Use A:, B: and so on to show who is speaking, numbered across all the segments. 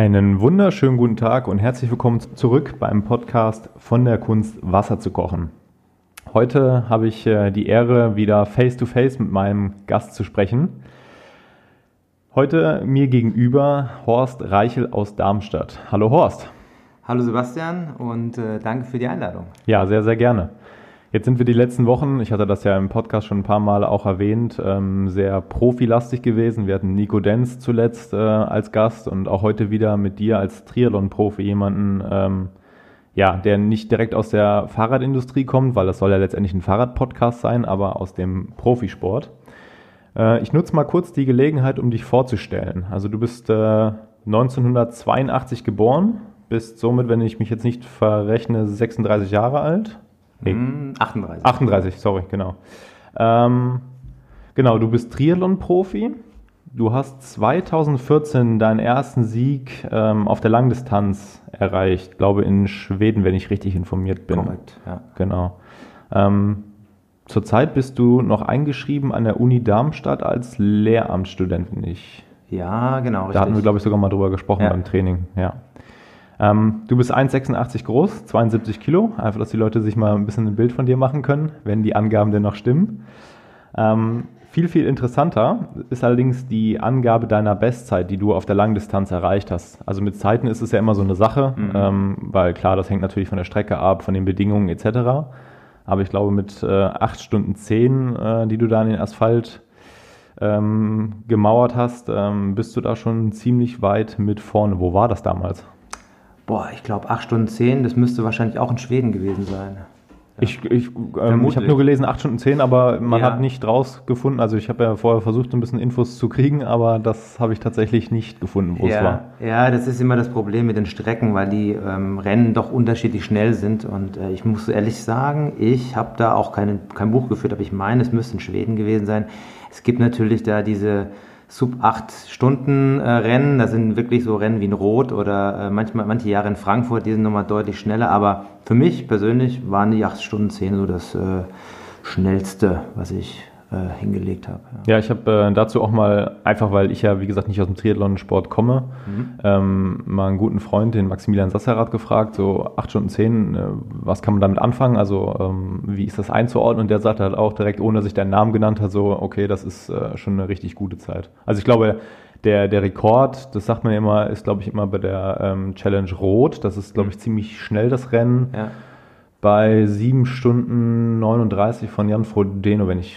A: Einen wunderschönen guten Tag und herzlich willkommen zurück beim Podcast von der Kunst Wasser zu kochen. Heute habe ich äh, die Ehre, wieder face-to-face -face mit meinem Gast zu sprechen. Heute mir gegenüber Horst Reichel aus Darmstadt. Hallo Horst.
B: Hallo Sebastian und äh, danke für die Einladung.
A: Ja, sehr, sehr gerne. Jetzt sind wir die letzten Wochen, ich hatte das ja im Podcast schon ein paar Mal auch erwähnt, ähm, sehr profilastig gewesen. Wir hatten Nico Denz zuletzt äh, als Gast und auch heute wieder mit dir als Triathlon-Profi jemanden, ähm, ja, der nicht direkt aus der Fahrradindustrie kommt, weil das soll ja letztendlich ein Fahrradpodcast sein, aber aus dem Profisport. Äh, ich nutze mal kurz die Gelegenheit, um dich vorzustellen. Also du bist äh, 1982 geboren, bist somit, wenn ich mich jetzt nicht verrechne, 36 Jahre alt.
B: Nee. 38.
A: 38, sorry, genau. Ähm, genau, du bist Triathlon-Profi. Du hast 2014 deinen ersten Sieg ähm, auf der Langdistanz erreicht, glaube in Schweden, wenn ich richtig informiert bin.
B: Korrekt, ja.
A: Genau. Ähm, zurzeit bist du noch eingeschrieben an der Uni Darmstadt als Lehramtsstudent, wenn ich.
B: Ja, genau.
A: Richtig. Da hatten wir, glaube ich, sogar mal drüber gesprochen ja. beim Training. Ja. Ähm, du bist 1,86 groß, 72 Kilo. Einfach, dass die Leute sich mal ein bisschen ein Bild von dir machen können, wenn die Angaben denn noch stimmen. Ähm, viel, viel interessanter ist allerdings die Angabe deiner Bestzeit, die du auf der Langdistanz erreicht hast. Also mit Zeiten ist es ja immer so eine Sache, mhm. ähm, weil klar, das hängt natürlich von der Strecke ab, von den Bedingungen etc. Aber ich glaube, mit äh, 8 Stunden 10, äh, die du da in den Asphalt ähm, gemauert hast, ähm, bist du da schon ziemlich weit mit vorne. Wo war das damals?
B: Boah, ich glaube 8 Stunden 10, das müsste wahrscheinlich auch in Schweden gewesen sein.
A: Ja. Ich, ich, ähm, ich habe nur gelesen 8 Stunden 10, aber man ja. hat nicht rausgefunden. Also ich habe ja vorher versucht, ein bisschen Infos zu kriegen, aber das habe ich tatsächlich nicht gefunden, wo
B: ja.
A: es war.
B: Ja, das ist immer das Problem mit den Strecken, weil die ähm, Rennen doch unterschiedlich schnell sind. Und äh, ich muss ehrlich sagen, ich habe da auch keine, kein Buch geführt, aber ich meine, es müsste in Schweden gewesen sein. Es gibt natürlich da diese Sub-8-Stunden-Rennen. Das sind wirklich so Rennen wie in Rot oder äh, manchmal, manche Jahre in Frankfurt, die sind nochmal deutlich schneller. Aber für mich persönlich waren die 8 Stunden 10 so das äh, schnellste, was ich äh, hingelegt habe.
A: Ja, ja ich habe äh, dazu auch mal, einfach weil ich ja, wie gesagt, nicht aus dem Triathlon-Sport komme, mhm. ähm, mal einen guten Freund, den Maximilian Sasserat, gefragt, so 8 Stunden 10, äh, was kann man damit anfangen? Also ähm, wie ist das einzuordnen? Und der sagte halt auch direkt, ohne dass ich deinen Namen genannt hat, so, okay, das ist äh, schon eine richtig gute Zeit. Also ich glaube, der, der Rekord, das sagt man immer, ist, glaube ich, immer bei der ähm, Challenge Rot. Das ist, glaube ich, mhm. ziemlich schnell das Rennen. Ja. Bei 7 Stunden 39 von Jan Frodeno, wenn ich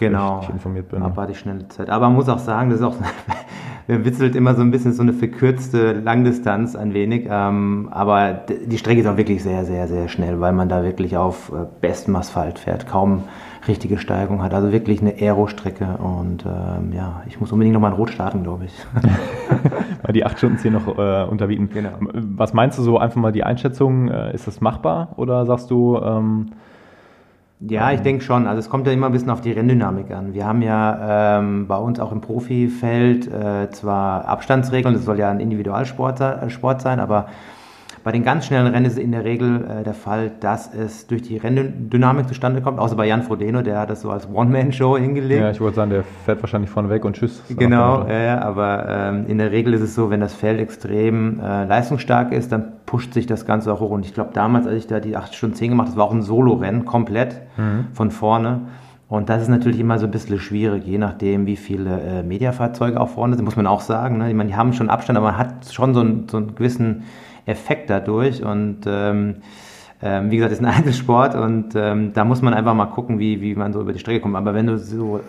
B: genau. richtig informiert bin. Genau, war die schnelle Zeit. Aber man muss auch sagen, das ist auch, wir witzelt immer so ein bisschen so eine verkürzte Langdistanz ein wenig. Ähm, aber die Strecke ist auch wirklich sehr, sehr, sehr schnell, weil man da wirklich auf äh, bestem Asphalt fährt, kaum richtige Steigung hat. Also wirklich eine Aero-Strecke. Und ähm, ja, ich muss unbedingt nochmal in Rot starten, glaube ich.
A: Weil die acht Stunden hier noch äh, unterbieten. Genau. Was meinst du so einfach mal die Einschätzung? Äh, ist das machbar oder sagst du, ähm,
B: ja, ich denke schon. Also es kommt ja immer ein bisschen auf die Renndynamik an. Wir haben ja ähm, bei uns auch im Profifeld äh, zwar Abstandsregeln, das soll ja ein Individualsport äh, Sport sein, aber bei den ganz schnellen Rennen ist es in der Regel äh, der Fall, dass es durch die Renndynamik zustande kommt, außer bei Jan Frodeno, der hat das so als One-Man-Show hingelegt.
A: Ja, ich wollte sagen, der fährt wahrscheinlich vorne weg und tschüss.
B: Genau, ja, aber ähm, in der Regel ist es so, wenn das Feld extrem äh, leistungsstark ist, dann pusht sich das Ganze auch hoch. Und ich glaube, damals, als ich da die 8 Stunden 10 gemacht habe, das war auch ein Solo-Rennen, komplett mhm. von vorne. Und das ist natürlich immer so ein bisschen schwierig, je nachdem, wie viele äh, Mediafahrzeuge auch vorne sind, muss man auch sagen. Ne? Ich meine, die haben schon Abstand, aber man hat schon so, ein, so einen gewissen Effekt dadurch. Und ähm, ähm, wie gesagt, ist ein Einzelsport und ähm, da muss man einfach mal gucken, wie, wie man so über die Strecke kommt. Aber wenn du so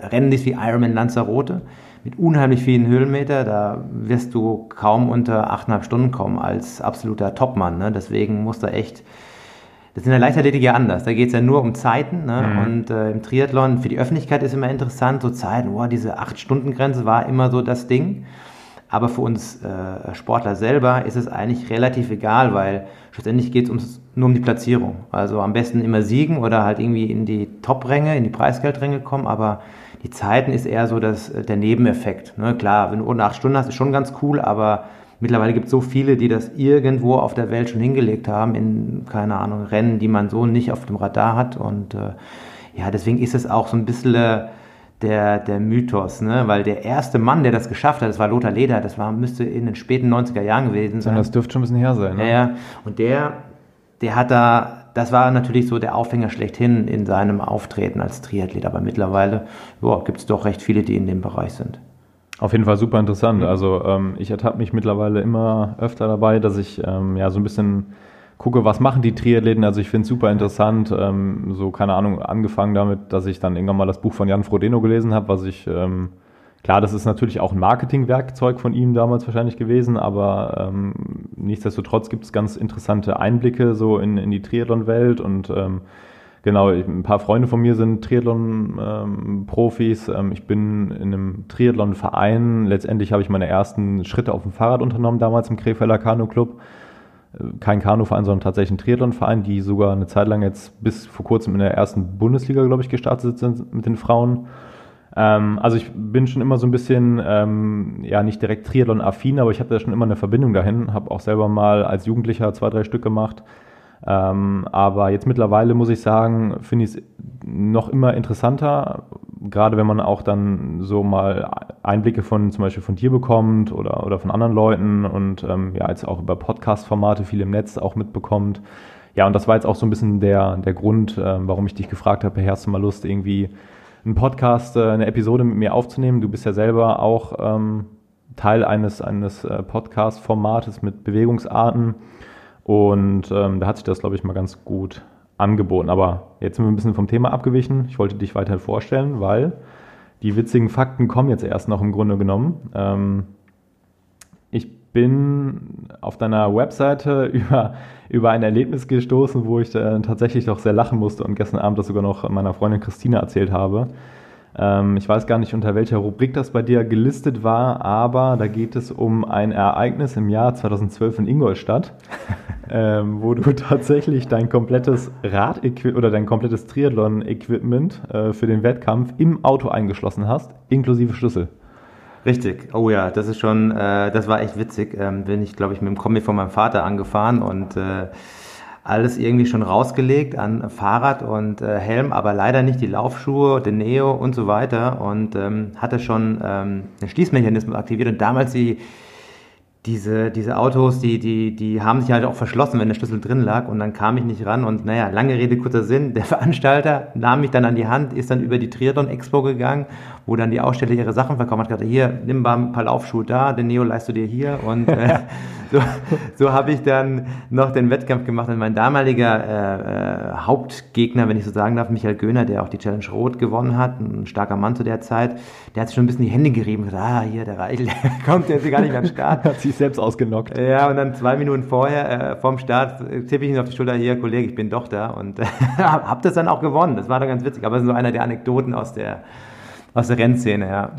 B: Rennen siehst wie Ironman Lanzarote mit unheimlich vielen Höhenmeter, da wirst du kaum unter 8,5 Stunden kommen als absoluter Topmann. Ne? Deswegen muss da echt das ist in der Leichtathletik ja anders. Da geht es ja nur um Zeiten. Ne? Mhm. Und äh, im Triathlon, für die Öffentlichkeit ist immer interessant, so Zeiten, boah, diese 8-Stunden-Grenze war immer so das Ding. Aber für uns äh, Sportler selber ist es eigentlich relativ egal, weil schlussendlich geht es nur um die Platzierung. Also am besten immer siegen oder halt irgendwie in die Top-Ränge, in die Preisgeldränge kommen, aber die Zeiten ist eher so das, äh, der Nebeneffekt. Ne? Klar, wenn du unter acht Stunden hast, ist schon ganz cool, aber mittlerweile gibt es so viele, die das irgendwo auf der Welt schon hingelegt haben, in, keine Ahnung, Rennen, die man so nicht auf dem Radar hat. Und äh, ja, deswegen ist es auch so ein bisschen äh, der, der Mythos, ne? weil der erste Mann, der das geschafft hat, das war Lothar Leder, das war, müsste in den späten 90er Jahren gewesen sein.
A: Das dürfte schon ein bisschen her sein.
B: Ne? Ja, und der, der hat da, das war natürlich so der Aufhänger schlechthin in seinem Auftreten als Triathlet, aber mittlerweile gibt es doch recht viele, die in dem Bereich sind.
A: Auf jeden Fall super interessant. Mhm. Also ähm, ich ertappe mich mittlerweile immer öfter dabei, dass ich ähm, ja so ein bisschen gucke, was machen die Triathleten. Also ich finde es super interessant. Ähm, so, keine Ahnung, angefangen damit, dass ich dann irgendwann mal das Buch von Jan Frodeno gelesen habe, was ich, ähm, klar, das ist natürlich auch ein Marketingwerkzeug von ihm damals wahrscheinlich gewesen, aber ähm, nichtsdestotrotz gibt es ganz interessante Einblicke so in, in die Triathlon-Welt und ähm, Genau, ein paar Freunde von mir sind Triathlon-Profis. Ähm, ich bin in einem Triathlon-Verein. Letztendlich habe ich meine ersten Schritte auf dem Fahrrad unternommen, damals im Krefelder Kanu-Club. Kein Kanuverein, sondern tatsächlich ein Triathlon-Verein, die sogar eine Zeit lang jetzt bis vor kurzem in der ersten Bundesliga, glaube ich, gestartet sind mit den Frauen. Ähm, also ich bin schon immer so ein bisschen, ähm, ja, nicht direkt Triathlon-affin, aber ich hatte da schon immer eine Verbindung dahin. Habe auch selber mal als Jugendlicher zwei, drei Stück gemacht. Ähm, aber jetzt mittlerweile muss ich sagen, finde ich es noch immer interessanter, gerade wenn man auch dann so mal Einblicke von zum Beispiel von dir bekommt oder, oder von anderen Leuten und ähm, ja, jetzt auch über Podcast-Formate viel im Netz auch mitbekommt. Ja, und das war jetzt auch so ein bisschen der, der Grund, äh, warum ich dich gefragt habe, hey, hast du mal Lust, irgendwie einen Podcast, äh, eine Episode mit mir aufzunehmen? Du bist ja selber auch ähm, Teil eines, eines äh, Podcast-Formates mit Bewegungsarten. Und ähm, da hat sich das, glaube ich, mal ganz gut angeboten. Aber jetzt sind wir ein bisschen vom Thema abgewichen. Ich wollte dich weiterhin vorstellen, weil die witzigen Fakten kommen jetzt erst noch im Grunde genommen. Ähm, ich bin auf deiner Webseite über, über ein Erlebnis gestoßen, wo ich äh, tatsächlich doch sehr lachen musste und gestern Abend das sogar noch meiner Freundin Christina erzählt habe. Ähm, ich weiß gar nicht, unter welcher Rubrik das bei dir gelistet war, aber da geht es um ein Ereignis im Jahr 2012 in Ingolstadt, ähm, wo du tatsächlich dein komplettes Rad oder dein komplettes Triathlon-Equipment äh, für den Wettkampf im Auto eingeschlossen hast, inklusive Schlüssel.
B: Richtig, oh ja, das ist schon, äh, das war echt witzig. Ähm, bin ich, glaube ich, mit dem Kombi von meinem Vater angefahren und äh, alles irgendwie schon rausgelegt an Fahrrad und äh, Helm, aber leider nicht die Laufschuhe, den Neo und so weiter. Und ähm, hatte schon ähm, den Schließmechanismus aktiviert. Und damals die diese, diese Autos, die, die, die haben sich halt auch verschlossen, wenn der Schlüssel drin lag. Und dann kam ich nicht ran. Und naja, lange Rede, kurzer Sinn, der Veranstalter nahm mich dann an die Hand, ist dann über die Triathlon Expo gegangen, wo dann die Aussteller ihre Sachen verkauft hat, gesagt, hier, nimm mal ein paar Laufschuhe da, den Neo leist du dir hier und äh, so, so habe ich dann noch den Wettkampf gemacht und mein damaliger äh, äh, Hauptgegner, wenn ich so sagen darf, Michael Göhner, der auch die Challenge Rot gewonnen hat, ein starker Mann zu der Zeit, der hat sich schon ein bisschen die Hände gerieben und gesagt, ah, hier, der Reichel, der kommt jetzt gar nicht mehr an den Start.
A: hat sich selbst ausgenockt.
B: Ja, und dann zwei Minuten vorher, äh, vorm Start, tippe ich ihn auf die Schulter, hier, Kollege, ich bin doch da und äh, habe das dann auch gewonnen. Das war dann ganz witzig, aber das ist so einer der Anekdoten aus der, aus der Rennszene, ja.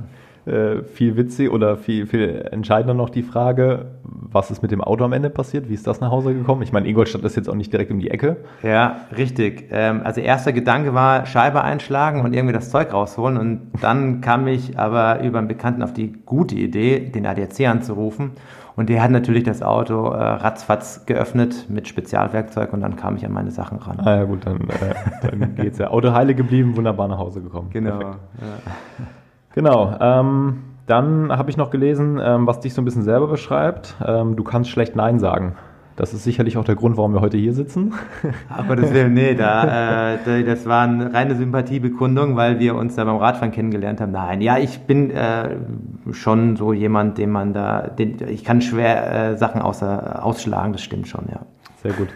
A: Äh, viel witzig oder viel, viel entscheidender noch die Frage, was ist mit dem Auto am Ende passiert? Wie ist das nach Hause gekommen? Ich meine, Ingolstadt ist jetzt auch nicht direkt um die Ecke.
B: Ja, richtig. Ähm, also erster Gedanke war Scheibe einschlagen und irgendwie das Zeug rausholen und dann kam ich aber über einen Bekannten auf die gute Idee, den ADAC anzurufen und der hat natürlich das Auto äh, ratzfatz geöffnet mit Spezialwerkzeug und dann kam ich an meine Sachen ran.
A: Ah ja gut, dann, äh, dann geht's ja. Auto heile geblieben, wunderbar nach Hause gekommen.
B: Genau. Ja.
A: Genau. Ähm, dann habe ich noch gelesen, ähm, was dich so ein bisschen selber beschreibt. Ähm, du kannst schlecht Nein sagen. Das ist sicherlich auch der Grund, warum wir heute hier sitzen.
B: Aber das will, nee, da, äh, das war eine reine Sympathiebekundung, weil wir uns da beim Radfahren kennengelernt haben. Nein, ja, ich bin äh, schon so jemand, den man da, den, ich kann schwer äh, Sachen außer, ausschlagen, das stimmt schon, ja.
A: Sehr gut.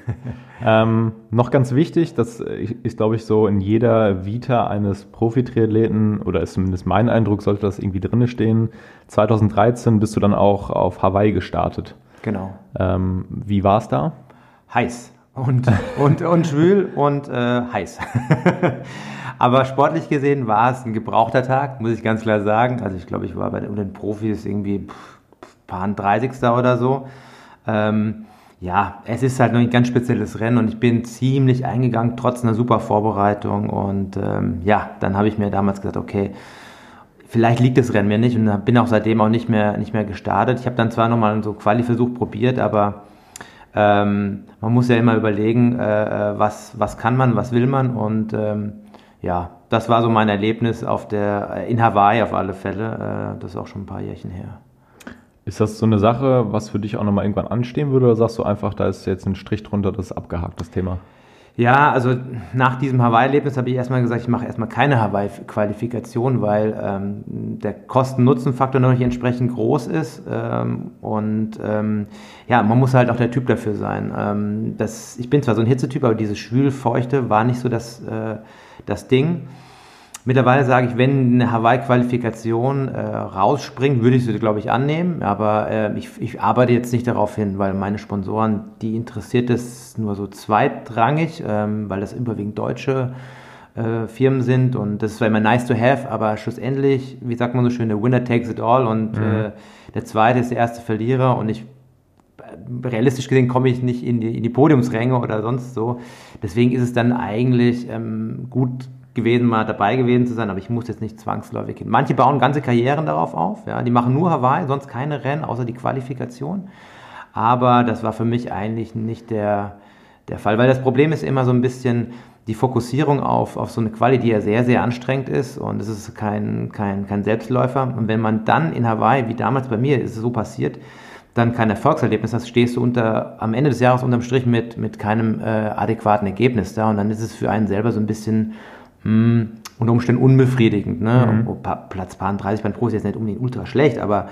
A: ähm, noch ganz wichtig, das ist, glaube ich, so in jeder Vita eines Profi-Triathleten, oder ist zumindest mein Eindruck, sollte das irgendwie drinne stehen. 2013 bist du dann auch auf Hawaii gestartet.
B: Genau.
A: Ähm, wie war es da?
B: Heiß und, und, und schwül und äh, heiß. Aber sportlich gesehen war es ein gebrauchter Tag, muss ich ganz klar sagen. Also ich glaube, ich war bei den Profis irgendwie paar 30. oder so. Ähm, ja, es ist halt noch ein ganz spezielles Rennen und ich bin ziemlich eingegangen, trotz einer super Vorbereitung. Und ähm, ja, dann habe ich mir damals gesagt, okay, vielleicht liegt das Rennen mir nicht und bin auch seitdem auch nicht mehr, nicht mehr gestartet. Ich habe dann zwar nochmal so Quali-Versuch probiert, aber ähm, man muss ja immer überlegen, äh, äh, was, was kann man, was will man und ähm, ja, das war so mein Erlebnis auf der, in Hawaii auf alle Fälle. Äh, das ist auch schon ein paar Jährchen her.
A: Ist das so eine Sache, was für dich auch nochmal irgendwann anstehen würde, oder sagst du einfach, da ist jetzt ein Strich drunter, das ist abgehakt, das Thema?
B: Ja, also nach diesem Hawaii-Erlebnis habe ich erstmal gesagt, ich mache erstmal keine Hawaii-Qualifikation, weil ähm, der Kosten-Nutzen-Faktor noch nicht entsprechend groß ist. Ähm, und ähm, ja, man muss halt auch der Typ dafür sein. Ähm, das, ich bin zwar so ein Hitzetyp, aber dieses Schwül-Feuchte war nicht so das, äh, das Ding. Mittlerweile sage ich, wenn eine Hawaii-Qualifikation äh, rausspringt, würde ich sie, glaube ich, annehmen. Aber äh, ich, ich, arbeite jetzt nicht darauf hin, weil meine Sponsoren, die interessiert es nur so zweitrangig, ähm, weil das überwiegend deutsche äh, Firmen sind. Und das ist zwar immer nice to have, aber schlussendlich, wie sagt man so schön, der Winner takes it all. Und mhm. Äh, der zweite ist der erste Verlierer. Und ich realistisch gesehen komme ich nicht in die, in die, Podiumsränge oder sonst so. Deswegen ist es dann eigentlich ähm, gut gewesen, mal dabei gewesen zu sein, aber ich muss jetzt nicht zwangsläufig hin. Manche bauen ganze Karrieren darauf auf, ja, die machen nur Hawaii, sonst keine Rennen, außer die Qualifikation. Aber das war für mich eigentlich nicht der, der Fall, weil das Problem ist immer so ein bisschen die Fokussierung auf, auf so eine Quali, die ja sehr, sehr anstrengend ist und es ist kein, kein, kein Selbstläufer. Und wenn man dann in Hawaii, wie damals bei mir ist es so passiert, dann kein Erfolgserlebnis hast, stehst du unter, am Ende des Jahres unterm Strich mit, mit keinem äh, adäquaten Ergebnis da und dann ist es für einen selber so ein bisschen mh, hm, unter Umständen unbefriedigend. Ne? Mhm. Platz 30 bei den Profis ist jetzt nicht unbedingt ultra schlecht, aber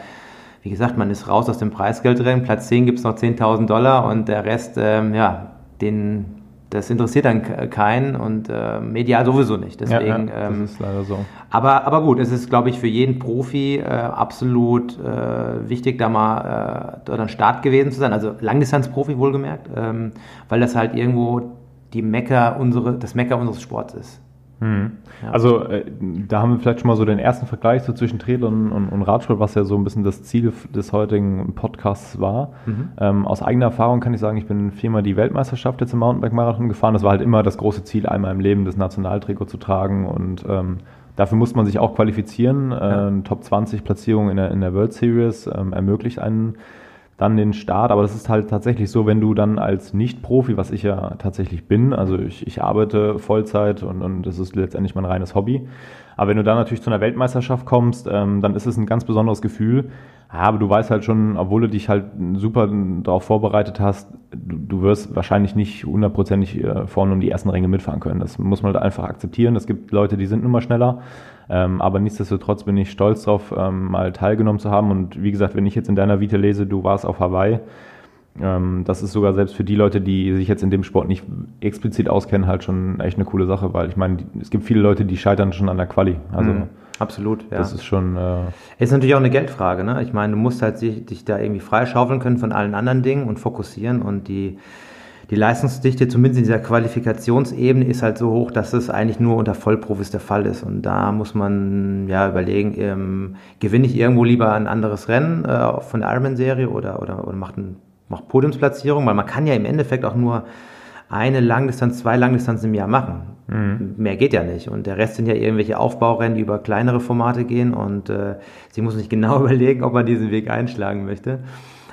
B: wie gesagt, man ist raus aus dem Preisgeldrennen. Platz 10 gibt es noch 10.000 Dollar und der Rest, ähm, ja, den, das interessiert dann keinen und äh, medial sowieso nicht. Deswegen, ja, ja, das ähm, ist leider so. Aber, aber gut, es ist, glaube ich, für jeden Profi äh, absolut äh, wichtig, da mal äh, dort an Start gewesen zu sein. Also Langdistanzprofi wohlgemerkt, ähm, weil das halt irgendwo die Mecker unsere, das Mecker unseres Sports ist.
A: Mhm. Ja. Also äh, da haben wir vielleicht schon mal so den ersten Vergleich so zwischen Triathlon und, und Radsport, was ja so ein bisschen das Ziel des heutigen Podcasts war. Mhm. Ähm, aus eigener Erfahrung kann ich sagen, ich bin viermal die Weltmeisterschaft jetzt im Mountainbike-Marathon gefahren. Das war halt immer das große Ziel, einmal im Leben das Nationaltrikot zu tragen und ähm, Dafür muss man sich auch qualifizieren. Ja. Äh, Top 20 Platzierung in der, in der World Series ähm, ermöglicht einen dann den Start. Aber das ist halt tatsächlich so, wenn du dann als Nicht-Profi, was ich ja tatsächlich bin, also ich, ich arbeite Vollzeit und, und das ist letztendlich mein reines Hobby. Aber wenn du dann natürlich zu einer Weltmeisterschaft kommst, ähm, dann ist es ein ganz besonderes Gefühl. aber du weißt halt schon, obwohl du dich halt super darauf vorbereitet hast, du, du wirst wahrscheinlich nicht hundertprozentig äh, vorne um die ersten Ränge mitfahren können. Das muss man halt einfach akzeptieren. Es gibt Leute, die sind nun mal schneller. Ähm, aber nichtsdestotrotz bin ich stolz darauf, ähm, mal teilgenommen zu haben. Und wie gesagt, wenn ich jetzt in deiner Vita lese, du warst auf Hawaii, das ist sogar selbst für die Leute, die sich jetzt in dem Sport nicht explizit auskennen, halt schon echt eine coole Sache, weil ich meine, es gibt viele Leute, die scheitern schon an der Quali.
B: Also mhm, absolut,
A: ja. Das ist schon. Äh
B: ist natürlich auch eine Geldfrage, ne? Ich meine, du musst halt dich, dich da irgendwie freischaufeln können von allen anderen Dingen und fokussieren und die die Leistungsdichte, zumindest in dieser Qualifikationsebene, ist halt so hoch, dass es eigentlich nur unter Vollprofis der Fall ist. Und da muss man ja überlegen, ähm, gewinne ich irgendwo lieber ein anderes Rennen äh, von der Ironman-Serie oder, oder, oder macht, ein, macht Podiumsplatzierung, weil man kann ja im Endeffekt auch nur eine Langdistanz, zwei Langdistanzen im Jahr machen. Mhm. Mehr geht ja nicht. Und der Rest sind ja irgendwelche Aufbaurennen, die über kleinere Formate gehen. Und äh, sie muss nicht genau überlegen, ob man diesen Weg einschlagen möchte.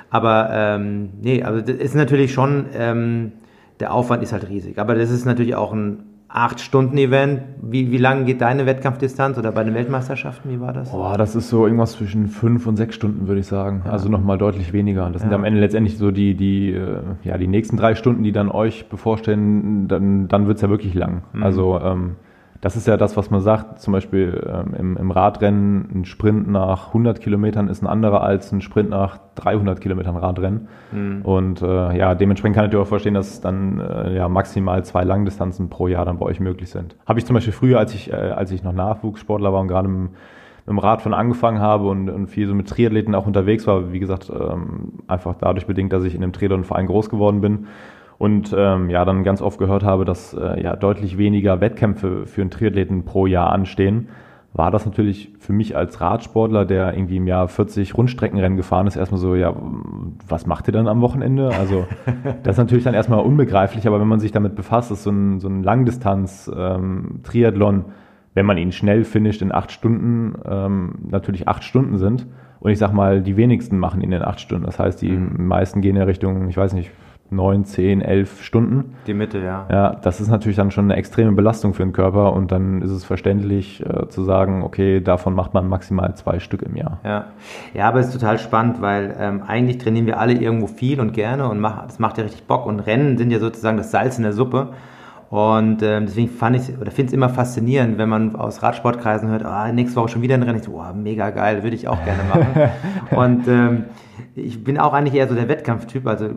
B: Aber ähm, nee, also das ist natürlich schon, ähm, der Aufwand ist halt riesig. Aber das ist natürlich auch ein acht Stunden Event. Wie, wie lange geht deine Wettkampfdistanz oder bei den Weltmeisterschaften? Wie war das?
A: Oh, das ist so irgendwas zwischen fünf und sechs Stunden, würde ich sagen. Ja. Also nochmal deutlich weniger. Das ja. sind am Ende letztendlich so die, die, äh, ja, die nächsten drei Stunden, die dann euch bevorstehen, dann, dann wird es ja wirklich lang. Mhm. Also ähm, das ist ja das, was man sagt, zum Beispiel ähm, im, im, Radrennen, ein Sprint nach 100 Kilometern ist ein anderer als ein Sprint nach 300 Kilometern Radrennen. Mhm. Und äh, ja, dementsprechend kann ich dir auch verstehen, dass dann äh, ja maximal zwei Langdistanzen pro Jahr dann bei euch möglich sind. Habe ich zum Beispiel früher, als ich, äh, als ich noch Nachwuchssportler war und gerade im, im Rad von angefangen habe und, und, viel so mit Triathleten auch unterwegs war, wie gesagt, ähm, einfach dadurch bedingt, dass ich in einem Triathlon-Verein groß geworden bin, und ähm, ja, dann ganz oft gehört habe, dass äh, ja deutlich weniger Wettkämpfe für einen Triathleten pro Jahr anstehen, war das natürlich für mich als Radsportler, der irgendwie im Jahr 40 Rundstreckenrennen gefahren ist, erstmal so, ja, was macht ihr dann am Wochenende? Also das ist natürlich dann erstmal unbegreiflich, aber wenn man sich damit befasst, ist so ein, so ein Langdistanz-Triathlon, ähm, wenn man ihn schnell finisht in acht Stunden, ähm, natürlich acht Stunden sind. Und ich sag mal, die wenigsten machen ihn in acht Stunden. Das heißt, die mhm. meisten gehen in Richtung, ich weiß nicht, neun, zehn, elf Stunden.
B: Die Mitte, ja.
A: Ja, das ist natürlich dann schon eine extreme Belastung für den Körper und dann ist es verständlich äh, zu sagen, okay, davon macht man maximal zwei Stück im Jahr.
B: Ja, ja aber es ist total spannend, weil ähm, eigentlich trainieren wir alle irgendwo viel und gerne und mach, das macht ja richtig Bock und Rennen sind ja sozusagen das Salz in der Suppe. Und ähm, deswegen fand ich oder finde es immer faszinierend, wenn man aus Radsportkreisen hört, ah, nächste Woche schon wieder ein Rennen. Ich so, oh, mega geil, würde ich auch gerne machen. und ähm, ich bin auch eigentlich eher so der Wettkampftyp. Also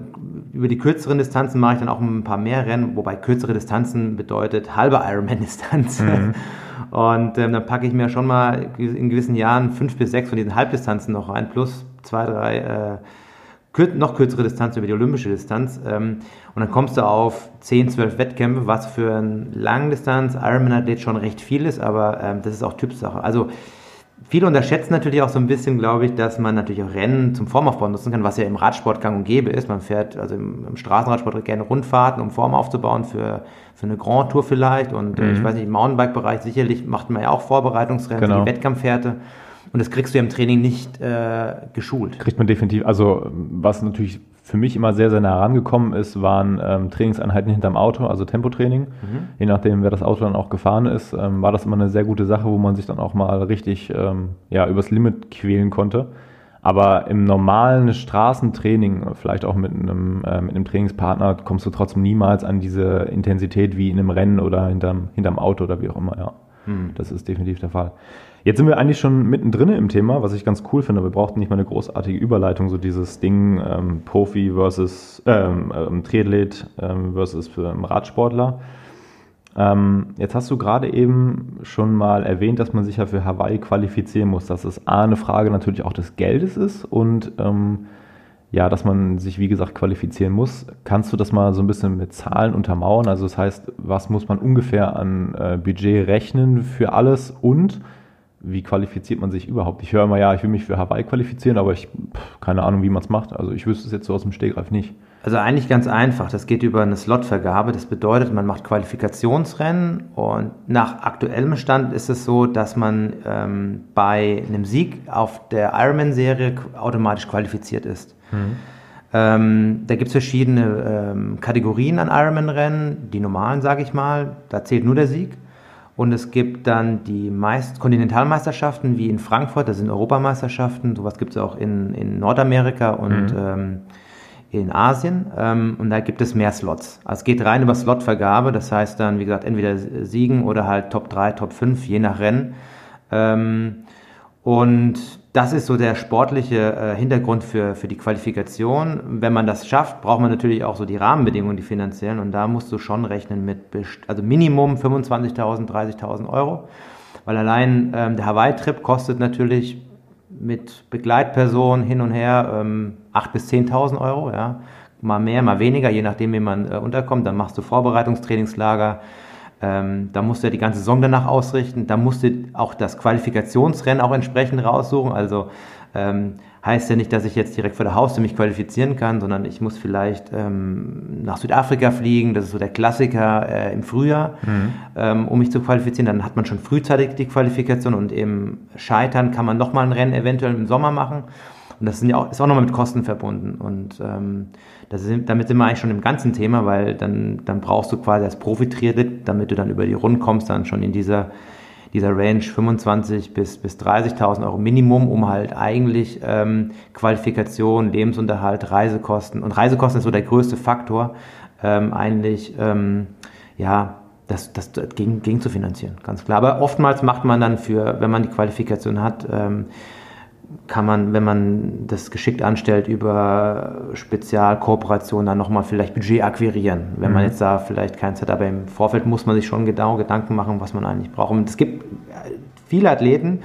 B: über die kürzeren Distanzen mache ich dann auch ein paar mehr Rennen, wobei kürzere Distanzen bedeutet halbe Ironman-Distanz. Mhm. Und ähm, dann packe ich mir schon mal in gewissen Jahren fünf bis sechs von diesen Halbdistanzen noch rein, plus zwei, drei äh, noch kürzere Distanz über die olympische Distanz. Ähm, und dann kommst du auf 10, 12 Wettkämpfe, was für eine Langdistanz Ironman-Athlet schon recht viel ist, aber ähm, das ist auch Typsache. Also viele unterschätzen natürlich auch so ein bisschen, glaube ich, dass man natürlich auch Rennen zum Formaufbau nutzen kann, was ja im Radsport gang und gäbe ist. Man fährt also im, im Straßenradsport gerne Rundfahrten, um Form aufzubauen für, für eine Grand Tour vielleicht. Und äh, mhm. ich weiß nicht, im Mountainbike-Bereich sicherlich macht man ja auch Vorbereitungsrennen genau. für die Wettkampfhärte. Und das kriegst du ja im Training nicht äh, geschult.
A: Kriegt man definitiv. Also was natürlich für mich immer sehr, sehr nah herangekommen ist, waren ähm, Trainingseinheiten hinterm Auto, also Tempotraining. Mhm. Je nachdem, wer das Auto dann auch gefahren ist, ähm, war das immer eine sehr gute Sache, wo man sich dann auch mal richtig ähm, ja, übers Limit quälen konnte. Aber im normalen Straßentraining, vielleicht auch mit einem, äh, mit einem Trainingspartner, kommst du trotzdem niemals an diese Intensität wie in einem Rennen oder hinterm, hinterm Auto oder wie auch immer. Ja. Mhm. Das ist definitiv der Fall. Jetzt sind wir eigentlich schon mittendrin im Thema, was ich ganz cool finde. Wir brauchten nicht mal eine großartige Überleitung, so dieses Ding ähm, Profi versus ähm, ähm, Triathlet ähm, versus ähm, Radsportler. Ähm, jetzt hast du gerade eben schon mal erwähnt, dass man sich ja für Hawaii qualifizieren muss, dass es A, eine Frage natürlich auch des Geldes ist und ja, dass man sich, wie gesagt, qualifizieren muss. Kannst du das mal so ein bisschen mit Zahlen untermauern? Also das heißt, was muss man ungefähr an äh, Budget rechnen für alles und wie qualifiziert man sich überhaupt? Ich höre immer, ja, ich will mich für Hawaii qualifizieren, aber ich pff, keine Ahnung, wie man es macht. Also ich wüsste es jetzt so aus dem Stegreif nicht.
B: Also eigentlich ganz einfach. Das geht über eine Slotvergabe. Das bedeutet, man macht Qualifikationsrennen und nach aktuellem Stand ist es so, dass man ähm, bei einem Sieg auf der Ironman-Serie automatisch qualifiziert ist. Mhm. Ähm, da gibt es verschiedene ähm, Kategorien an Ironman-Rennen. Die normalen, sage ich mal, da zählt nur der Sieg. Und es gibt dann die meist Kontinentalmeisterschaften wie in Frankfurt, das sind Europameisterschaften, sowas gibt es auch in, in Nordamerika und mhm. ähm, in Asien. Ähm, und da gibt es mehr Slots. Also es geht rein über Slotvergabe, das heißt dann, wie gesagt, entweder Siegen oder halt Top 3, Top 5, je nach Rennen. Ähm, und das ist so der sportliche äh, Hintergrund für, für die Qualifikation. Wenn man das schafft, braucht man natürlich auch so die Rahmenbedingungen, die finanziellen. Und da musst du schon rechnen mit, also Minimum 25.000, 30.000 Euro. Weil allein ähm, der Hawaii-Trip kostet natürlich mit Begleitpersonen hin und her ähm, 8.000 bis 10.000 Euro. Ja. Mal mehr, mal weniger, je nachdem, wie man äh, unterkommt. Dann machst du Vorbereitungstrainingslager ähm, da musst du ja die ganze Saison danach ausrichten. Da musst du auch das Qualifikationsrennen auch entsprechend raussuchen. Also ähm, heißt ja nicht, dass ich jetzt direkt vor der Haustür mich qualifizieren kann, sondern ich muss vielleicht ähm, nach Südafrika fliegen. Das ist so der Klassiker äh, im Frühjahr, mhm. ähm, um mich zu qualifizieren. Dann hat man schon frühzeitig die Qualifikation und im Scheitern kann man nochmal ein Rennen eventuell im Sommer machen. Und das sind ja auch, ist auch nochmal mit Kosten verbunden. Und ähm, ist, damit sind wir eigentlich schon im ganzen Thema, weil dann, dann brauchst du quasi als Profi-Triathlet, damit du dann über die Runden kommst, dann schon in dieser, dieser Range 25 bis, bis 30.000 Euro Minimum, um halt eigentlich ähm, Qualifikation, Lebensunterhalt, Reisekosten und Reisekosten ist so der größte Faktor, ähm, eigentlich ähm, ja das, das gegen, gegen zu finanzieren, ganz klar. Aber oftmals macht man dann für, wenn man die Qualifikation hat, ähm, kann man, wenn man das geschickt anstellt, über Spezialkooperationen dann nochmal vielleicht Budget akquirieren. Wenn mhm. man jetzt da vielleicht kein Set, aber im Vorfeld muss man sich schon genau Gedanken machen, was man eigentlich braucht. Und es gibt viele Athleten,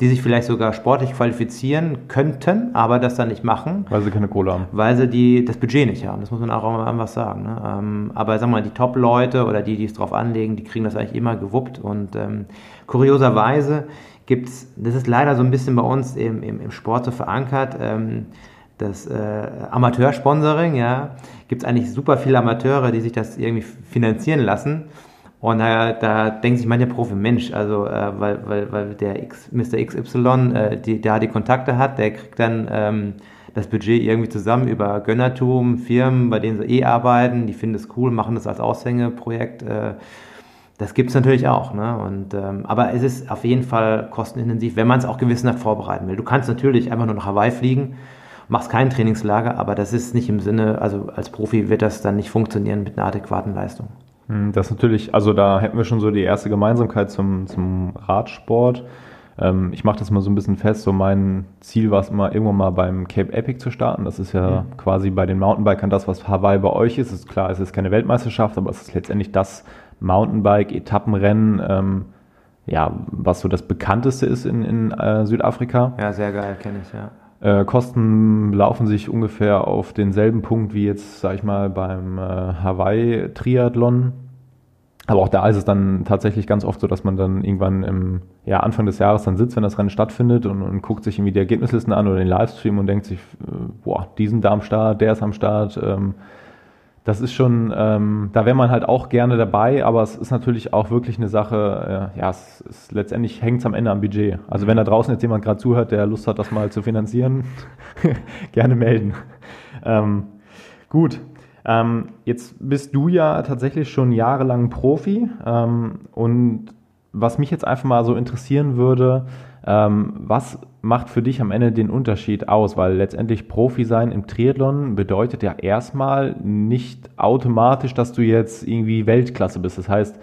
B: die sich vielleicht sogar sportlich qualifizieren könnten, aber das dann nicht machen.
A: Weil sie keine Kohle haben.
B: Weil sie die, das Budget nicht haben. Das muss man auch einfach sagen. Ne? Ähm, aber sagen wir mal, die Top-Leute oder die, die es drauf anlegen, die kriegen das eigentlich immer gewuppt. Und ähm, kurioserweise gibt es, das ist leider so ein bisschen bei uns im, im, im Sport so verankert, ähm, das äh, Amateursponsoring, ja, gibt es eigentlich super viele Amateure, die sich das irgendwie finanzieren lassen. Und da, da denkt sich mancher Profi, Mensch, also äh, weil, weil, weil der X, Mr. XY, äh, die, der die Kontakte hat, der kriegt dann ähm, das Budget irgendwie zusammen über Gönnertum, Firmen, bei denen sie eh arbeiten, die finden es cool, machen das als Aushängeprojekt. Äh, das gibt es natürlich auch. Ne? Und, ähm, aber es ist auf jeden Fall kostenintensiv, wenn man es auch gewissenhaft vorbereiten will. Du kannst natürlich einfach nur nach Hawaii fliegen, machst kein Trainingslager, aber das ist nicht im Sinne, also als Profi wird das dann nicht funktionieren mit einer adäquaten Leistung.
A: Hm, das ist natürlich, also da hätten wir schon so die erste Gemeinsamkeit zum, zum Radsport. Ähm, ich mache das mal so ein bisschen fest. So mein Ziel war es immer, irgendwann mal beim Cape Epic zu starten. Das ist ja mhm. quasi bei den Mountainbikern das, was Hawaii bei euch ist. Es ist klar, es ist keine Weltmeisterschaft, aber es ist letztendlich das Mountainbike-Etappenrennen, ähm, ja, was so das bekannteste ist in, in äh, Südafrika.
B: Ja, sehr geil, kenne ich, ja.
A: Äh, Kosten laufen sich ungefähr auf denselben Punkt wie jetzt, sag ich mal, beim äh, Hawaii-Triathlon. Aber auch da ist es dann tatsächlich ganz oft so, dass man dann irgendwann im ja, Anfang des Jahres dann sitzt, wenn das Rennen stattfindet und, und guckt sich irgendwie die Ergebnislisten an oder den Livestream und denkt sich, äh, boah, diesen da am Start, der ist am Start. Ähm, das ist schon, ähm, da wäre man halt auch gerne dabei, aber es ist natürlich auch wirklich eine Sache, äh, ja, es ist, letztendlich hängt es am Ende am Budget. Also wenn da draußen jetzt jemand gerade zuhört, der Lust hat, das mal zu finanzieren, gerne melden. Ähm, gut, ähm, jetzt bist du ja tatsächlich schon jahrelang Profi ähm, und was mich jetzt einfach mal so interessieren würde, ähm, was macht für dich am Ende den Unterschied aus? Weil letztendlich Profi sein im Triathlon bedeutet ja erstmal nicht automatisch, dass du jetzt irgendwie Weltklasse bist. Das heißt,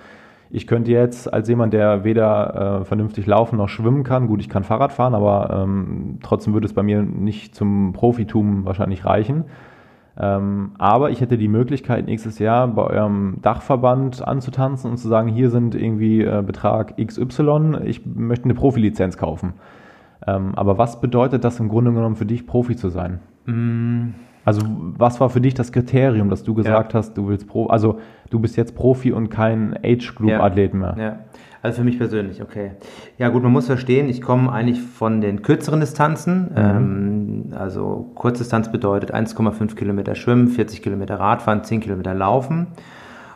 A: ich könnte jetzt als jemand, der weder äh, vernünftig laufen noch schwimmen kann, gut, ich kann Fahrrad fahren, aber ähm, trotzdem würde es bei mir nicht zum Profitum wahrscheinlich reichen. Ähm, aber ich hätte die Möglichkeit, nächstes Jahr bei eurem Dachverband anzutanzen und zu sagen, hier sind irgendwie äh, Betrag XY, ich möchte eine Profilizenz kaufen. Ähm, aber was bedeutet das im Grunde genommen für dich, Profi zu sein? Mm. Also was war für dich das Kriterium, dass du gesagt ja. hast, du willst Pro, also du bist jetzt Profi und kein Age-Group-Athlet mehr?
B: Ja. Also für mich persönlich, okay. Ja gut, man muss verstehen, ich komme eigentlich von den kürzeren Distanzen. Mhm. Ähm, also Kurzdistanz bedeutet 1,5 Kilometer Schwimmen, 40 Kilometer Radfahren, 10 Kilometer Laufen.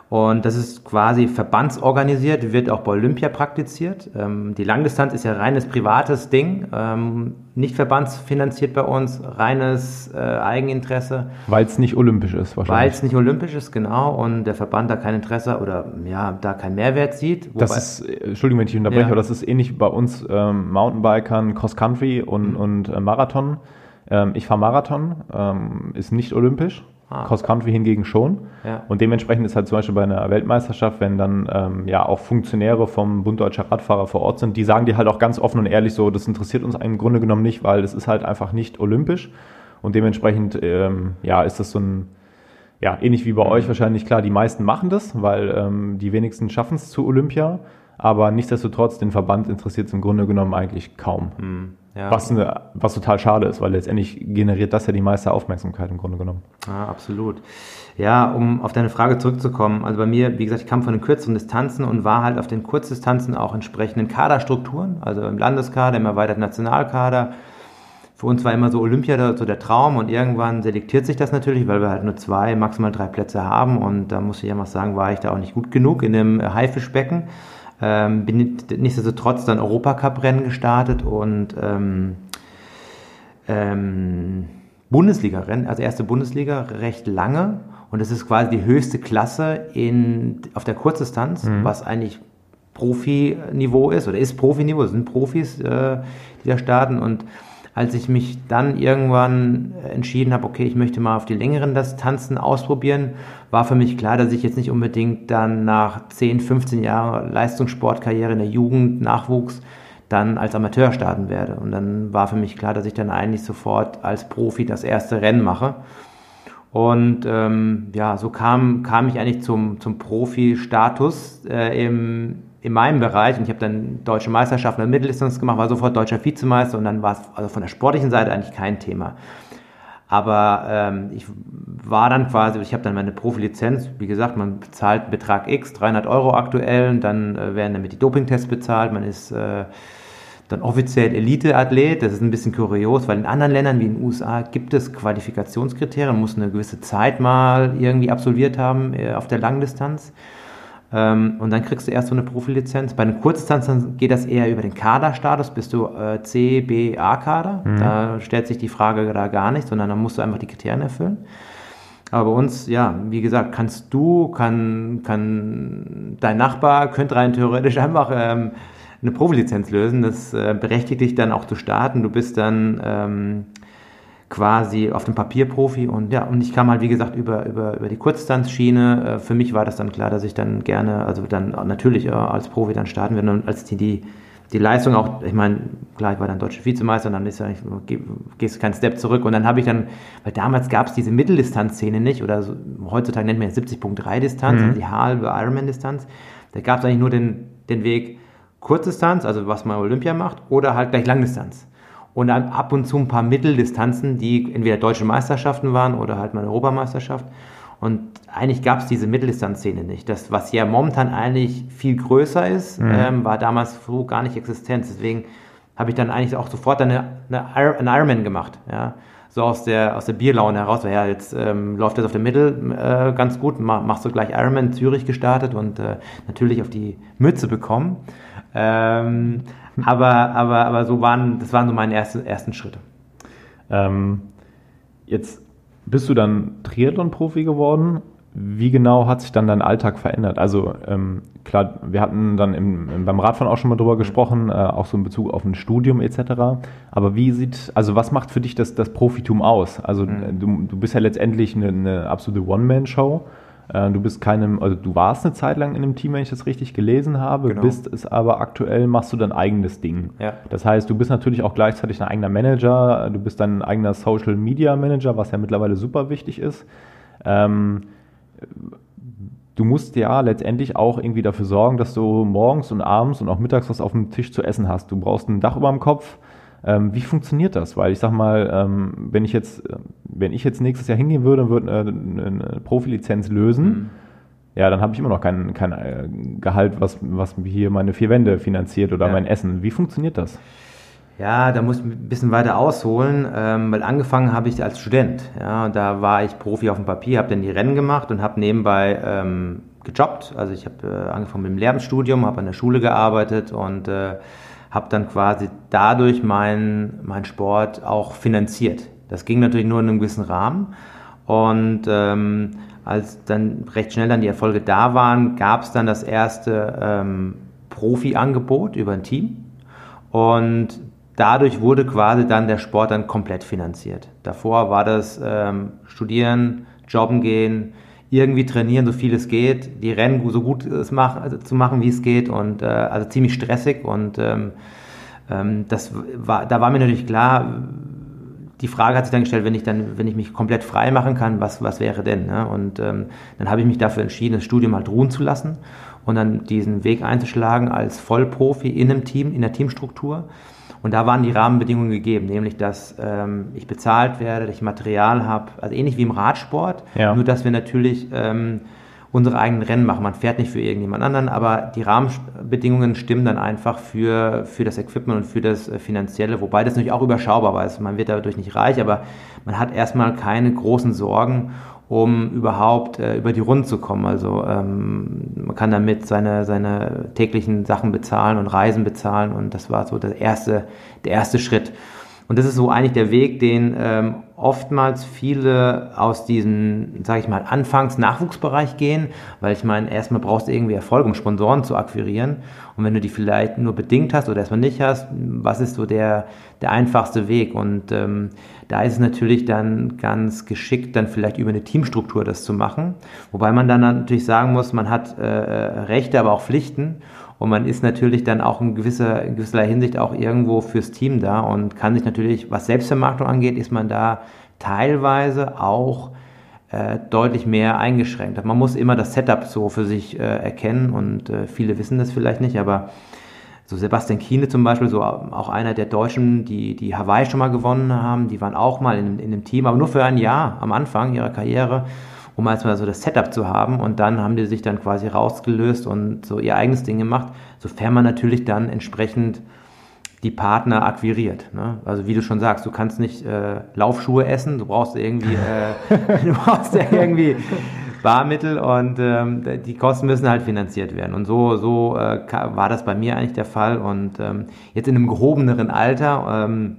B: Und das ist quasi verbandsorganisiert, wird auch bei Olympia praktiziert. Ähm, die Langdistanz ist ja reines privates Ding, ähm, nicht verbandsfinanziert bei uns, reines äh, Eigeninteresse.
A: Weil es nicht olympisch ist,
B: wahrscheinlich. Weil es nicht olympisch ist, genau, und der Verband da kein Interesse oder ja, da keinen Mehrwert sieht.
A: das ist, äh, Entschuldigung, wenn ich unterbreche, ja. aber das ist ähnlich wie bei uns ähm, Mountainbikern, Cross Country und, mhm. und äh, Marathon. Ähm, ich fahre Marathon, ähm, ist nicht olympisch. Ah. Cross Country hingegen schon. Ja. Und dementsprechend ist halt zum Beispiel bei einer Weltmeisterschaft, wenn dann ähm, ja auch Funktionäre vom Bund Deutscher Radfahrer vor Ort sind, die sagen dir halt auch ganz offen und ehrlich so, das interessiert uns im Grunde genommen nicht, weil es ist halt einfach nicht olympisch. Und dementsprechend ähm, ja, ist das so ein, ja, ähnlich wie bei mhm. euch wahrscheinlich klar, die meisten machen das, weil ähm, die wenigsten schaffen es zu Olympia. Aber nichtsdestotrotz, den Verband interessiert es im Grunde genommen eigentlich kaum. Mhm. Ja. Was, eine, was total schade ist, weil letztendlich generiert das ja die meiste Aufmerksamkeit im Grunde genommen.
B: Ja, absolut. Ja, um auf deine Frage zurückzukommen, also bei mir, wie gesagt, ich kam von den kürzeren Distanzen und war halt auf den Kurzdistanzen auch entsprechenden Kaderstrukturen, also im Landeskader, im erweiterten Nationalkader. Für uns war immer so Olympia so der Traum und irgendwann selektiert sich das natürlich, weil wir halt nur zwei, maximal drei Plätze haben und da muss ich ja mal sagen, war ich da auch nicht gut genug in dem Haifischbecken. Ähm, bin nichtsdestotrotz dann Europacup-Rennen gestartet und ähm, ähm, Bundesliga-Rennen, also erste Bundesliga, recht lange. Und das ist quasi die höchste Klasse in, auf der Kurzdistanz, mhm. was eigentlich Profiniveau ist oder ist Profiniveau, sind Profis, äh, die da starten. Und als ich mich dann irgendwann entschieden habe, okay, ich möchte mal auf die längeren Distanzen ausprobieren, war für mich klar, dass ich jetzt nicht unbedingt dann nach 10, 15 Jahren Leistungssportkarriere in der Jugend, Nachwuchs, dann als Amateur starten werde. Und dann war für mich klar, dass ich dann eigentlich sofort als Profi das erste Rennen mache. Und ähm, ja, so kam, kam ich eigentlich zum, zum Profi-Status äh, im, in meinem Bereich und ich habe dann deutsche Meisterschaften in Mitteldistanz gemacht, war sofort deutscher Vizemeister und dann war es also von der sportlichen Seite eigentlich kein Thema. Aber ähm, ich war dann quasi, ich habe dann meine Profilizenz, wie gesagt, man bezahlt Betrag X, 300 Euro aktuell, und dann äh, werden damit die Dopingtests bezahlt, man ist äh, dann offiziell Elite-Athlet, das ist ein bisschen kurios, weil in anderen Ländern wie in den USA gibt es Qualifikationskriterien, man muss eine gewisse Zeit mal irgendwie absolviert haben äh, auf der Langdistanz. Ähm, und dann kriegst du erst so eine Profilizenz. Bei den Kurzdistanzen geht das eher über den Kaderstatus. Bist du äh, C, B, A-Kader? Mhm. Da stellt sich die Frage da gar nicht, sondern dann musst du einfach die Kriterien erfüllen. Aber bei uns, ja, wie gesagt, kannst du, kann, kann dein Nachbar, könnte rein theoretisch einfach ähm, eine Profilizenz lösen. Das äh, berechtigt dich dann auch zu starten. Du bist dann ähm, quasi auf dem Papierprofi. Und ja, und ich kam halt, wie gesagt, über, über, über die Kurzdistanzschiene. Äh, für mich war das dann klar, dass ich dann gerne, also dann natürlich äh, als Profi dann starten werde. Und als die, die, die Leistung auch, ich meine, klar, ich war dann deutscher Vizemeister, dann ist ja, ich, gehst keinen Step zurück. Und dann habe ich dann, weil damals gab es diese Mitteldistanzszene nicht oder so, heutzutage nennt man ja 70.3 Distanz, mhm. also die halbe Ironman-Distanz, da gab es eigentlich nur den, den Weg Kurzdistanz, also was man Olympia macht, oder halt gleich Langdistanz und dann ab und zu ein paar Mitteldistanzen, die entweder deutsche Meisterschaften waren oder halt mal eine Europameisterschaft. Und eigentlich gab es diese Mitteldistanzszene nicht. Das, was ja momentan eigentlich viel größer ist, mhm. ähm, war damals so gar nicht existent. Deswegen habe ich dann eigentlich auch sofort eine, eine, einen Ironman gemacht. Ja? So aus der, aus der Bierlaune heraus, weil ja, jetzt ähm, läuft das auf der Mittel äh, ganz gut, machst du gleich Ironman Zürich gestartet und äh, natürlich auf die Mütze bekommen. Ähm, aber, aber, aber so waren, das waren so meine erste, ersten Schritte.
A: Ähm, jetzt bist du dann Triathlon-Profi geworden. Wie genau hat sich dann dein Alltag verändert? Also ähm, klar, wir hatten dann im, beim Radfahren auch schon mal drüber gesprochen, äh, auch so in Bezug auf ein Studium etc. Aber wie sieht, also was macht für dich das, das Profitum aus? Also mhm. du, du bist ja letztendlich eine, eine absolute One-Man-Show. Äh, du bist keinem, also du warst eine Zeit lang in einem Team, wenn ich das richtig gelesen habe, genau. bist es aber aktuell machst du dein eigenes Ding. Ja. Das heißt, du bist natürlich auch gleichzeitig ein eigener Manager, du bist dein eigener Social Media Manager, was ja mittlerweile super wichtig ist. Ähm, du musst ja letztendlich auch irgendwie dafür sorgen, dass du morgens und abends und auch mittags was auf dem Tisch zu essen hast. Du brauchst ein Dach über dem Kopf, ähm, wie funktioniert das? Weil ich sag mal, ähm, wenn ich jetzt, wenn ich jetzt nächstes Jahr hingehen würde und würde eine, eine Profilizenz lösen, mhm. ja, dann habe ich immer noch kein, kein äh, Gehalt, was, was hier meine vier Wände finanziert oder ja. mein Essen. Wie funktioniert das?
B: Ja, da muss ich ein bisschen weiter ausholen, ähm, weil angefangen habe ich als Student. Ja, da war ich Profi auf dem Papier, habe dann die Rennen gemacht und habe nebenbei ähm, gejobbt. Also ich habe äh, angefangen mit dem Lehramtsstudium, habe an der Schule gearbeitet und äh, habe dann quasi dadurch meinen mein Sport auch finanziert. Das ging natürlich nur in einem gewissen Rahmen. Und ähm, als dann recht schnell dann die Erfolge da waren, gab es dann das erste ähm, Profi-Angebot über ein Team. Und dadurch wurde quasi dann der Sport dann komplett finanziert. Davor war das ähm, Studieren, Jobben gehen, irgendwie trainieren, so viel es geht, die Rennen so gut es machen, also zu machen, wie es geht und äh, also ziemlich stressig und ähm, ähm, das war, da war mir natürlich klar, die Frage hat sich dann gestellt, wenn ich dann, wenn ich mich komplett frei machen kann, was, was wäre denn? Ne? Und ähm, dann habe ich mich dafür entschieden, das Studium halt ruhen zu lassen und dann diesen Weg einzuschlagen als Vollprofi in einem Team, in der Teamstruktur. Und da waren die Rahmenbedingungen gegeben, nämlich dass ähm, ich bezahlt werde, dass ich Material habe, also ähnlich wie im Radsport, ja. nur dass wir natürlich ähm, unsere eigenen Rennen machen. Man fährt nicht für irgendjemand anderen, aber die Rahmenbedingungen stimmen dann einfach für, für das Equipment und für das äh, Finanzielle, wobei das natürlich auch überschaubar war. Also man wird dadurch nicht reich, aber man hat erstmal keine großen Sorgen um überhaupt äh, über die Runden zu kommen. Also ähm, man kann damit seine, seine täglichen Sachen bezahlen und Reisen bezahlen und das war so der erste, der erste Schritt. Und das ist so eigentlich der Weg, den ähm, oftmals viele aus diesem, sage ich mal, Anfangs-Nachwuchsbereich gehen, weil ich meine, erstmal brauchst du irgendwie Erfolg, um Sponsoren zu akquirieren. Und wenn du die vielleicht nur bedingt hast oder erstmal nicht hast, was ist so der, der einfachste Weg? Und ähm, da ist es natürlich dann ganz geschickt, dann vielleicht über eine Teamstruktur das zu machen. Wobei man dann natürlich sagen muss, man hat äh, Rechte, aber auch Pflichten. Und man ist natürlich dann auch in gewisser, in gewisser Hinsicht auch irgendwo fürs Team da und kann sich natürlich, was Selbstvermarktung angeht, ist man da teilweise auch äh, deutlich mehr eingeschränkt. Man muss immer das Setup so für sich äh, erkennen und äh, viele wissen das vielleicht nicht, aber so Sebastian Kiene zum Beispiel, so auch einer der Deutschen, die, die Hawaii schon mal gewonnen haben, die waren auch mal in, in dem Team, aber nur für ein Jahr am Anfang ihrer Karriere um erstmal so das Setup zu haben und dann haben die sich dann quasi rausgelöst und so ihr eigenes Ding gemacht, sofern man natürlich dann entsprechend die Partner akquiriert. Ne? Also wie du schon sagst, du kannst nicht äh, Laufschuhe essen, du brauchst irgendwie, äh, du brauchst ja irgendwie Barmittel und ähm, die Kosten müssen halt finanziert werden. Und so, so äh, war das bei mir eigentlich der Fall. Und ähm, jetzt in einem gehobeneren Alter, ähm,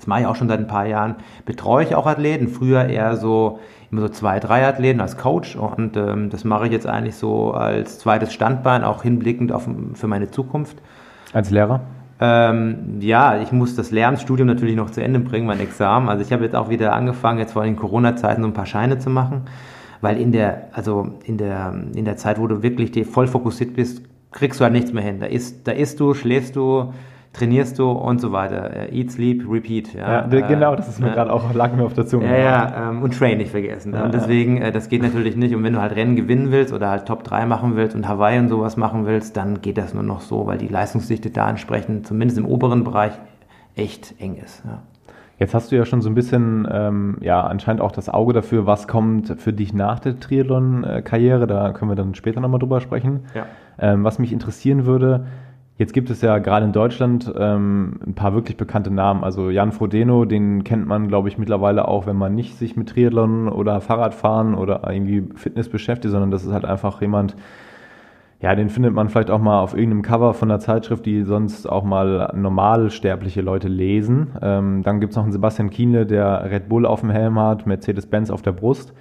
B: das mache ich auch schon seit ein paar Jahren, betreue ich auch Athleten. Früher eher so immer so zwei, drei Athleten als Coach und ähm, das mache ich jetzt eigentlich so als zweites Standbein, auch hinblickend auf, für meine Zukunft.
A: Als Lehrer?
B: Ähm, ja, ich muss das Lehramtsstudium natürlich noch zu Ende bringen, mein Examen. Also ich habe jetzt auch wieder angefangen, jetzt vor allem in Corona-Zeiten so ein paar Scheine zu machen, weil in der, also in der, in der Zeit, wo du wirklich voll fokussiert bist, kriegst du halt nichts mehr hin. Da isst, da isst du, schläfst du, trainierst du und so weiter. Eat, sleep, repeat.
A: Ja, ja genau, das ist mir äh, gerade auch lag mir auf der Zunge.
B: Ja, ja, ähm, und train nicht vergessen. Ja, und deswegen, äh, das geht natürlich nicht. Und wenn du halt Rennen gewinnen willst oder halt Top 3 machen willst und Hawaii und sowas machen willst, dann geht das nur noch so, weil die Leistungsdichte da entsprechend, zumindest im oberen Bereich, echt eng ist. Ja.
A: Jetzt hast du ja schon so ein bisschen, ähm, ja, anscheinend auch das Auge dafür, was kommt für dich nach der Triathlon-Karriere. Da können wir dann später nochmal drüber sprechen. Ja. Ähm, was mich interessieren würde, Jetzt gibt es ja gerade in Deutschland ähm, ein paar wirklich bekannte Namen. Also Jan Frodeno, den kennt man, glaube ich, mittlerweile auch, wenn man nicht sich mit Triathlon oder Fahrradfahren oder irgendwie Fitness beschäftigt, sondern das ist halt einfach jemand, ja, den findet man vielleicht auch mal auf irgendeinem Cover von einer Zeitschrift, die sonst auch mal normalsterbliche Leute lesen. Ähm, dann gibt es noch einen Sebastian Kienle, der Red Bull auf dem Helm hat, Mercedes-Benz auf der Brust.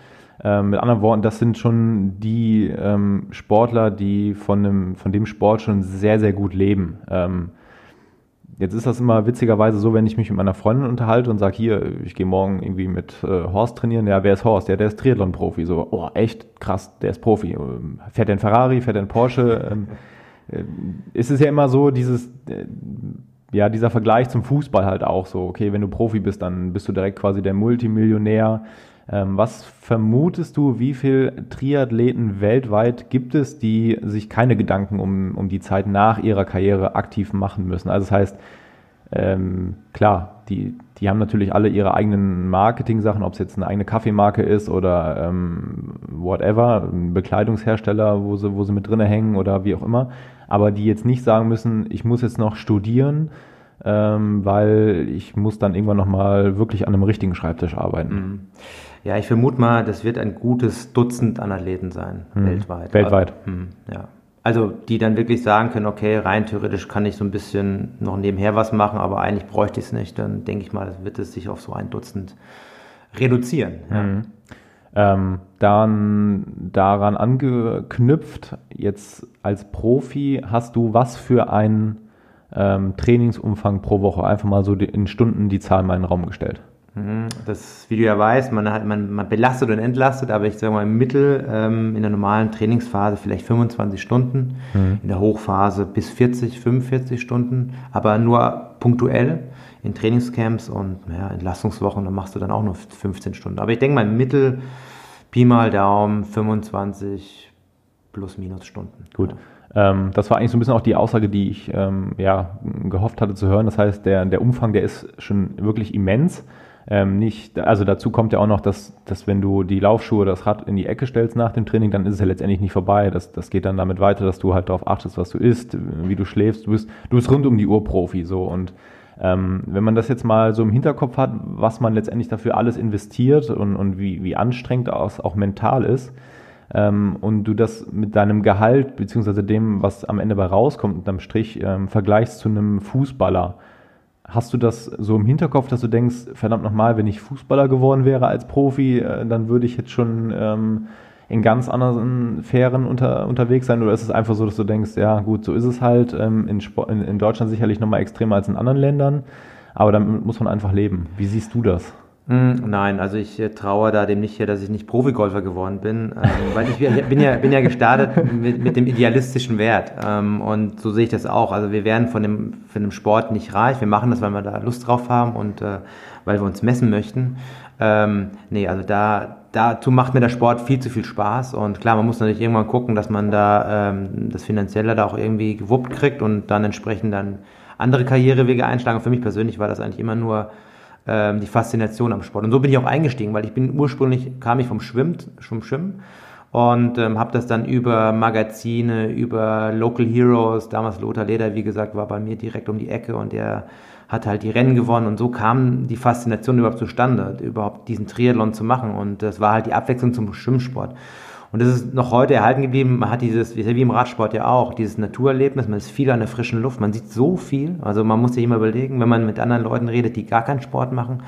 A: Ähm, mit anderen Worten, das sind schon die ähm, Sportler, die von dem, von dem Sport schon sehr, sehr gut leben. Ähm, jetzt ist das immer witzigerweise so, wenn ich mich mit meiner Freundin unterhalte und sage, hier, ich gehe morgen irgendwie mit äh, Horst trainieren. Ja, wer ist Horst? Ja, der ist Triathlon-Profi. So, oh, echt krass, der ist Profi. Fährt er ein Ferrari, fährt ein Porsche? Ähm, äh, ist es ja immer so, dieses, äh, ja, dieser Vergleich zum Fußball halt auch so, okay, wenn du Profi bist, dann bist du direkt quasi der Multimillionär. Ähm, was vermutest du, wie viele Triathleten weltweit gibt es, die sich keine Gedanken um, um die Zeit nach ihrer Karriere aktiv machen müssen? Also das heißt, ähm, klar, die, die haben natürlich alle ihre eigenen Marketing-Sachen, ob es jetzt eine eigene Kaffeemarke ist oder ähm, whatever, ein Bekleidungshersteller, wo sie, wo sie mit drinne hängen oder wie auch immer, aber die jetzt nicht sagen müssen, ich muss jetzt noch studieren, ähm, weil ich muss dann irgendwann nochmal wirklich an einem richtigen Schreibtisch arbeiten. Mhm.
B: Ja, ich vermute mal, das wird ein gutes Dutzend an Athleten sein, hm. weltweit.
A: Weltweit.
B: Aber, hm, ja. Also die dann wirklich sagen können, okay, rein theoretisch kann ich so ein bisschen noch nebenher was machen, aber eigentlich bräuchte ich es nicht, dann denke ich mal, wird es sich auf so ein Dutzend reduzieren. Ja. Mhm.
A: Ähm, dann daran angeknüpft, jetzt als Profi, hast du was für einen ähm, Trainingsumfang pro Woche? Einfach mal so in Stunden die Zahl mal in den Raum gestellt.
B: Mhm. Das, wie du ja weißt, man, hat, man, man belastet und entlastet, aber ich sage mal im Mittel ähm, in der normalen Trainingsphase vielleicht 25 Stunden, mhm. in der Hochphase bis 40, 45 Stunden, aber nur punktuell in Trainingscamps und ja, Entlastungswochen, da machst du dann auch nur 15 Stunden. Aber ich denke mal im Mittel, Pi mal Daumen, 25 plus minus Stunden.
A: Gut. Ähm, das war eigentlich so ein bisschen auch die Aussage, die ich ähm, ja, gehofft hatte zu hören. Das heißt, der, der Umfang, der ist schon wirklich immens ähm, nicht, also dazu kommt ja auch noch, dass, dass wenn du die Laufschuhe, das Rad in die Ecke stellst nach dem Training, dann ist es ja letztendlich nicht vorbei. Das, das geht dann damit weiter, dass du halt darauf achtest, was du isst, wie du schläfst. Du bist, du bist rund um die Uhr Profi so und ähm, wenn man das jetzt mal so im Hinterkopf hat, was man letztendlich dafür alles investiert und, und wie, wie anstrengend das auch mental ist, ähm, und du das mit deinem Gehalt beziehungsweise dem, was am Ende bei rauskommt, unterm Strich ähm, vergleichst zu einem Fußballer, Hast du das so im Hinterkopf, dass du denkst, verdammt nochmal, wenn ich Fußballer geworden wäre als Profi, äh, dann würde ich jetzt schon ähm, in ganz anderen Sphären unter, unterwegs sein? Oder ist es einfach so, dass du denkst, ja gut, so ist es halt, ähm, in, in, in Deutschland sicherlich nochmal extremer als in anderen Ländern, aber damit muss man einfach leben. Wie siehst du das?
B: Hm, nein, also ich äh, traue da dem nicht her, dass ich nicht Profigolfer geworden bin, ähm, weil ich bin ja, bin ja gestartet mit, mit dem idealistischen Wert ähm, und so sehe ich das auch. Also wir werden von dem, von dem Sport nicht reich, wir machen das, weil wir da Lust drauf haben und äh, weil wir uns messen möchten. Ähm, nee, also da, dazu macht mir der Sport viel zu viel Spaß und klar, man muss natürlich irgendwann gucken, dass man da ähm, das Finanzielle da auch irgendwie gewuppt kriegt und dann entsprechend dann andere Karrierewege einschlagen. Für mich persönlich war das eigentlich immer nur die Faszination am Sport. Und so bin ich auch eingestiegen, weil ich bin ursprünglich, kam ich vom Schwimmen, vom Schwimmen und ähm, habe das dann über Magazine, über Local Heroes, damals Lothar Leder, wie gesagt, war bei mir direkt um die Ecke und der hat halt die Rennen gewonnen und so kam die Faszination überhaupt zustande, überhaupt diesen Triathlon zu machen und das war halt die Abwechslung zum Schwimmsport. Und das ist noch heute erhalten geblieben. Man hat dieses, wie im Radsport ja auch, dieses Naturerlebnis. Man ist viel an der frischen Luft. Man sieht so viel. Also man muss sich immer überlegen, wenn man mit anderen Leuten redet, die gar keinen Sport machen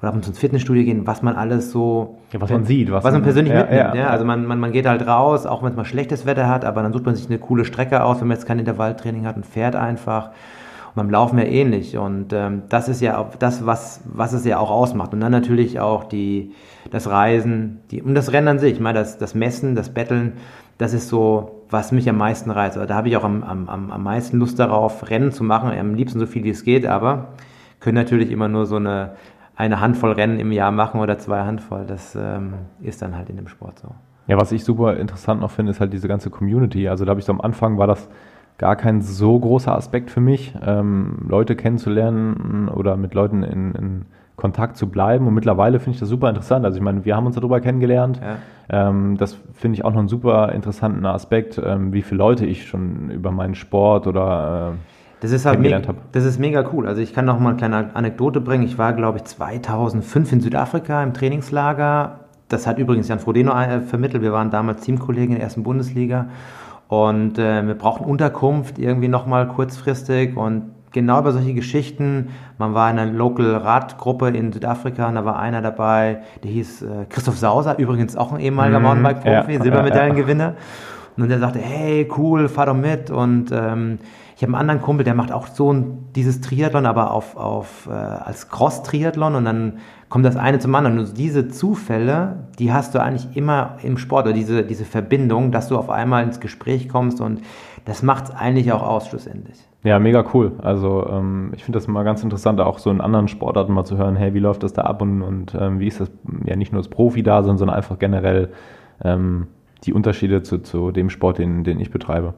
B: oder ab und zu ins Fitnessstudio gehen, was man alles so.
A: Ja, was man sieht.
B: Was, was man persönlich ja, mitnimmt. Ja. ja. Also man, man, man geht halt raus, auch wenn es mal schlechtes Wetter hat, aber dann sucht man sich eine coole Strecke aus, wenn man jetzt kein Intervalltraining hat und fährt einfach. Und beim Laufen ja ähnlich. Und ähm, das ist ja auch das, was, was es ja auch ausmacht. Und dann natürlich auch die, das Reisen die, und das Rennen an sich. Ich meine, das, das Messen, das Betteln, das ist so, was mich am meisten reizt. Da habe ich auch am, am, am meisten Lust darauf, Rennen zu machen. Am liebsten so viel wie es geht, aber können natürlich immer nur so eine eine Handvoll Rennen im Jahr machen oder zwei Handvoll. Das ähm, ist dann halt in dem Sport so.
A: Ja, was ich super interessant noch finde, ist halt diese ganze Community. Also da habe ich so am Anfang war das gar kein so großer Aspekt für mich, ähm, Leute kennenzulernen oder mit Leuten in, in, Kontakt zu bleiben. Und mittlerweile finde ich das super interessant. Also ich meine, wir haben uns darüber kennengelernt. Ja. Ähm, das finde ich auch noch einen super interessanten Aspekt, ähm, wie viele Leute ich schon über meinen Sport oder äh,
B: das ist halt mega, das ist mega cool. Also ich kann noch mal eine kleine Anekdote bringen. Ich war, glaube ich, 2005 in Südafrika im Trainingslager. Das hat übrigens Jan Frodeno äh, vermittelt. Wir waren damals Teamkollegen in der ersten Bundesliga und äh, wir brauchten Unterkunft irgendwie noch mal kurzfristig und genau über solche Geschichten. Man war in einer Local Radgruppe in Südafrika und da war einer dabei, der hieß äh, Christoph Sauser, übrigens auch ein ehemaliger mm, Mountainbike-Profi, ja, Silbermedaillengewinner. Und der sagte, hey, cool, fahr doch mit. Und ähm, ich habe einen anderen Kumpel, der macht auch so ein, dieses Triathlon, aber auf, auf, äh, als Cross-Triathlon und dann kommt das eine zum anderen. Und diese Zufälle, die hast du eigentlich immer im Sport oder diese, diese Verbindung, dass du auf einmal ins Gespräch kommst und das macht es eigentlich auch aus schlussendlich.
A: Ja, mega cool. Also ähm, ich finde das immer ganz interessant, auch so in anderen Sportarten mal zu hören, hey, wie läuft das da ab und, und ähm, wie ist das ja nicht nur das Profi da, sondern einfach generell ähm, die Unterschiede zu, zu dem Sport, den, den ich betreibe.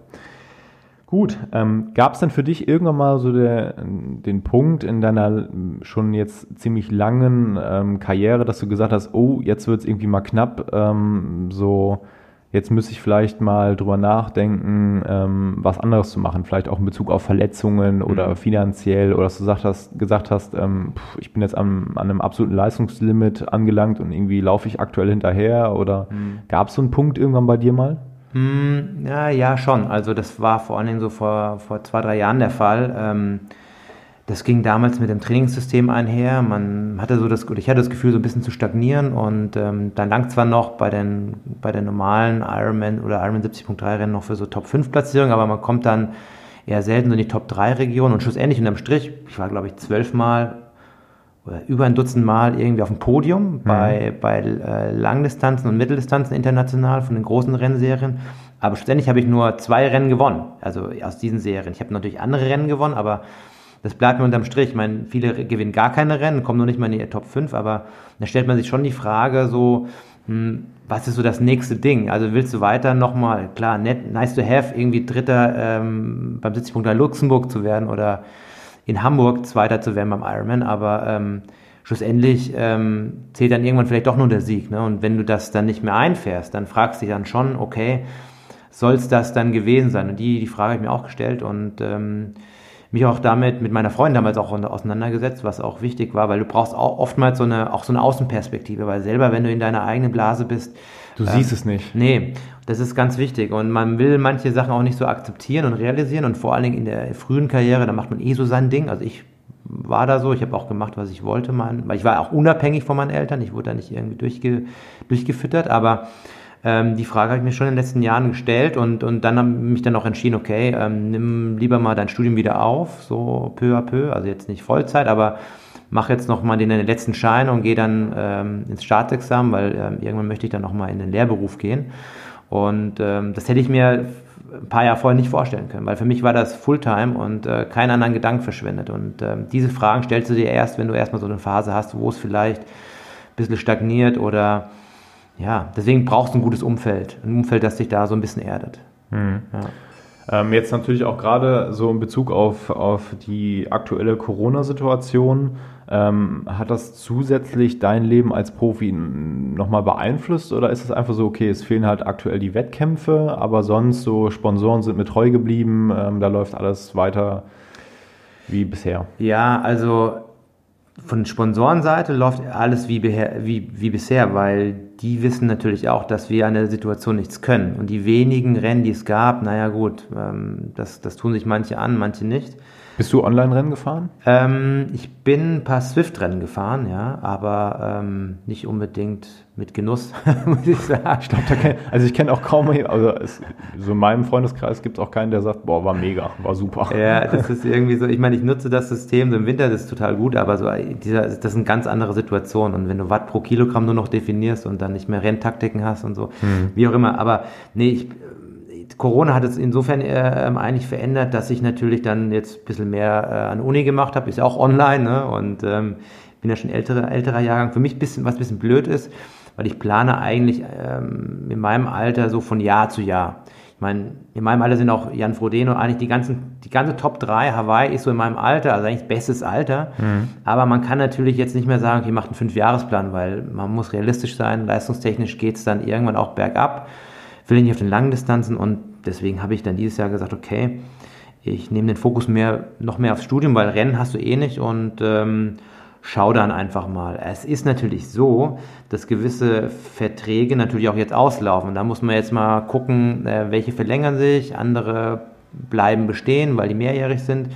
A: Gut, ähm, gab es denn für dich irgendwann mal so der, den Punkt in deiner schon jetzt ziemlich langen ähm, Karriere, dass du gesagt hast, oh, jetzt wird es irgendwie mal knapp, ähm, so jetzt müsste ich vielleicht mal drüber nachdenken, ähm, was anderes zu machen, vielleicht auch in Bezug auf Verletzungen oder mhm. finanziell oder dass du gesagt hast, gesagt hast ähm, pff, ich bin jetzt an, an, einem absoluten Leistungslimit angelangt und irgendwie laufe ich aktuell hinterher oder mhm. gab es so einen Punkt irgendwann bei dir mal?
B: Hm, ja, ja, schon. Also das war vor allen Dingen so vor, vor zwei, drei Jahren der Fall. Ähm, das ging damals mit dem Trainingssystem einher. Man hatte so das, ich hatte das Gefühl, so ein bisschen zu stagnieren und ähm, dann langt zwar noch bei den, bei den normalen Ironman oder Ironman 70.3 Rennen noch für so Top 5 Platzierungen, aber man kommt dann eher selten in die Top 3 Region und schlussendlich unterm Strich, ich war glaube ich zwölfmal über ein Dutzend Mal irgendwie auf dem Podium mhm. bei, bei äh, Langdistanzen und Mitteldistanzen international von den großen Rennserien. Aber schlussendlich habe ich nur zwei Rennen gewonnen, also aus diesen Serien. Ich habe natürlich andere Rennen gewonnen, aber das bleibt mir unterm Strich. Ich meine, viele gewinnen gar keine Rennen, kommen noch nicht mal in die Top 5, aber da stellt man sich schon die Frage so, hm, was ist so das nächste Ding? Also willst du weiter nochmal, klar, net, nice to have, irgendwie Dritter ähm, beim 70 Punkte Luxemburg zu werden oder in Hamburg Zweiter zu werden beim Ironman, aber ähm, schlussendlich ähm, zählt dann irgendwann vielleicht doch nur der Sieg. Ne? Und wenn du das dann nicht mehr einfährst, dann fragst du dich dann schon, okay, soll es das dann gewesen sein? Und die, die Frage habe ich mir auch gestellt und ähm, mich auch damit mit meiner Freundin damals auch auseinandergesetzt, was auch wichtig war, weil du brauchst auch oftmals so eine, auch so eine Außenperspektive, weil selber, wenn du in deiner eigenen Blase bist,
A: Du siehst ähm, es nicht.
B: Nee, das ist ganz wichtig. Und man will manche Sachen auch nicht so akzeptieren und realisieren. Und vor allen Dingen in der frühen Karriere, da macht man eh so sein Ding. Also ich war da so, ich habe auch gemacht, was ich wollte, mein, weil ich war auch unabhängig von meinen Eltern, ich wurde da nicht irgendwie durchge, durchgefüttert, aber ähm, die Frage habe ich mir schon in den letzten Jahren gestellt und, und dann habe ich mich dann auch entschieden, okay, ähm, nimm lieber mal dein Studium wieder auf, so peu à peu, also jetzt nicht Vollzeit, aber mache jetzt noch mal den, letzten Schein und gehe dann ähm, ins Staatsexamen, weil ähm, irgendwann möchte ich dann noch mal in den Lehrberuf gehen. Und ähm, das hätte ich mir ein paar Jahre vorher nicht vorstellen können, weil für mich war das Fulltime und äh, keinen anderen Gedanken verschwendet. Und ähm, diese Fragen stellst du dir erst, wenn du erstmal so eine Phase hast, wo es vielleicht ein bisschen stagniert oder ja, deswegen brauchst du ein gutes Umfeld, ein Umfeld, das dich da so ein bisschen erdet. Mhm.
A: Ja. Ähm, jetzt natürlich auch gerade so in Bezug auf, auf die aktuelle Corona-Situation. Ähm, hat das zusätzlich dein Leben als Profi nochmal beeinflusst oder ist es einfach so, okay, es fehlen halt aktuell die Wettkämpfe, aber sonst so Sponsoren sind mir treu geblieben, ähm, da läuft alles weiter wie bisher?
B: Ja, also von Sponsorenseite läuft alles wie, wie, wie bisher, weil die wissen natürlich auch, dass wir an der Situation nichts können. Und die wenigen Rennen, die es gab, naja gut, ähm, das, das tun sich manche an, manche nicht.
A: Bist du Online-Rennen gefahren?
B: Ähm, ich bin ein paar Swift-Rennen gefahren, ja, aber ähm, nicht unbedingt mit Genuss, muss ich sagen.
A: Ich glaube, kenn, also ich kenne auch kaum, also es, so in meinem Freundeskreis gibt es auch keinen, der sagt, boah, war mega, war super.
B: Ja, das ist irgendwie so, ich meine, ich nutze das System so im Winter, das ist total gut, aber so dieser, das ist eine ganz andere Situation und wenn du Watt pro Kilogramm nur noch definierst und dann nicht mehr Renntaktiken hast und so, hm. wie auch immer, aber nee, ich Corona hat es insofern äh, eigentlich verändert, dass ich natürlich dann jetzt ein bisschen mehr äh, an Uni gemacht habe, ist ja auch online ne? und ähm, bin ja schon älterer, älterer Jahrgang. Für mich bisschen, was ein bisschen blöd ist, weil ich plane eigentlich ähm, in meinem Alter so von Jahr zu Jahr. Ich meine, in meinem Alter sind auch Jan Frodeno eigentlich die ganzen, die ganze Top 3 Hawaii ist so in meinem Alter, also eigentlich bestes Alter. Mhm. Aber man kann natürlich jetzt nicht mehr sagen, okay, macht einen Fünfjahresplan, weil man muss realistisch sein, leistungstechnisch geht es dann irgendwann auch bergab will nicht auf den langen Distanzen und deswegen habe ich dann dieses Jahr gesagt, okay, ich nehme den Fokus mehr, noch mehr aufs Studium, weil Rennen hast du eh nicht und ähm, schau dann einfach mal. Es ist natürlich so, dass gewisse Verträge natürlich auch jetzt auslaufen. Da muss man jetzt mal gucken, äh, welche verlängern sich, andere bleiben bestehen, weil die mehrjährig sind.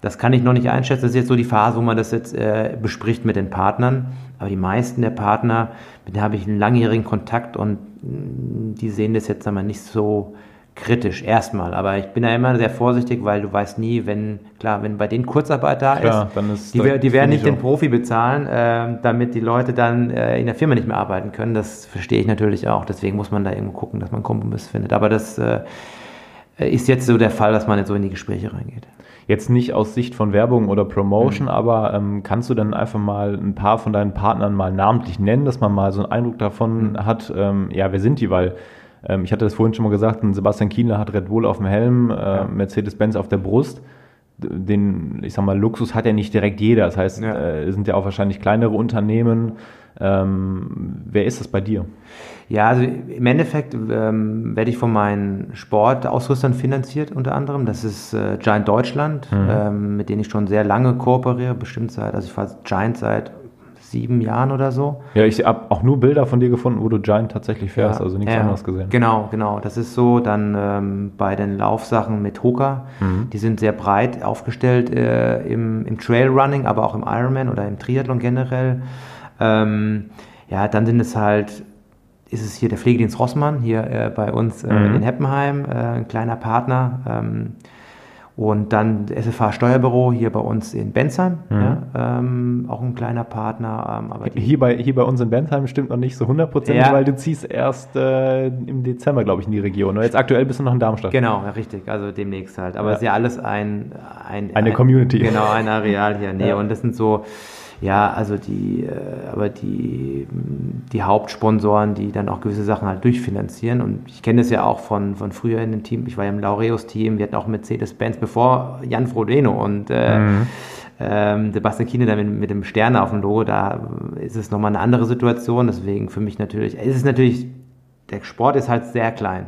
B: Das kann ich noch nicht einschätzen. Das ist jetzt so die Phase, wo man das jetzt äh, bespricht mit den Partnern. Aber die meisten der Partner, mit denen habe ich einen langjährigen Kontakt und mm, die sehen das jetzt einmal nicht so kritisch erstmal. Aber ich bin da immer sehr vorsichtig, weil du weißt nie, wenn, klar, wenn bei denen Kurzarbeit da klar, ist, ist die, die werden nicht den Profi bezahlen, äh, damit die Leute dann äh, in der Firma nicht mehr arbeiten können. Das verstehe ich natürlich auch. Deswegen muss man da irgendwo gucken, dass man einen Kompromiss findet. Aber das äh, ist jetzt so der Fall, dass man jetzt so in die Gespräche reingeht.
A: Jetzt nicht aus Sicht von Werbung oder Promotion, mhm. aber ähm, kannst du dann einfach mal ein paar von deinen Partnern mal namentlich nennen, dass man mal so einen Eindruck davon mhm. hat, ähm, ja, wer sind die? Weil ähm, ich hatte das vorhin schon mal gesagt, ein Sebastian Kienler hat Red Bull auf dem Helm, äh, ja. Mercedes-Benz auf der Brust. Den, ich sag mal, Luxus hat ja nicht direkt jeder. Das heißt, ja. äh, sind ja auch wahrscheinlich kleinere Unternehmen. Ähm, wer ist das bei dir?
B: Ja, also im Endeffekt ähm, werde ich von meinen Sportausrüstern finanziert unter anderem. Das ist äh, Giant Deutschland, mhm. ähm, mit denen ich schon sehr lange kooperiere, bestimmt seit, also ich fahre Giant seit sieben Jahren oder so.
A: Ja, ich habe auch nur Bilder von dir gefunden, wo du Giant tatsächlich fährst, ja, also nichts ja, anderes gesehen.
B: Genau, genau. Das ist so. Dann ähm, bei den Laufsachen mit Hoka, mhm. die sind sehr breit aufgestellt äh, im, im Trailrunning, aber auch im Ironman oder im Triathlon generell. Ähm, ja, dann sind es halt ist es hier der Pflegedienst Rossmann, hier äh, bei uns äh, mhm. in Heppenheim, äh, ein kleiner Partner. Ähm, und dann SFH Steuerbüro hier bei uns in Bensheim, mhm. ja, ähm, auch ein kleiner Partner.
A: Ähm, aber hier, bei, hier bei uns in Bensheim stimmt noch nicht so hundertprozentig, ja. weil du ziehst erst äh, im Dezember, glaube ich, in die Region. Und jetzt aktuell bist du noch in Darmstadt.
B: Genau, ja, richtig, also demnächst halt. Aber es ist ja alles ein, ein
A: eine ein, Community.
B: Genau, ein Areal hier. Nee, und das sind so ja, also die, äh, aber die, die Hauptsponsoren, die dann auch gewisse Sachen halt durchfinanzieren. Und ich kenne das ja auch von, von früher in dem Team. Ich war ja im Laureus-Team, wir hatten auch Mercedes-Benz, bevor Jan Frodeno und äh, mhm. ähm, Sebastian Kiene da mit, mit dem Sterne auf dem Logo, da ist es nochmal eine andere Situation. Deswegen für mich natürlich, es ist natürlich, der Sport ist halt sehr klein.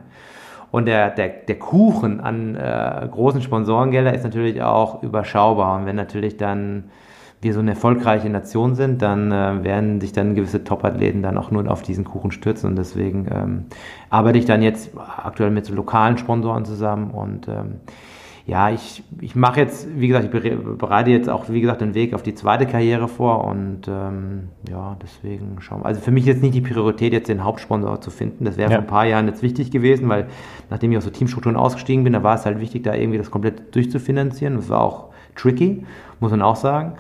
B: Und der, der, der Kuchen an äh, großen Sponsorengelder ist natürlich auch überschaubar. Und wenn natürlich dann wir so eine erfolgreiche Nation sind, dann äh, werden sich dann gewisse Top-Athleten dann auch nur auf diesen Kuchen stürzen. Und deswegen ähm, arbeite ich dann jetzt aktuell mit so lokalen Sponsoren zusammen. Und ähm, ja, ich, ich mache jetzt, wie gesagt, ich bereite jetzt auch, wie gesagt, den Weg auf die zweite Karriere vor. Und ähm, ja, deswegen schauen wir. Also für mich jetzt nicht die Priorität, jetzt den Hauptsponsor zu finden. Das wäre ja. vor ein paar Jahren jetzt wichtig gewesen, weil nachdem ich aus so Teamstrukturen ausgestiegen bin, da war es halt wichtig, da irgendwie das komplett durchzufinanzieren. Das war auch tricky, muss man auch sagen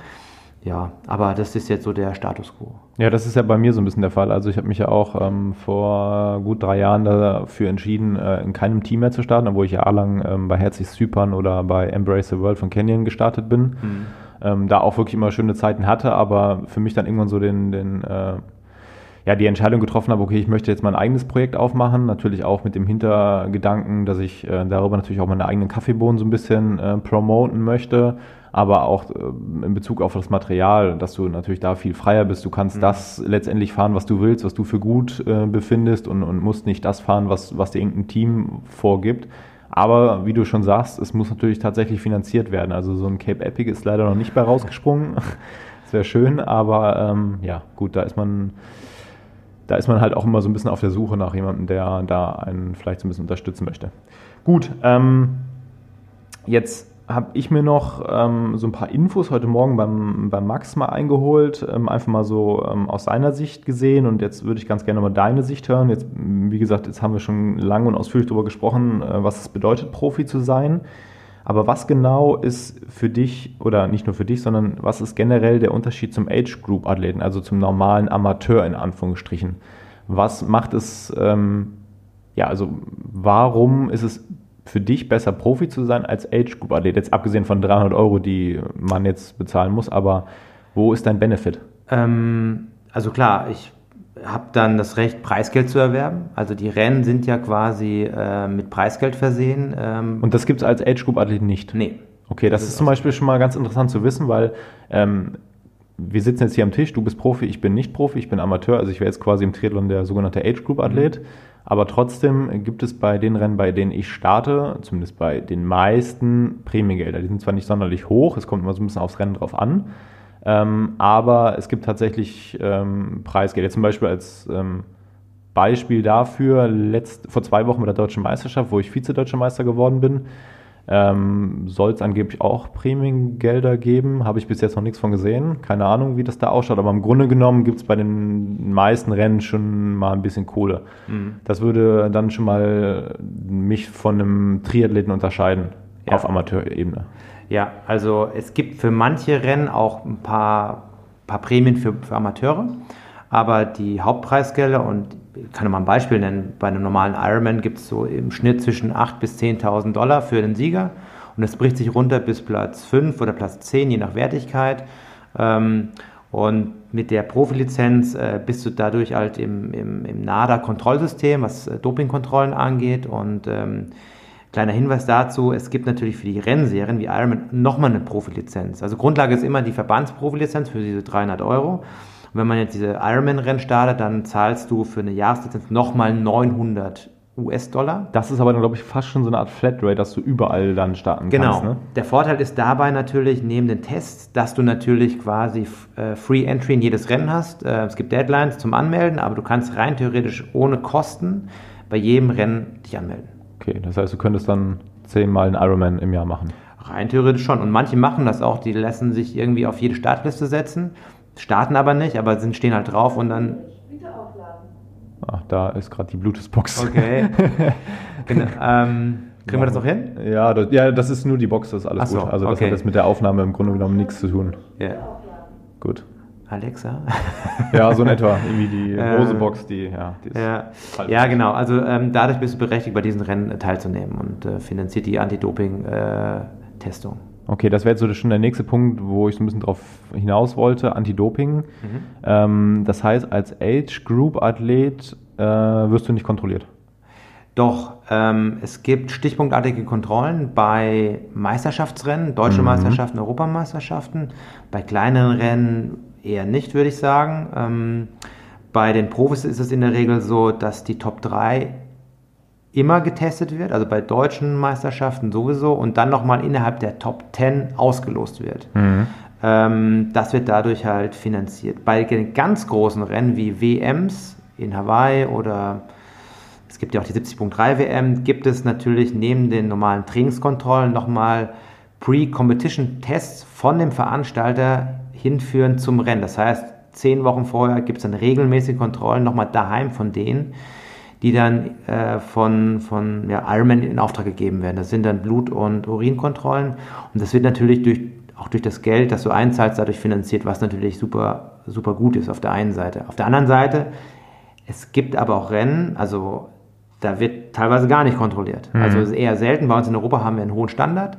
B: ja, aber das ist jetzt so der Status quo.
A: Ja, das ist ja bei mir so ein bisschen der Fall. Also ich habe mich ja auch ähm, vor gut drei Jahren dafür entschieden, äh, in keinem Team mehr zu starten, obwohl ich jahrelang ähm, bei Herzlich Zypern oder bei Embrace the World von Canyon gestartet bin. Mhm. Ähm, da auch wirklich immer schöne Zeiten hatte, aber für mich dann irgendwann so den, den äh, ja, die Entscheidung getroffen habe, okay, ich möchte jetzt mein eigenes Projekt aufmachen, natürlich auch mit dem Hintergedanken, dass ich äh, darüber natürlich auch meine eigenen Kaffeebohnen so ein bisschen äh, promoten möchte, aber auch äh, in Bezug auf das Material, dass du natürlich da viel freier bist. Du kannst mhm. das letztendlich fahren, was du willst, was du für gut äh, befindest und, und musst nicht das fahren, was, was dir irgendein Team vorgibt. Aber wie du schon sagst, es muss natürlich tatsächlich finanziert werden. Also so ein Cape Epic ist leider noch nicht bei rausgesprungen. das wäre schön, aber ähm, ja, gut, da ist man da ist man halt auch immer so ein bisschen auf der Suche nach jemandem, der da einen vielleicht so ein bisschen unterstützen möchte. Gut, ähm, jetzt habe ich mir noch ähm, so ein paar Infos heute Morgen beim, beim Max mal eingeholt, ähm, einfach mal so ähm, aus seiner Sicht gesehen und jetzt würde ich ganz gerne mal deine Sicht hören. Jetzt, wie gesagt, jetzt haben wir schon lang und ausführlich darüber gesprochen, äh, was es bedeutet, Profi zu sein. Aber was genau ist für dich, oder nicht nur für dich, sondern was ist generell der Unterschied zum Age Group Athleten, also zum normalen Amateur in Anführungsstrichen? Was macht es, ähm, ja, also warum ist es für dich besser Profi zu sein als Age Group Athlet? Jetzt abgesehen von 300 Euro, die man jetzt bezahlen muss, aber wo ist dein Benefit?
B: Ähm, also klar, ich habe dann das Recht, Preisgeld zu erwerben. Also die Rennen sind ja quasi äh, mit Preisgeld versehen.
A: Ähm. Und das gibt es als Age Group Athlet nicht?
B: Nee.
A: Okay, das, das ist, ist zum Beispiel schon mal ganz interessant zu wissen, weil ähm, wir sitzen jetzt hier am Tisch, du bist Profi, ich bin nicht Profi, ich bin Amateur, also ich wäre jetzt quasi im Triathlon der sogenannte Age Group Athlet. Mhm. Aber trotzdem gibt es bei den Rennen, bei denen ich starte, zumindest bei den meisten Prämiegelder. Die sind zwar nicht sonderlich hoch, es kommt immer so ein bisschen aufs Rennen drauf an, ähm, aber es gibt tatsächlich ähm, Preisgeld. Jetzt zum Beispiel als ähm, Beispiel dafür, letzt, vor zwei Wochen mit der Deutschen Meisterschaft, wo ich Vize-Deutscher Meister geworden bin, ähm, soll es angeblich auch Prämiengelder geben. Habe ich bis jetzt noch nichts von gesehen. Keine Ahnung, wie das da ausschaut. Aber im Grunde genommen gibt es bei den meisten Rennen schon mal ein bisschen Kohle. Mhm. Das würde dann schon mal mich von einem Triathleten unterscheiden ja. auf Amateurebene.
B: Ja, also es gibt für manche Rennen auch ein paar, paar Prämien für, für Amateure, aber die Hauptpreisgelder und ich kann mal ein Beispiel nennen, bei einem normalen Ironman gibt es so im Schnitt zwischen 8.000 bis 10.000 Dollar für den Sieger und es bricht sich runter bis Platz 5 oder Platz 10, je nach Wertigkeit. Ähm, und mit der Profilizenz äh, bist du dadurch halt im, im, im NADA-Kontrollsystem, was äh, Dopingkontrollen angeht und ähm, Kleiner Hinweis dazu, es gibt natürlich für die Rennserien wie Ironman nochmal eine Profilizenz. Also Grundlage ist immer die Verbandsprofilizenz für diese 300 Euro. Und wenn man jetzt diese Ironman-Rennen startet, dann zahlst du für eine Jahreslizenz nochmal 900 US-Dollar.
A: Das ist aber dann, glaube ich, fast schon so eine Art Flatrate, dass du überall dann starten
B: genau.
A: kannst.
B: Genau. Ne? Der Vorteil ist dabei natürlich neben den Tests, dass du natürlich quasi äh, Free Entry in jedes Rennen hast. Äh, es gibt Deadlines zum Anmelden, aber du kannst rein theoretisch ohne Kosten bei jedem Rennen dich anmelden.
A: Okay, das heißt, du könntest dann zehnmal einen Ironman im Jahr machen.
B: Rein theoretisch schon. Und manche machen das auch, die lassen sich irgendwie auf jede Startliste setzen, starten aber nicht, aber sind, stehen halt drauf und dann.
A: Ach, da ist gerade die Bluetooth-Box.
B: Okay. genau, ähm, kriegen wir das noch hin?
A: Ja das, ja, das ist nur die Box, das ist alles so, gut. Also das okay. hat jetzt mit der Aufnahme im Grunde genommen nichts zu tun. Ja. Yeah. Gut.
B: Alexa.
A: ja, so in etwa. Irgendwie die ähm, große Box, die, ja. Die
B: ja. ja, genau. Also ähm, dadurch bist du berechtigt, bei diesen Rennen teilzunehmen und äh, finanziert die Anti-Doping-Testung.
A: Äh, okay, das wäre jetzt schon der nächste Punkt, wo ich so ein bisschen drauf hinaus wollte, Anti-Doping. Mhm. Ähm, das heißt, als Age-Group-Athlet äh, wirst du nicht kontrolliert.
B: Doch, ähm, es gibt stichpunktartige Kontrollen bei Meisterschaftsrennen, deutsche mhm. Meisterschaften, Europameisterschaften. Bei kleineren Rennen eher nicht, würde ich sagen. Ähm, bei den Profis ist es in der Regel so, dass die Top 3 immer getestet wird, also bei deutschen Meisterschaften sowieso und dann nochmal innerhalb der Top 10 ausgelost wird. Mhm. Ähm, das wird dadurch halt finanziert. Bei den ganz großen Rennen wie WMs in Hawaii oder es gibt ja auch die 70.3 WM, gibt es natürlich neben den normalen Trainingskontrollen nochmal Pre-Competition-Tests von dem Veranstalter hinführen zum Rennen. Das heißt, zehn Wochen vorher gibt es dann regelmäßige Kontrollen nochmal daheim von denen, die dann äh, von, von ja, Ironman in Auftrag gegeben werden. Das sind dann Blut- und Urinkontrollen und das wird natürlich durch, auch durch das Geld, das du einzahlst, dadurch finanziert, was natürlich super, super gut ist auf der einen Seite. Auf der anderen Seite, es gibt aber auch Rennen, also da wird teilweise gar nicht kontrolliert. Mhm. Also ist eher selten. Bei uns in Europa haben wir einen hohen Standard.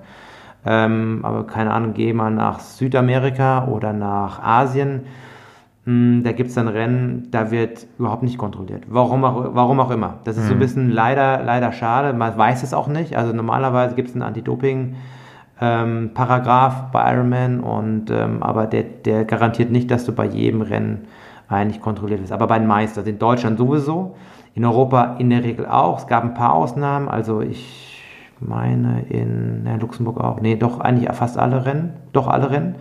B: Ähm, aber keine Ahnung, geh mal nach Südamerika oder nach Asien. Hm, da gibt es dann Rennen, da wird überhaupt nicht kontrolliert. Warum auch, warum auch immer. Das ist mhm. so ein mhm. bisschen leider, leider schade. Man weiß es auch nicht. Also normalerweise gibt es einen Anti-Doping- ähm, Paragraph bei Ironman und ähm, aber der, der garantiert nicht, dass du bei jedem Rennen eigentlich kontrolliert wirst. Aber bei den meisten, also in Deutschland sowieso, in Europa in der Regel auch. Es gab ein paar Ausnahmen, also ich meine in ja, Luxemburg auch. Nee, doch eigentlich fast alle Rennen, doch alle Rennen.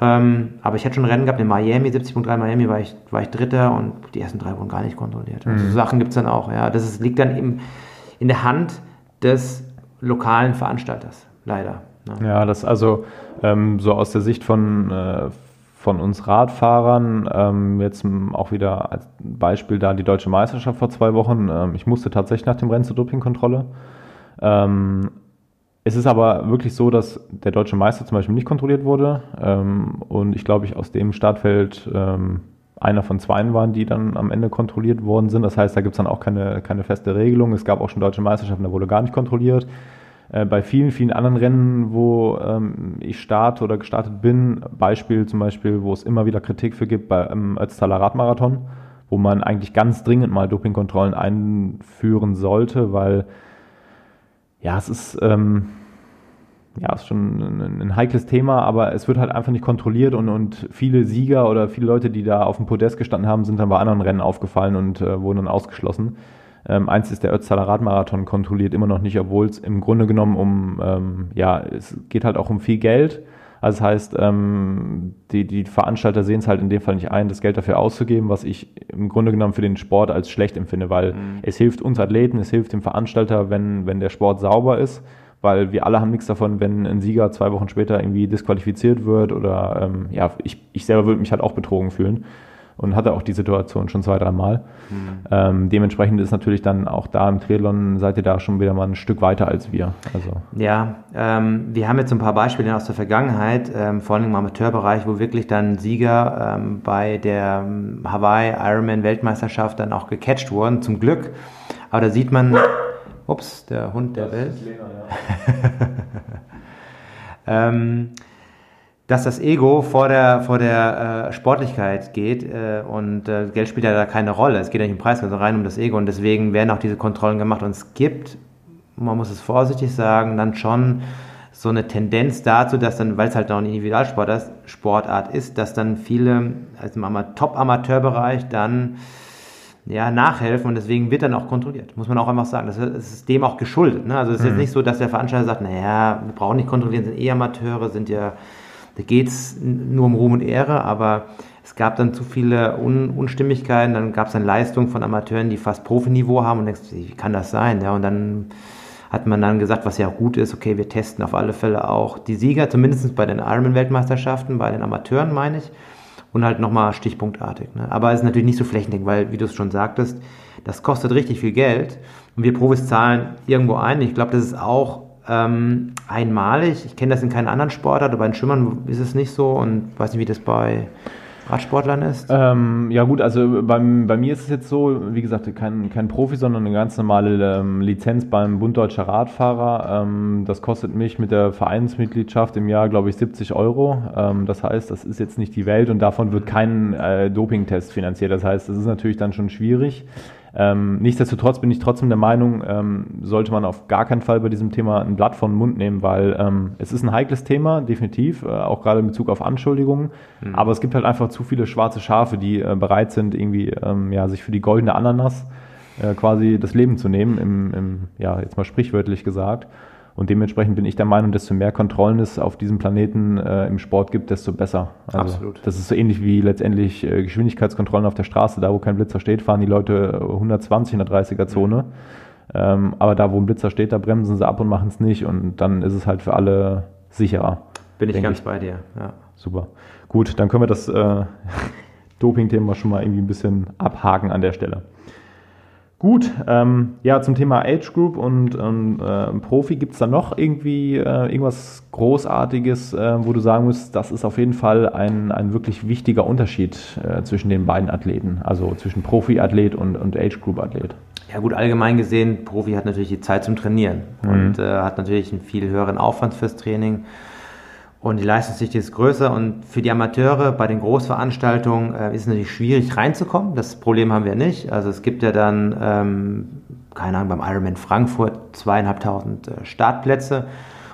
B: Ähm, aber ich hatte schon Rennen gehabt in Miami, 70.3 Miami war ich, war ich Dritter und die ersten drei wurden gar nicht kontrolliert. Also mhm. so Sachen gibt es dann auch. Ja. Das ist, liegt dann im, in der Hand des lokalen Veranstalters, leider.
A: Ne. Ja, das also ähm, so aus der Sicht von, äh, von uns Radfahrern, ähm, jetzt auch wieder als Beispiel da die deutsche Meisterschaft vor zwei Wochen. Ähm, ich musste tatsächlich nach dem Rennen zur Dopingkontrolle. Ähm, es ist aber wirklich so, dass der deutsche Meister zum Beispiel nicht kontrolliert wurde. Ähm, und ich glaube, ich aus dem Startfeld ähm, einer von zwei waren, die dann am Ende kontrolliert worden sind. Das heißt, da gibt es dann auch keine, keine feste Regelung. Es gab auch schon deutsche Meisterschaften, da wurde gar nicht kontrolliert. Äh, bei vielen, vielen anderen Rennen, wo ähm, ich starte oder gestartet bin, Beispiel zum Beispiel, wo es immer wieder Kritik für gibt, beim Ötztaler Radmarathon, wo man eigentlich ganz dringend mal Dopingkontrollen einführen sollte, weil ja, es ist, ähm, ja, ist schon ein, ein, heikles Thema, aber es wird halt einfach nicht kontrolliert und, und viele Sieger oder viele Leute, die da auf dem Podest gestanden haben, sind dann bei anderen Rennen aufgefallen und äh, wurden dann ausgeschlossen. Ähm, eins ist der Ötztaler Radmarathon kontrolliert immer noch nicht, obwohl es im Grunde genommen um, ähm, ja, es geht halt auch um viel Geld. Also das heißt, ähm, die, die Veranstalter sehen es halt in dem Fall nicht ein, das Geld dafür auszugeben, was ich im Grunde genommen für den Sport als schlecht empfinde, weil mhm. es hilft uns Athleten, es hilft dem Veranstalter, wenn, wenn der Sport sauber ist, weil wir alle haben nichts davon, wenn ein Sieger zwei Wochen später irgendwie disqualifiziert wird oder ähm, ja, ich, ich selber würde mich halt auch betrogen fühlen und hatte auch die Situation schon zwei, dreimal. Mhm. Ähm, dementsprechend ist natürlich dann auch da im Triathlon seid ihr da schon wieder mal ein Stück weiter als wir. Also.
B: Ja, ähm, wir haben jetzt ein paar Beispiele aus der Vergangenheit, ähm, vor allem im Amateurbereich, wo wirklich dann Sieger ähm, bei der ähm, Hawaii Ironman Weltmeisterschaft dann auch gecatcht wurden, zum Glück. Aber da sieht man, ups, der Hund der das Welt. Lena, ja. Ähm, dass das Ego vor der, vor der äh, Sportlichkeit geht äh, und äh, Geld spielt ja da keine Rolle. Es geht ja nicht um Preis, sondern rein um das Ego und deswegen werden auch diese Kontrollen gemacht und es gibt, man muss es vorsichtig sagen, dann schon so eine Tendenz dazu, dass dann, weil es halt noch eine Individualsportart ist, dass dann viele also im Top-Amateurbereich dann ja, nachhelfen und deswegen wird dann auch kontrolliert, muss man auch einfach sagen. Das ist dem auch geschuldet. Ne? Also es ist mhm. jetzt nicht so, dass der Veranstalter sagt, naja, wir brauchen nicht kontrollieren, sind eh Amateure, sind ja da geht es nur um Ruhm und Ehre, aber es gab dann zu viele Un Unstimmigkeiten, dann gab es dann Leistungen von Amateuren, die fast Profiniveau haben und denkst, wie kann das sein? Ja, und dann hat man dann gesagt, was ja gut ist, okay, wir testen auf alle Fälle auch die Sieger, zumindest bei den Ironman-Weltmeisterschaften, bei den Amateuren meine ich, und halt nochmal stichpunktartig. Ne? Aber es ist natürlich nicht so flächendeckend, weil, wie du es schon sagtest, das kostet richtig viel Geld und wir Profis zahlen irgendwo ein. Ich glaube, das ist auch ähm, einmalig. Ich kenne das in keinen anderen Sportart, aber den Schwimmern ist es nicht so und weiß nicht, wie das bei Radsportlern ist?
A: Ähm, ja gut, also beim, bei mir ist es jetzt so, wie gesagt, kein, kein Profi, sondern eine ganz normale ähm, Lizenz beim Bund Deutscher Radfahrer. Ähm, das kostet mich mit der Vereinsmitgliedschaft im Jahr, glaube ich, 70 Euro. Ähm, das heißt, das ist jetzt nicht die Welt und davon wird kein äh, Dopingtest finanziert. Das heißt, das ist natürlich dann schon schwierig. Ähm, nichtsdestotrotz bin ich trotzdem der Meinung, ähm, sollte man auf gar keinen Fall bei diesem Thema ein Blatt von den Mund nehmen, weil ähm, es ist ein heikles Thema, definitiv, äh, auch gerade in Bezug auf Anschuldigungen. Mhm. Aber es gibt halt einfach zu viele schwarze Schafe, die äh, bereit sind, irgendwie ähm, ja, sich für die goldene Ananas äh, quasi das Leben zu nehmen, im, im, ja, jetzt mal sprichwörtlich gesagt. Und dementsprechend bin ich der Meinung, desto mehr Kontrollen es auf diesem Planeten äh, im Sport gibt, desto besser. Also, Absolut. Das ist so ähnlich wie letztendlich äh, Geschwindigkeitskontrollen auf der Straße. Da, wo kein Blitzer steht, fahren die Leute 120 in der 30er-Zone. Mhm. Ähm, aber da, wo ein Blitzer steht, da bremsen sie ab und machen es nicht. Und dann ist es halt für alle sicherer.
B: Bin ich ganz ich. bei dir, ja.
A: Super. Gut, dann können wir das äh, Doping-Thema schon mal irgendwie ein bisschen abhaken an der Stelle. Gut, ähm, ja, zum Thema Age Group und ähm, äh, Profi, gibt es da noch irgendwie äh, irgendwas Großartiges, äh, wo du sagen musst, das ist auf jeden Fall ein, ein wirklich wichtiger Unterschied äh, zwischen den beiden Athleten, also zwischen Profi-Athlet und, und Age Group-Athlet?
B: Ja gut, allgemein gesehen, Profi hat natürlich die Zeit zum Trainieren mhm. und äh, hat natürlich einen viel höheren Aufwand fürs Training Und die Leistungsdichte ist größer und für die Amateure bei den Großveranstaltungen äh, ist es natürlich schwierig reinzukommen. Das Problem haben wir nicht. Also es gibt ja dann, ähm, keine Ahnung, beim Ironman Frankfurt zweieinhalbtausend äh, Startplätze.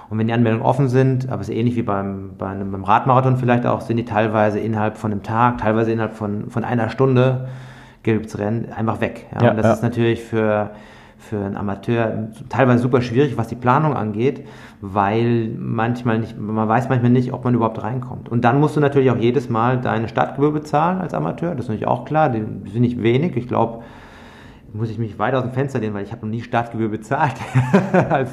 B: Und wenn die Anmeldungen offen sind, aber es ist ähnlich wie beim, bei einem, beim Radmarathon vielleicht auch, sind die teilweise innerhalb von einem Tag, teilweise innerhalb von, von einer Stunde gibt es Rennen einfach weg. Ja? Ja, und das ja. ist natürlich für für einen Amateur teilweise super schwierig, was die Planung angeht, weil manchmal nicht, man weiß manchmal nicht, ob man überhaupt reinkommt. Und dann musst du natürlich auch jedes Mal deine Startgebühr bezahlen als Amateur. Das ist natürlich auch klar, die sind nicht wenig. Ich glaube, muss ich mich weit aus dem Fenster lehnen, weil ich habe noch nie Startgebühr bezahlt.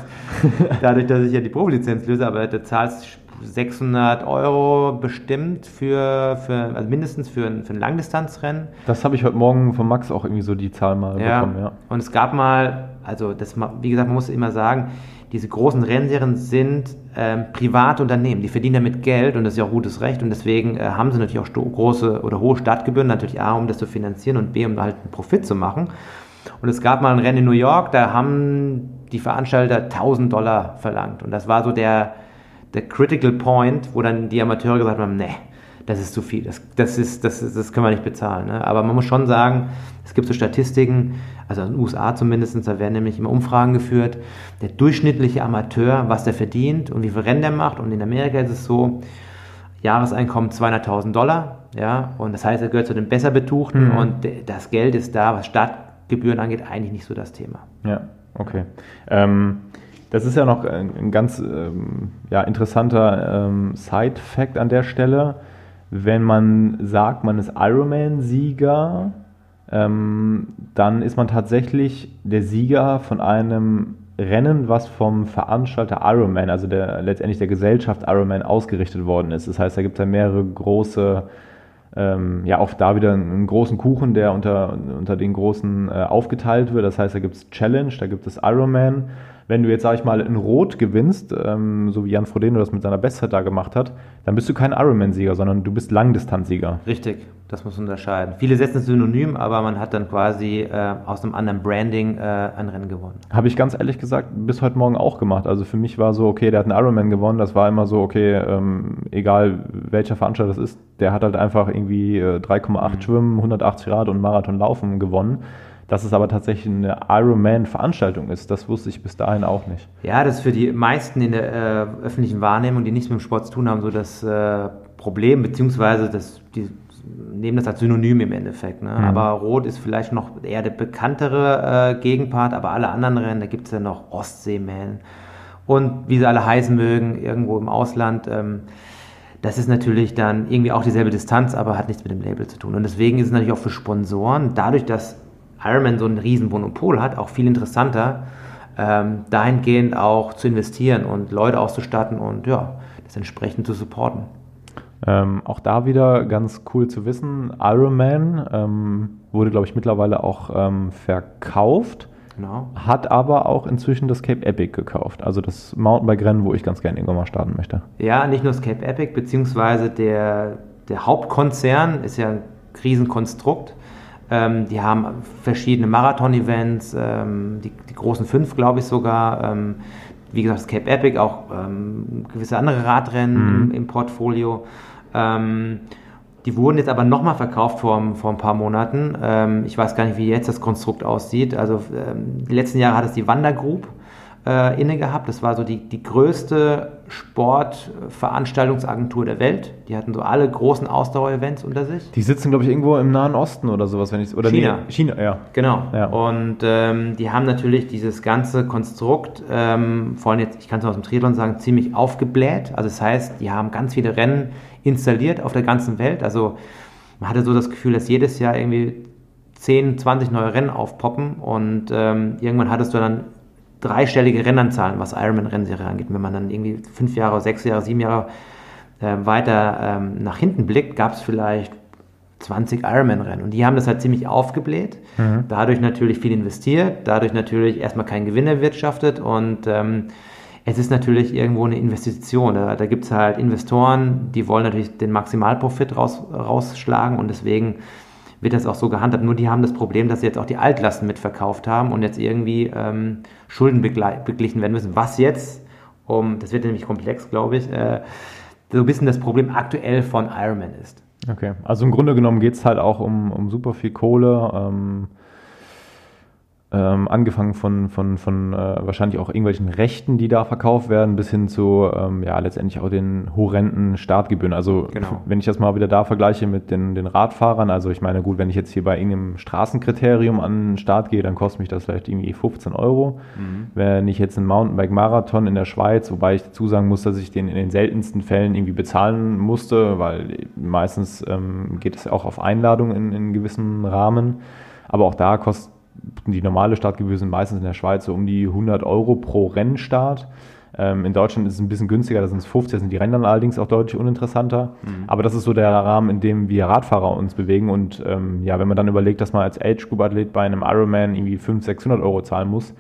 B: dadurch, dass ich ja die Profilizenz löse, aber du zahlst 600 Euro bestimmt für, für also mindestens für ein, für ein Langdistanzrennen.
A: Das habe ich heute Morgen von Max auch irgendwie so die Zahl mal
B: ja. bekommen, ja. Und es gab mal, also das, wie gesagt, man muss immer sagen, diese großen Rennserien sind ähm, private Unternehmen, die verdienen damit Geld und das ist ja auch gutes Recht und deswegen äh, haben sie natürlich auch große oder hohe Stadtgebühren, natürlich A, um das zu finanzieren und B, um halt einen Profit zu machen. Und es gab mal ein Rennen in New York, da haben die Veranstalter 1000 Dollar verlangt und das war so der, der Critical Point, wo dann die Amateure gesagt haben, nee, das ist zu viel, das, das, ist, das, ist, das können wir nicht bezahlen. Ne? Aber man muss schon sagen, es gibt so Statistiken, also in den USA zumindest, da werden nämlich immer Umfragen geführt, der durchschnittliche Amateur, was der verdient und wie viel Rennen der macht. Und in Amerika ist es so, Jahreseinkommen 200.000 Dollar, ja, und das heißt, er gehört zu den besser betuchten mhm. und das Geld ist da, was Startgebühren angeht, eigentlich nicht so das Thema.
A: Ja, okay. Ähm das ist ja noch ein ganz ähm, ja, interessanter ähm, Side-Fact an der Stelle. Wenn man sagt, man ist Ironman-Sieger, ähm, dann ist man tatsächlich der Sieger von einem Rennen, was vom Veranstalter Ironman, also der, letztendlich der Gesellschaft Ironman ausgerichtet worden ist. Das heißt, da gibt es ja mehrere große, ähm, ja auch da wieder einen großen Kuchen, der unter, unter den großen äh, aufgeteilt wird. Das heißt, da gibt es Challenge, da gibt es Ironman wenn du jetzt, sag ich mal, in Rot gewinnst, ähm, so wie Jan Frodeno das mit seiner Bestzeit da gemacht hat, dann bist du kein Ironman-Sieger, sondern du bist Langdistanzsieger.
B: Richtig, das muss man unterscheiden. Viele setzen es synonym, aber man hat dann quasi äh, aus einem anderen Branding äh, ein Rennen gewonnen.
A: Habe ich ganz ehrlich gesagt bis heute Morgen auch gemacht. Also für mich war so, okay, der hat einen Ironman gewonnen. Das war immer so, okay, ähm, egal welcher Veranstalter das ist, der hat halt einfach irgendwie äh, 3,8 mhm. Schwimmen, 180 Rad und Marathon Laufen gewonnen. Dass es aber tatsächlich eine Ironman-Veranstaltung ist, das wusste ich bis dahin auch nicht.
B: Ja, das ist für die meisten in der äh, öffentlichen Wahrnehmung, die nichts mit dem Sport zu tun haben, so das äh, Problem, beziehungsweise das, die nehmen das als Synonym im Endeffekt. Ne? Mhm. Aber Rot ist vielleicht noch eher der bekanntere äh, Gegenpart, aber alle anderen Rennen, da gibt es ja noch Ostseeman und wie sie alle heißen mögen, irgendwo im Ausland. Ähm, das ist natürlich dann irgendwie auch dieselbe Distanz, aber hat nichts mit dem Label zu tun. Und deswegen ist es natürlich auch für Sponsoren, dadurch, dass Ironman so ein riesen Monopol hat, auch viel interessanter, ähm, dahingehend auch zu investieren und Leute auszustatten und ja, das entsprechend zu supporten.
A: Ähm, auch da wieder ganz cool zu wissen, Ironman ähm, wurde, glaube ich, mittlerweile auch ähm, verkauft. Genau. Hat aber auch inzwischen das Cape Epic gekauft, also das Mountainbike-Rennen, wo ich ganz gerne irgendwann mal starten möchte.
B: Ja, nicht nur das Cape Epic, beziehungsweise der, der Hauptkonzern ist ja ein Riesenkonstrukt. Ähm, die haben verschiedene Marathon-Events, ähm, die, die, großen fünf, glaube ich sogar. Ähm, wie gesagt, das Cape Epic, auch ähm, gewisse andere Radrennen mhm. im, im, Portfolio. Ähm, die wurden jetzt aber nochmal verkauft vor, vor ein paar Monaten. Ähm, ich weiß gar nicht, wie jetzt das Konstrukt aussieht. Also die letzten Jahre hat es die Wandergroup äh, inne gehabt. Das war so die, die größte Sportveranstaltungsagentur der Welt. Die hatten so alle großen Ausdauer-Events unter sich.
A: Die sitzen, glaube ich, irgendwo im Nahen Osten oder sowas, wenn ich oder
B: China.
A: Nee, China, ja.
B: Genau. Ja. Und ähm, die haben natürlich dieses ganze Konstrukt, ähm, vor allem jetzt, ich kann es aus dem Triathlon sagen, ziemlich aufgebläht. Also das heißt, die haben ganz viele Rennen installiert auf der ganzen Welt. Also man hatte so das Gefühl, dass jedes Jahr irgendwie 10, 20 neue Rennen aufpoppen und ähm, irgendwann hattest du dann dreistellige Rennanzahlen, was Ironman-Rennserie angeht. Wenn man dann irgendwie fünf Jahre, sechs Jahre, sieben Jahre äh, weiter ähm, nach hinten blickt, gab es vielleicht 20 Ironman-Rennen. Und die haben das halt ziemlich aufgebläht, mhm. dadurch natürlich viel investiert, dadurch natürlich erstmal keinen Gewinn erwirtschaftet und ähm, es ist natürlich irgendwo eine Investition. Da, da gibt es halt Investoren, die wollen natürlich den Maximalprofit raus, rausschlagen und deswegen wird das auch so gehandhabt. Nur die haben das Problem, dass sie jetzt auch die Altlasten mitverkauft haben und jetzt irgendwie ähm, Schulden beglichen werden müssen. Was jetzt, um, das wird nämlich komplex, glaube ich, äh, so ein bisschen das Problem aktuell von Ironman ist.
A: Okay, also im Grunde genommen geht es halt auch um, um super viel Kohle. Ähm ähm, angefangen von, von, von äh, wahrscheinlich auch irgendwelchen Rechten, die da verkauft werden, bis hin zu ähm, ja, letztendlich auch den horrenden Startgebühren. Also genau. wenn ich das mal wieder da vergleiche mit den, den Radfahrern, also ich meine, gut, wenn ich jetzt hier bei irgendeinem Straßenkriterium an den Start gehe, dann kostet mich das vielleicht irgendwie 15 Euro. Mhm. Wenn ich jetzt einen Mountainbike-Marathon in der Schweiz, wobei ich dazu sagen muss, dass ich den in den seltensten Fällen irgendwie bezahlen musste, weil meistens ähm, geht es auch auf Einladung in, in gewissem Rahmen. Aber auch da kostet die normale Startgebühr sind meistens in der Schweiz so um die 100 Euro pro Rennstart. Ähm, in Deutschland ist es ein bisschen günstiger, da sind es 50, da sind die Rennen dann allerdings auch deutlich uninteressanter. Mhm. Aber das ist so der Rahmen, in dem wir Radfahrer uns bewegen. Und ähm, ja, wenn man dann überlegt, dass man als Age-Group-Athlet bei einem Ironman irgendwie 500, 600 Euro zahlen muss,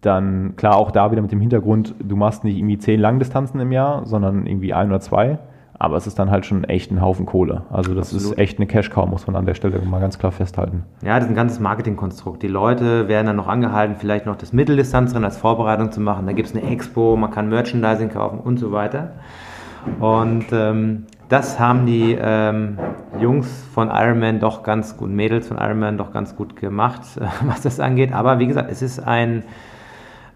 A: dann klar auch da wieder mit dem Hintergrund, du machst nicht irgendwie 10 Langdistanzen im Jahr, sondern irgendwie ein oder zwei. Aber es ist dann halt schon echt ein Haufen Kohle. Also das Absolut. ist echt eine Cash-Cow, muss man an der Stelle mal ganz klar festhalten.
B: Ja, das ist ein ganzes Marketingkonstrukt. Die Leute werden dann noch angehalten, vielleicht noch das Mitteldistanzrennen als Vorbereitung zu machen. Da gibt es eine Expo, man kann Merchandising kaufen und so weiter. Und ähm, das haben die ähm, Jungs von Ironman doch ganz gut, Mädels von Ironman doch ganz gut gemacht, was das angeht. Aber wie gesagt, es ist ein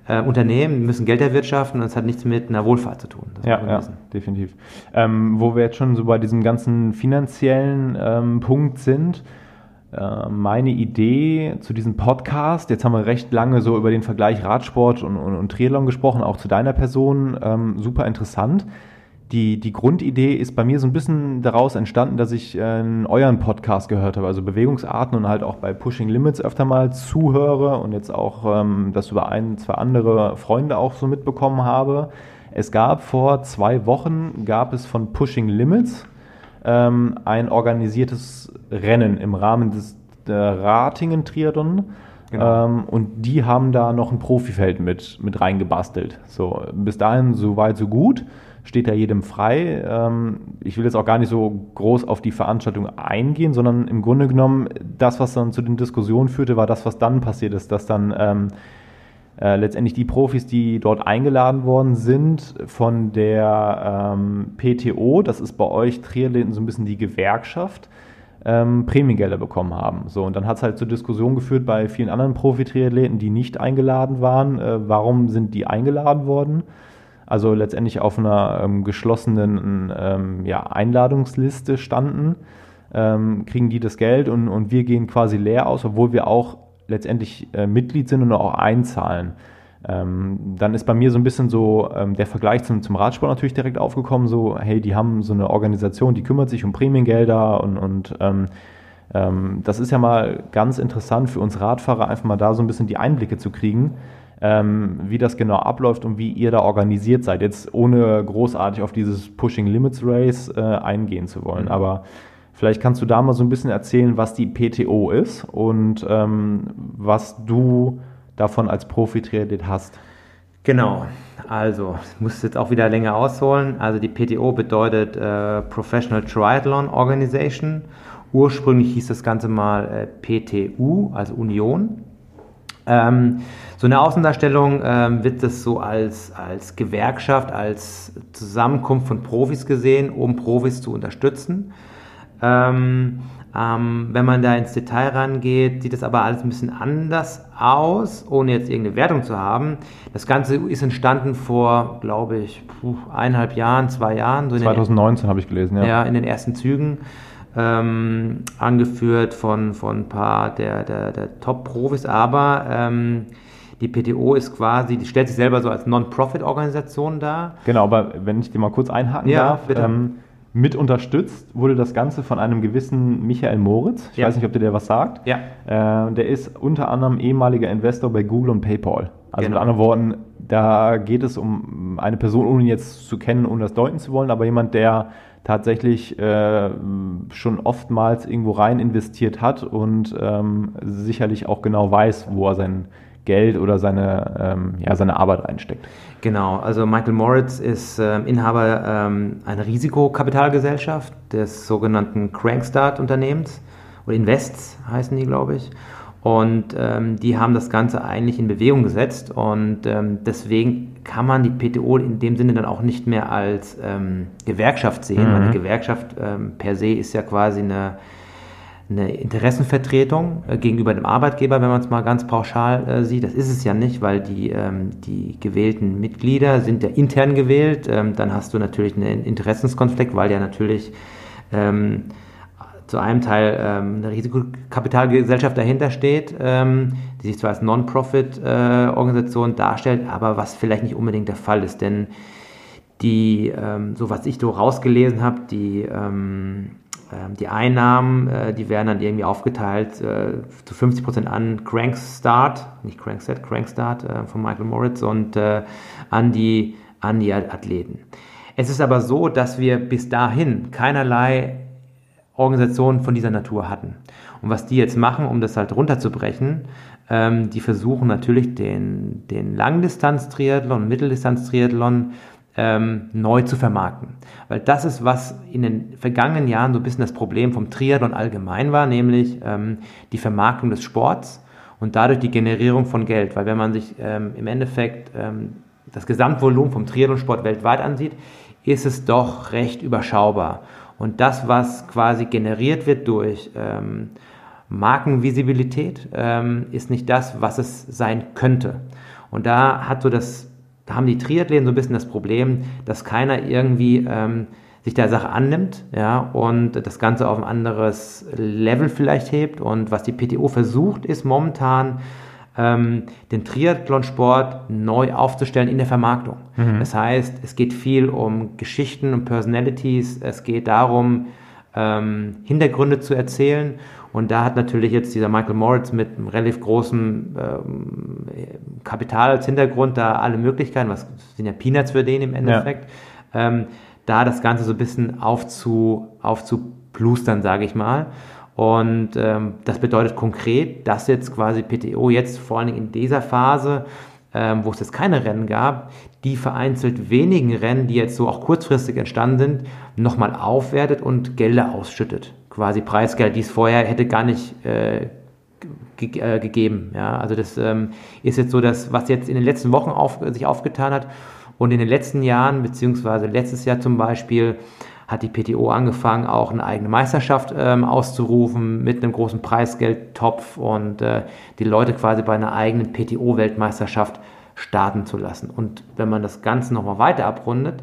B: äh, Unternehmen müssen Geld erwirtschaften und es hat nichts mit einer Wohlfahrt zu tun.
A: ja, ja definitiv. Ähm, wo wir jetzt schon so bei diesem ganzen finanziellen ähm, Punkt sind, äh, meine Idee zu diesem Podcast, jetzt haben wir recht lange so über den Vergleich Radsport und, und, und Triathlon gesprochen, auch zu deiner Person, ähm, super interessant die, die Grundidee ist bei mir so ein bisschen daraus entstanden, dass ich äh, euren Podcast gehört habe, also Bewegungsarten und halt auch bei Pushing Limits öfter mal zuhöre und jetzt auch ähm, das über ein, zwei andere Freunde auch so mitbekommen habe. Es gab vor zwei Wochen, gab es von Pushing Limits ähm, ein organisiertes Rennen im Rahmen des Ratingen Triathlon. Genau. Ähm, und die haben da noch ein Profifeld mit, mit reingebastelt. So, bis dahin so weit, so gut steht ja jedem frei. Ähm, ich will jetzt auch gar nicht so groß auf die Veranstaltung eingehen, sondern im Grunde genommen, das, was dann zu den Diskussionen führte, war das, was dann passiert ist, dass dann ähm, äh, letztendlich die Profis, die dort eingeladen worden sind, von der ähm, PTO, das ist bei euch Triathleten so ein bisschen die Gewerkschaft, ähm, Prämiengelder bekommen haben. So, und dann hat es halt zur Diskussion geführt bei vielen anderen Profi-Triathleten, die nicht eingeladen waren. Äh, warum sind die eingeladen worden? Also letztendlich auf einer ähm, geschlossenen ähm, ja, Einladungsliste standen, ähm, kriegen die das Geld und, und wir gehen quasi leer aus, obwohl wir auch letztendlich äh, Mitglied sind und auch einzahlen. Ähm, dann ist bei mir so ein bisschen so ähm, der Vergleich zum, zum Radsport natürlich direkt aufgekommen, so hey, die haben so eine Organisation, die kümmert sich um Prämiengelder und, und ähm, das ist ja mal ganz interessant für uns Radfahrer, einfach mal da so ein bisschen die Einblicke zu kriegen ähm, wie das genau abläuft und wie ihr da organisiert seid. Jetzt ohne großartig auf dieses Pushing Limits Race äh, eingehen zu wollen. Mhm. Aber vielleicht kannst du da mal so ein bisschen erzählen, was die PTO ist und ähm, was du davon als Profi-Triathlet hast.
B: Genau, also ich muss jetzt auch wieder länger ausholen. Also die PTO bedeutet äh, Professional Triathlon Organization. Ursprünglich hieß das Ganze mal äh, PTU, also Union. Ähm, so eine Außendarstellung ähm, wird das so als, als Gewerkschaft, als Zusammenkunft von Profis gesehen, um Profis zu unterstützen. Ähm, ähm, wenn man da ins Detail rangeht, sieht das aber alles ein bisschen anders aus, ohne jetzt irgendeine Wertung zu haben. Das Ganze ist entstanden vor, glaube ich, eineinhalb Jahren, zwei Jahren.
A: So 2019 habe ich gelesen,
B: ja. Ja, in den ersten Zügen ähm, angeführt von, von ein paar der, der, der Top-Profis, aber ähm, die PTO ist quasi, die stellt sich selber so als Non-Profit-Organisation dar.
A: Genau, aber wenn ich dir mal kurz einhaken ja, darf, bitte. Ähm, mit unterstützt wurde das Ganze von einem gewissen Michael Moritz. Ich ja. weiß nicht, ob der, der was sagt. Ja. Äh, der ist unter anderem ehemaliger Investor bei Google und PayPal. Also genau. mit anderen Worten, da geht es um eine Person, ohne ihn jetzt zu kennen, ohne das deuten zu wollen, aber jemand, der tatsächlich äh, schon oftmals irgendwo rein investiert hat und ähm, sicherlich auch genau weiß, wo er sein Geld oder seine, ähm, ja, seine Arbeit reinsteckt.
B: Genau, also Michael Moritz ist äh, Inhaber ähm, einer Risikokapitalgesellschaft des sogenannten Crankstart-Unternehmens oder Invests heißen die, glaube ich. Und ähm, die haben das Ganze eigentlich in Bewegung gesetzt und ähm, deswegen kann man die PTO in dem Sinne dann auch nicht mehr als ähm, Gewerkschaft sehen, mhm. weil eine Gewerkschaft ähm, per se ist ja quasi eine, eine Interessenvertretung äh, gegenüber dem Arbeitgeber, wenn man es mal ganz pauschal äh, sieht. Das ist es ja nicht, weil die, ähm, die gewählten Mitglieder sind ja intern gewählt. Ähm, dann hast du natürlich einen Interessenskonflikt, weil ja natürlich zu einem Teil ähm, eine Risikokapitalgesellschaft dahinter steht, ähm, die sich zwar als Non-Profit-Organisation äh, darstellt, aber was vielleicht nicht unbedingt der Fall ist. Denn die, ähm, so was ich so rausgelesen habe, die, ähm, äh, die Einnahmen, äh, die werden dann irgendwie aufgeteilt äh, zu 50% an Crankstart, nicht Crankset, Crankstart äh, von Michael Moritz und äh, an, die, an die Athleten. Es ist aber so, dass wir bis dahin keinerlei Organisationen von dieser Natur hatten. Und was die jetzt machen, um das halt runterzubrechen, ähm, die versuchen natürlich den, den Langdistanz-Triathlon, Mitteldistanz-Triathlon ähm, neu zu vermarkten. Weil das ist, was in den vergangenen Jahren so ein bisschen das Problem vom Triathlon allgemein war, nämlich ähm, die Vermarktung des Sports und dadurch die Generierung von Geld. Weil wenn man sich ähm, im Endeffekt ähm, das Gesamtvolumen vom Triathlonsport weltweit ansieht, ist es doch recht überschaubar. Und das, was quasi generiert wird durch ähm, Markenvisibilität, ähm, ist nicht das, was es sein könnte. Und da hat so das, da haben die Triathleten so ein bisschen das Problem, dass keiner irgendwie ähm, sich der Sache annimmt, ja, und das Ganze auf ein anderes Level vielleicht hebt. Und was die PTO versucht, ist momentan ähm, den Triathlonsport neu aufzustellen in der Vermarktung. Mhm. Das heißt, es geht viel um Geschichten und Personalities, es geht darum, ähm, Hintergründe zu erzählen. Und da hat natürlich jetzt dieser Michael Moritz mit einem relativ großen ähm, Kapital als Hintergrund da alle Möglichkeiten, was sind ja Peanuts für den im Endeffekt, ja. ähm, da das Ganze so ein bisschen aufzu, aufzuplustern, sage ich mal. Und ähm, das bedeutet konkret, dass jetzt quasi PTO jetzt vor allen Dingen in dieser Phase, ähm, wo es jetzt keine Rennen gab, die vereinzelt wenigen Rennen, die jetzt so auch kurzfristig entstanden sind, nochmal aufwertet und Gelder ausschüttet. Quasi Preisgeld, die es vorher hätte gar nicht äh, ge äh, gegeben. Ja? Also das ähm, ist jetzt so, dass was jetzt in den letzten Wochen auf, sich aufgetan hat und in den letzten Jahren, beziehungsweise letztes Jahr zum Beispiel, hat die PTO angefangen, auch eine eigene Meisterschaft ähm, auszurufen mit einem großen Preisgeldtopf und äh, die Leute quasi bei einer eigenen PTO-Weltmeisterschaft starten zu lassen. Und wenn man das Ganze nochmal weiter abrundet,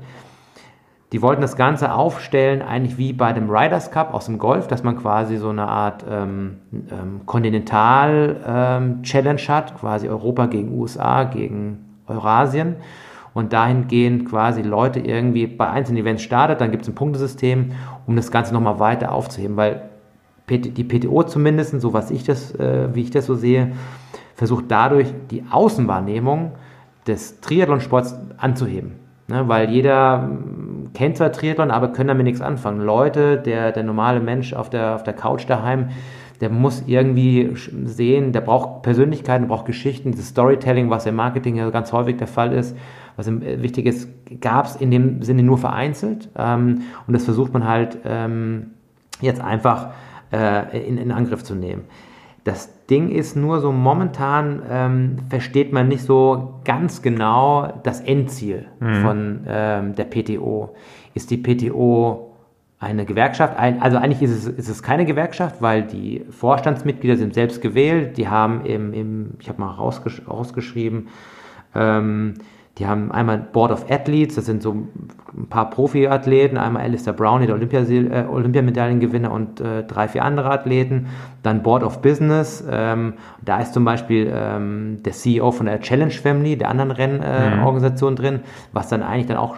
B: die wollten das Ganze aufstellen, eigentlich wie bei dem Riders Cup aus dem Golf, dass man quasi so eine Art ähm, ähm, Kontinental-Challenge ähm, hat, quasi Europa gegen USA, gegen Eurasien und dahingehend quasi Leute irgendwie bei einzelnen Events startet, dann gibt es ein Punktesystem, um das Ganze nochmal weiter aufzuheben, weil die PTO zumindest, so was ich das, äh, wie ich das so sehe, versucht dadurch die Außenwahrnehmung des Triathlonsports anzuheben. Ne? Weil jeder hm, kennt zwar Triathlon, aber können damit nichts anfangen. Leute, der, der normale Mensch auf der, auf der Couch daheim, der muss irgendwie sehen, der braucht Persönlichkeiten, braucht Geschichten, das Storytelling, was im Marketing ja ganz häufig der Fall ist, was äh, wichtig ist, gab es in dem Sinne nur vereinzelt. Ähm, und das versucht man halt ähm, jetzt einfach äh, in, in, Angriff zu nehmen. Das Ding ist nur so, momentan ähm, versteht man nicht so ganz genau das Endziel mhm. von ähm, der PTO. Ist die PTO eine Gewerkschaft. Also eigentlich ist es, ist es keine Gewerkschaft, weil die Vorstandsmitglieder sind selbst gewählt. Die haben im, im ich habe mal rausgesch rausgeschrieben, ähm, die haben einmal Board of Athletes, das sind so ein paar Profi-Athleten, einmal Alistair Brownlee, der Olympia, äh, Olympiamedaillengewinner und äh, drei, vier andere Athleten. Dann Board of Business, ähm, da ist zum Beispiel ähm, der CEO von der Challenge Family, der anderen Rennorganisation äh, mhm. drin, was dann eigentlich dann auch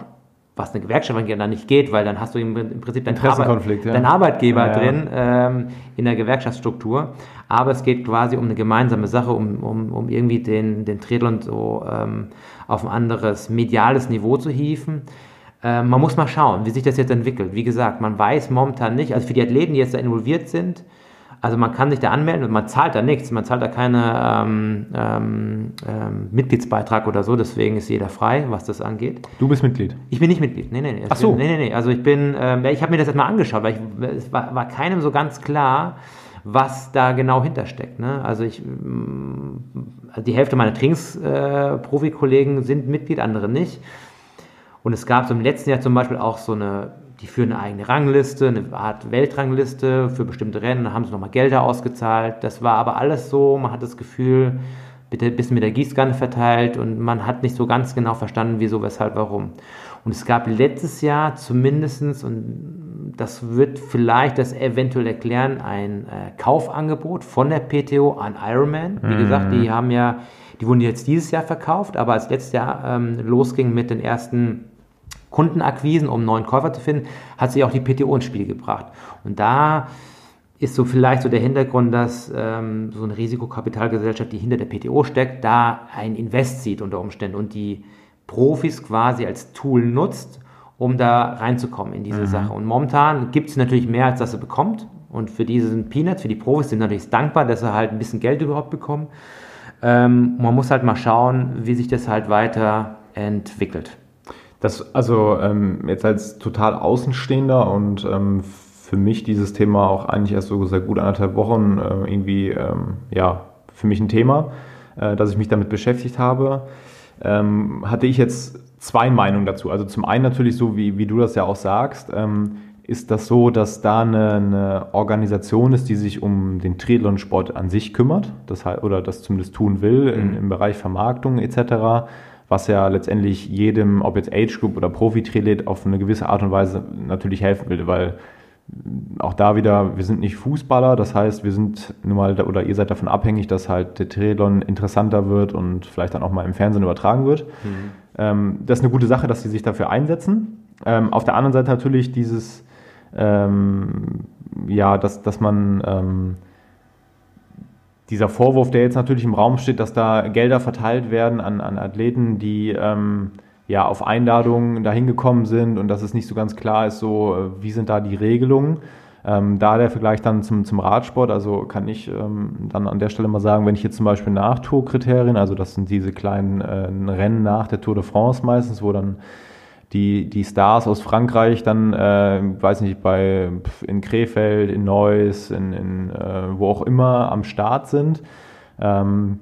B: was eine Gewerkschaft angeht, dann nicht geht, weil dann hast du im, Prinzip deinen, Arbeit, ja. deinen Arbeitgeber ja, ja. drin ähm, in der Gewerkschaftsstruktur. Aber es geht quasi um eine gemeinsame Sache, um, um, um irgendwie den, den Triathlon so ähm, auf ein anderes mediales Niveau zu hieven. Ähm, man muss mal schauen, wie sich das jetzt entwickelt. Wie gesagt, man weiß momentan nicht, also für die Athleten, die jetzt da involviert sind, also man kann sich da anmelden und man zahlt da nichts, man zahlt da keine ähm, ähm, ähm, Mitgliedsbeitrag oder so, deswegen ist jeder frei, was das angeht.
A: Du bist Mitglied?
B: Ich bin nicht Mitglied, nee, nee, nee.
A: Ach so.
B: nee, nee, nee, also ich bin, ähm, ich habe mir das jetzt mal angeschaut, weil ich, es war, war keinem so ganz klar, was da genau hintersteckt. Ne? Also ich, mm, die Hälfte meiner Trainingsprofi-Kollegen äh, sind Mitglied, andere nicht. Und es gab so im letzten Jahr zum Beispiel auch so eine, die führen eine eigene Rangliste, eine Art Weltrangliste für bestimmte Rennen, haben sie nochmal Gelder ausgezahlt. Das war aber alles so, man hat das Gefühl, bitte ein bisschen mit der Gießkanne verteilt und man hat nicht so ganz genau verstanden, wieso, weshalb, warum. Und es gab letztes Jahr zumindestens und das wird vielleicht das eventuell erklären, ein äh, Kaufangebot von der PTO an Ironman. Wie mhm. gesagt, die haben ja, die wurden jetzt dieses Jahr verkauft, aber als letztes Jahr ähm, losging mit den ersten Kundenakquisen, um neuen Käufer zu finden, hat sich auch die PTO ins Spiel gebracht. Und da ist so vielleicht so der Hintergrund, dass ähm, so eine Risikokapitalgesellschaft, die hinter der PTO steckt, da ein Invest sieht unter Umständen und die Profis quasi als Tool nutzt, um da reinzukommen in diese mhm. Sache. Und momentan gibt es natürlich mehr, als dass er bekommt. Und für diesen Peanuts, für die Profis sind natürlich dankbar, dass sie halt ein bisschen Geld überhaupt bekommen. Ähm, man muss halt mal schauen, wie sich das halt weiter entwickelt.
A: Das, also ähm, jetzt als total Außenstehender und ähm, für mich dieses Thema auch eigentlich erst so seit gut anderthalb Wochen äh, irgendwie, ähm, ja, für mich ein Thema, äh, dass ich mich damit beschäftigt habe, ähm, hatte ich jetzt zwei Meinungen dazu. Also zum einen natürlich so, wie, wie du das ja auch sagst, ähm, ist das so, dass da eine, eine, Organisation ist, die sich um den Triathlon-Sport an sich kümmert, das, oder das zumindest tun will mhm. in, im Bereich Vermarktung etc., was ja letztendlich jedem, ob jetzt Age Group oder Profi-Triathlet, auf eine gewisse Art und Weise natürlich helfen will, weil auch da wieder, wir sind nicht Fußballer, das heißt, wir sind nun mal, oder ihr seid davon abhängig, dass halt der Triathlon interessanter wird und vielleicht dann auch mal im Fernsehen übertragen wird. Mhm. Ähm, das ist eine gute Sache, dass sie sich dafür einsetzen. Ähm, auf der anderen Seite natürlich dieses, ähm, ja, dass, dass man dieser Vorwurf, der jetzt natürlich im Raum steht, dass da Gelder verteilt werden an, an Athleten, die ähm, ja auf Einladungen dahin gekommen sind und dass es nicht so ganz klar ist, so äh, wie sind da die Regelungen. Ähm, da der Vergleich dann zum, zum Radsport, also kann ich ähm, dann an der Stelle mal sagen, wenn ich jetzt zum Beispiel nach Tourkriterien, also das sind diese kleinen äh, Rennen nach der Tour de France meistens, wo dann die, die Stars aus Frankreich dann, äh, weiß nicht, bei in Krefeld, in Neuss, in, in äh, wo auch immer am Start sind. Ähm,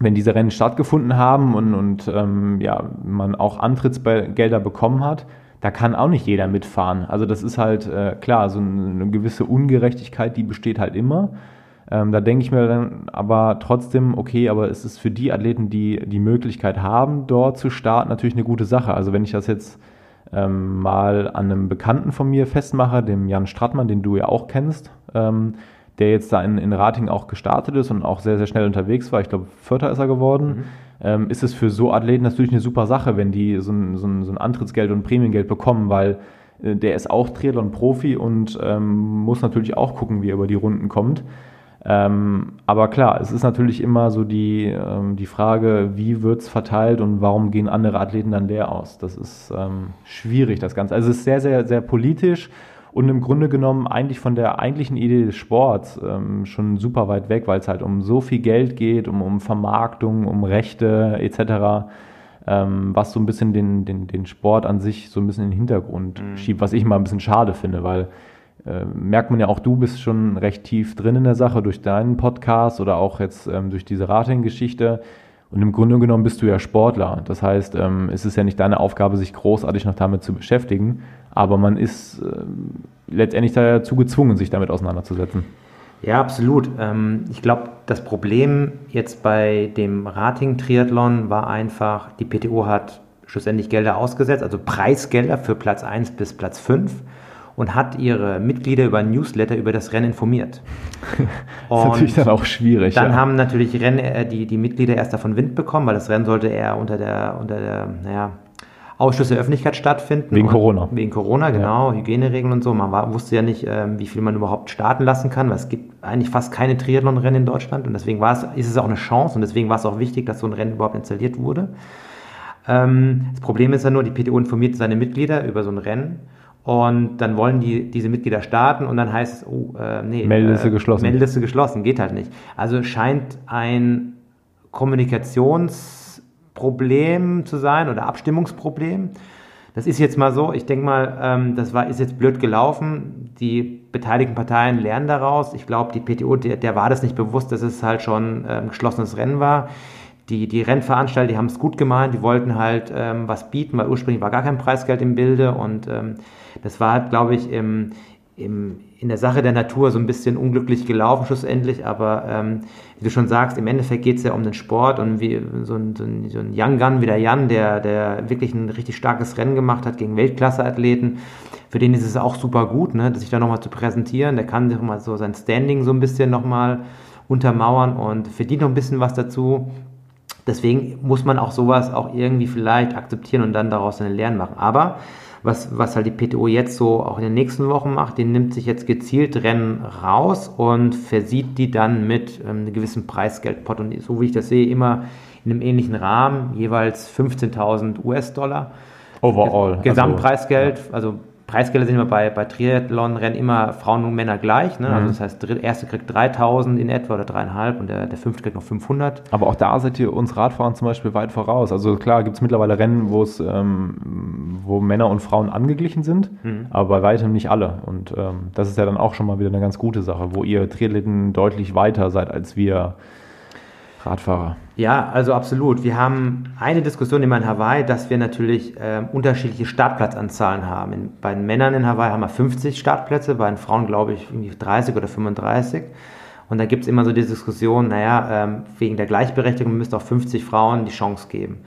A: wenn diese Rennen stattgefunden haben und, und ähm, ja, man auch Antrittsgelder bekommen hat, da kann auch nicht jeder mitfahren. Also das ist halt äh, klar, so eine gewisse Ungerechtigkeit, die besteht halt immer. Ähm, da denke ich mir dann aber trotzdem, okay, aber es ist für die Athleten, die die Möglichkeit haben, dort zu starten, natürlich eine gute Sache. Also wenn ich das jetzt ähm, mal an einem Bekannten von mir festmache, dem Jan Strattmann, den du ja auch kennst, ähm, der jetzt da in, in Rating auch gestartet ist und auch sehr, sehr schnell unterwegs war. Ich glaube, Vierter ist er geworden. Mhm. Ähm, ist es für so Athleten natürlich eine super Sache, wenn die so ein, so ein, so ein Antrittsgeld und Prämiengeld bekommen, weil äh, der ist auch Triathlon-Profi und ähm, muss natürlich auch gucken, wie er über die Runden kommt. Ähm, aber klar, es ist natürlich immer so die, ähm, die Frage, wie wird es verteilt und warum gehen andere Athleten dann leer aus? Das ist ähm, schwierig, das Ganze. Also es ist sehr, sehr, sehr politisch und im Grunde genommen eigentlich von der eigentlichen Idee des Sports ähm, schon super weit weg, weil es halt um so viel Geld geht, um, um Vermarktung, um Rechte etc., ähm, was so ein bisschen den, den, den Sport an sich so ein bisschen in den Hintergrund mhm. schiebt, was ich mal ein bisschen schade finde, weil merkt man ja auch, du bist schon recht tief drin in der Sache durch deinen Podcast oder auch jetzt ähm, durch diese Rating-Geschichte. Und im Grunde genommen bist du ja Sportler. Das heißt, ähm, es ist ja nicht deine Aufgabe, sich großartig noch damit zu beschäftigen, aber man ist äh, letztendlich dazu gezwungen, sich damit auseinanderzusetzen.
B: Ja, absolut. Ähm, ich glaube, das Problem jetzt bei dem Rating-Triathlon war einfach, die PTO hat schlussendlich Gelder ausgesetzt, also Preisgelder für Platz 1 bis Platz 5 und hat ihre Mitglieder über ein Newsletter über das Rennen informiert.
A: das ist natürlich dann auch schwierig.
B: Dann ja. haben natürlich Renn, äh, die, die Mitglieder erst davon Wind bekommen, weil das Rennen sollte eher unter der, unter der naja, Ausschuss der Öffentlichkeit stattfinden.
A: Wegen Corona.
B: Wegen Corona, genau, ja. Hygieneregeln und so. Man war, wusste ja nicht, ähm, wie viel man überhaupt starten lassen kann, weil es gibt eigentlich fast keine Triathlon-Rennen in Deutschland und deswegen war es, ist es auch eine Chance und deswegen war es auch wichtig, dass so ein Rennen überhaupt installiert wurde. Ähm, das Problem ist ja nur, die PTO informiert seine Mitglieder über so ein Rennen und dann wollen die diese Mitglieder starten und dann heißt es, oh, äh, nee.
A: Meldliste äh, geschlossen.
B: Meldliste geschlossen, geht halt nicht. Also scheint ein Kommunikationsproblem zu sein oder Abstimmungsproblem. Das ist jetzt mal so, ich denke mal, ähm, das war, ist jetzt blöd gelaufen. Die beteiligten Parteien lernen daraus. Ich glaube, die PTO, der, der, war das nicht bewusst, dass es halt schon ähm, geschlossenes Rennen war. Die, die Rennveranstalter, die haben es gut gemeint, die wollten halt ähm, was bieten, weil ursprünglich war gar kein Preisgeld im Bilde und ähm, das war halt, glaube ich, im, im, in der Sache der Natur so ein bisschen unglücklich gelaufen schlussendlich, aber ähm, wie du schon sagst, im Endeffekt geht es ja um den Sport und wie so ein, so ein, so ein Young Gun wie der Jan, der, der wirklich ein richtig starkes Rennen gemacht hat gegen Weltklasse-Athleten, für den ist es auch super gut, ne, sich da nochmal zu präsentieren, der kann sich mal so sein Standing so ein bisschen nochmal untermauern und verdient noch ein bisschen was dazu. Deswegen muss man auch sowas auch irgendwie vielleicht akzeptieren und dann daraus eine Lernen machen. Aber was, was halt die PTO jetzt so auch in den nächsten Wochen macht, die nimmt sich jetzt gezielt Rennen raus und versieht die dann mit ähm, einem gewissen Preisgeldpot. Und so wie ich das sehe, immer in einem ähnlichen Rahmen, jeweils 15.000 US-Dollar.
A: Overall.
B: Gesamtpreisgeld, also, also Preisgelder sind immer bei, bei Triathlon-Rennen immer Frauen und Männer gleich. Ne? Also mhm. Also das heißt, der erste kriegt 3000 in etwa oder dreieinhalb und der, der fünfte kriegt noch 500.
A: Aber auch da seid ihr uns Radfahren zum Beispiel weit voraus. Also klar gibt es mittlerweile Rennen, wo es ähm, wo Männer und Frauen angeglichen sind, mhm. aber bei weitem nicht alle. Und ähm, das ist ja dann auch schon mal wieder eine ganz gute Sache, wo ihr Triathleten deutlich weiter seid als wir Radfahrer.
B: Ja, also absolut. Wir haben eine Diskussion immer in Hawaii, dass wir natürlich äh, unterschiedliche Startplatzanzahlen haben. In, bei den Männern in Hawaii haben wir 50 Startplätze, bei den Frauen glaube ich irgendwie 30 oder 35. Und da gibt es immer so die Diskussion, naja, ähm, wegen der Gleichberechtigung müsste auch 50 Frauen die Chance geben.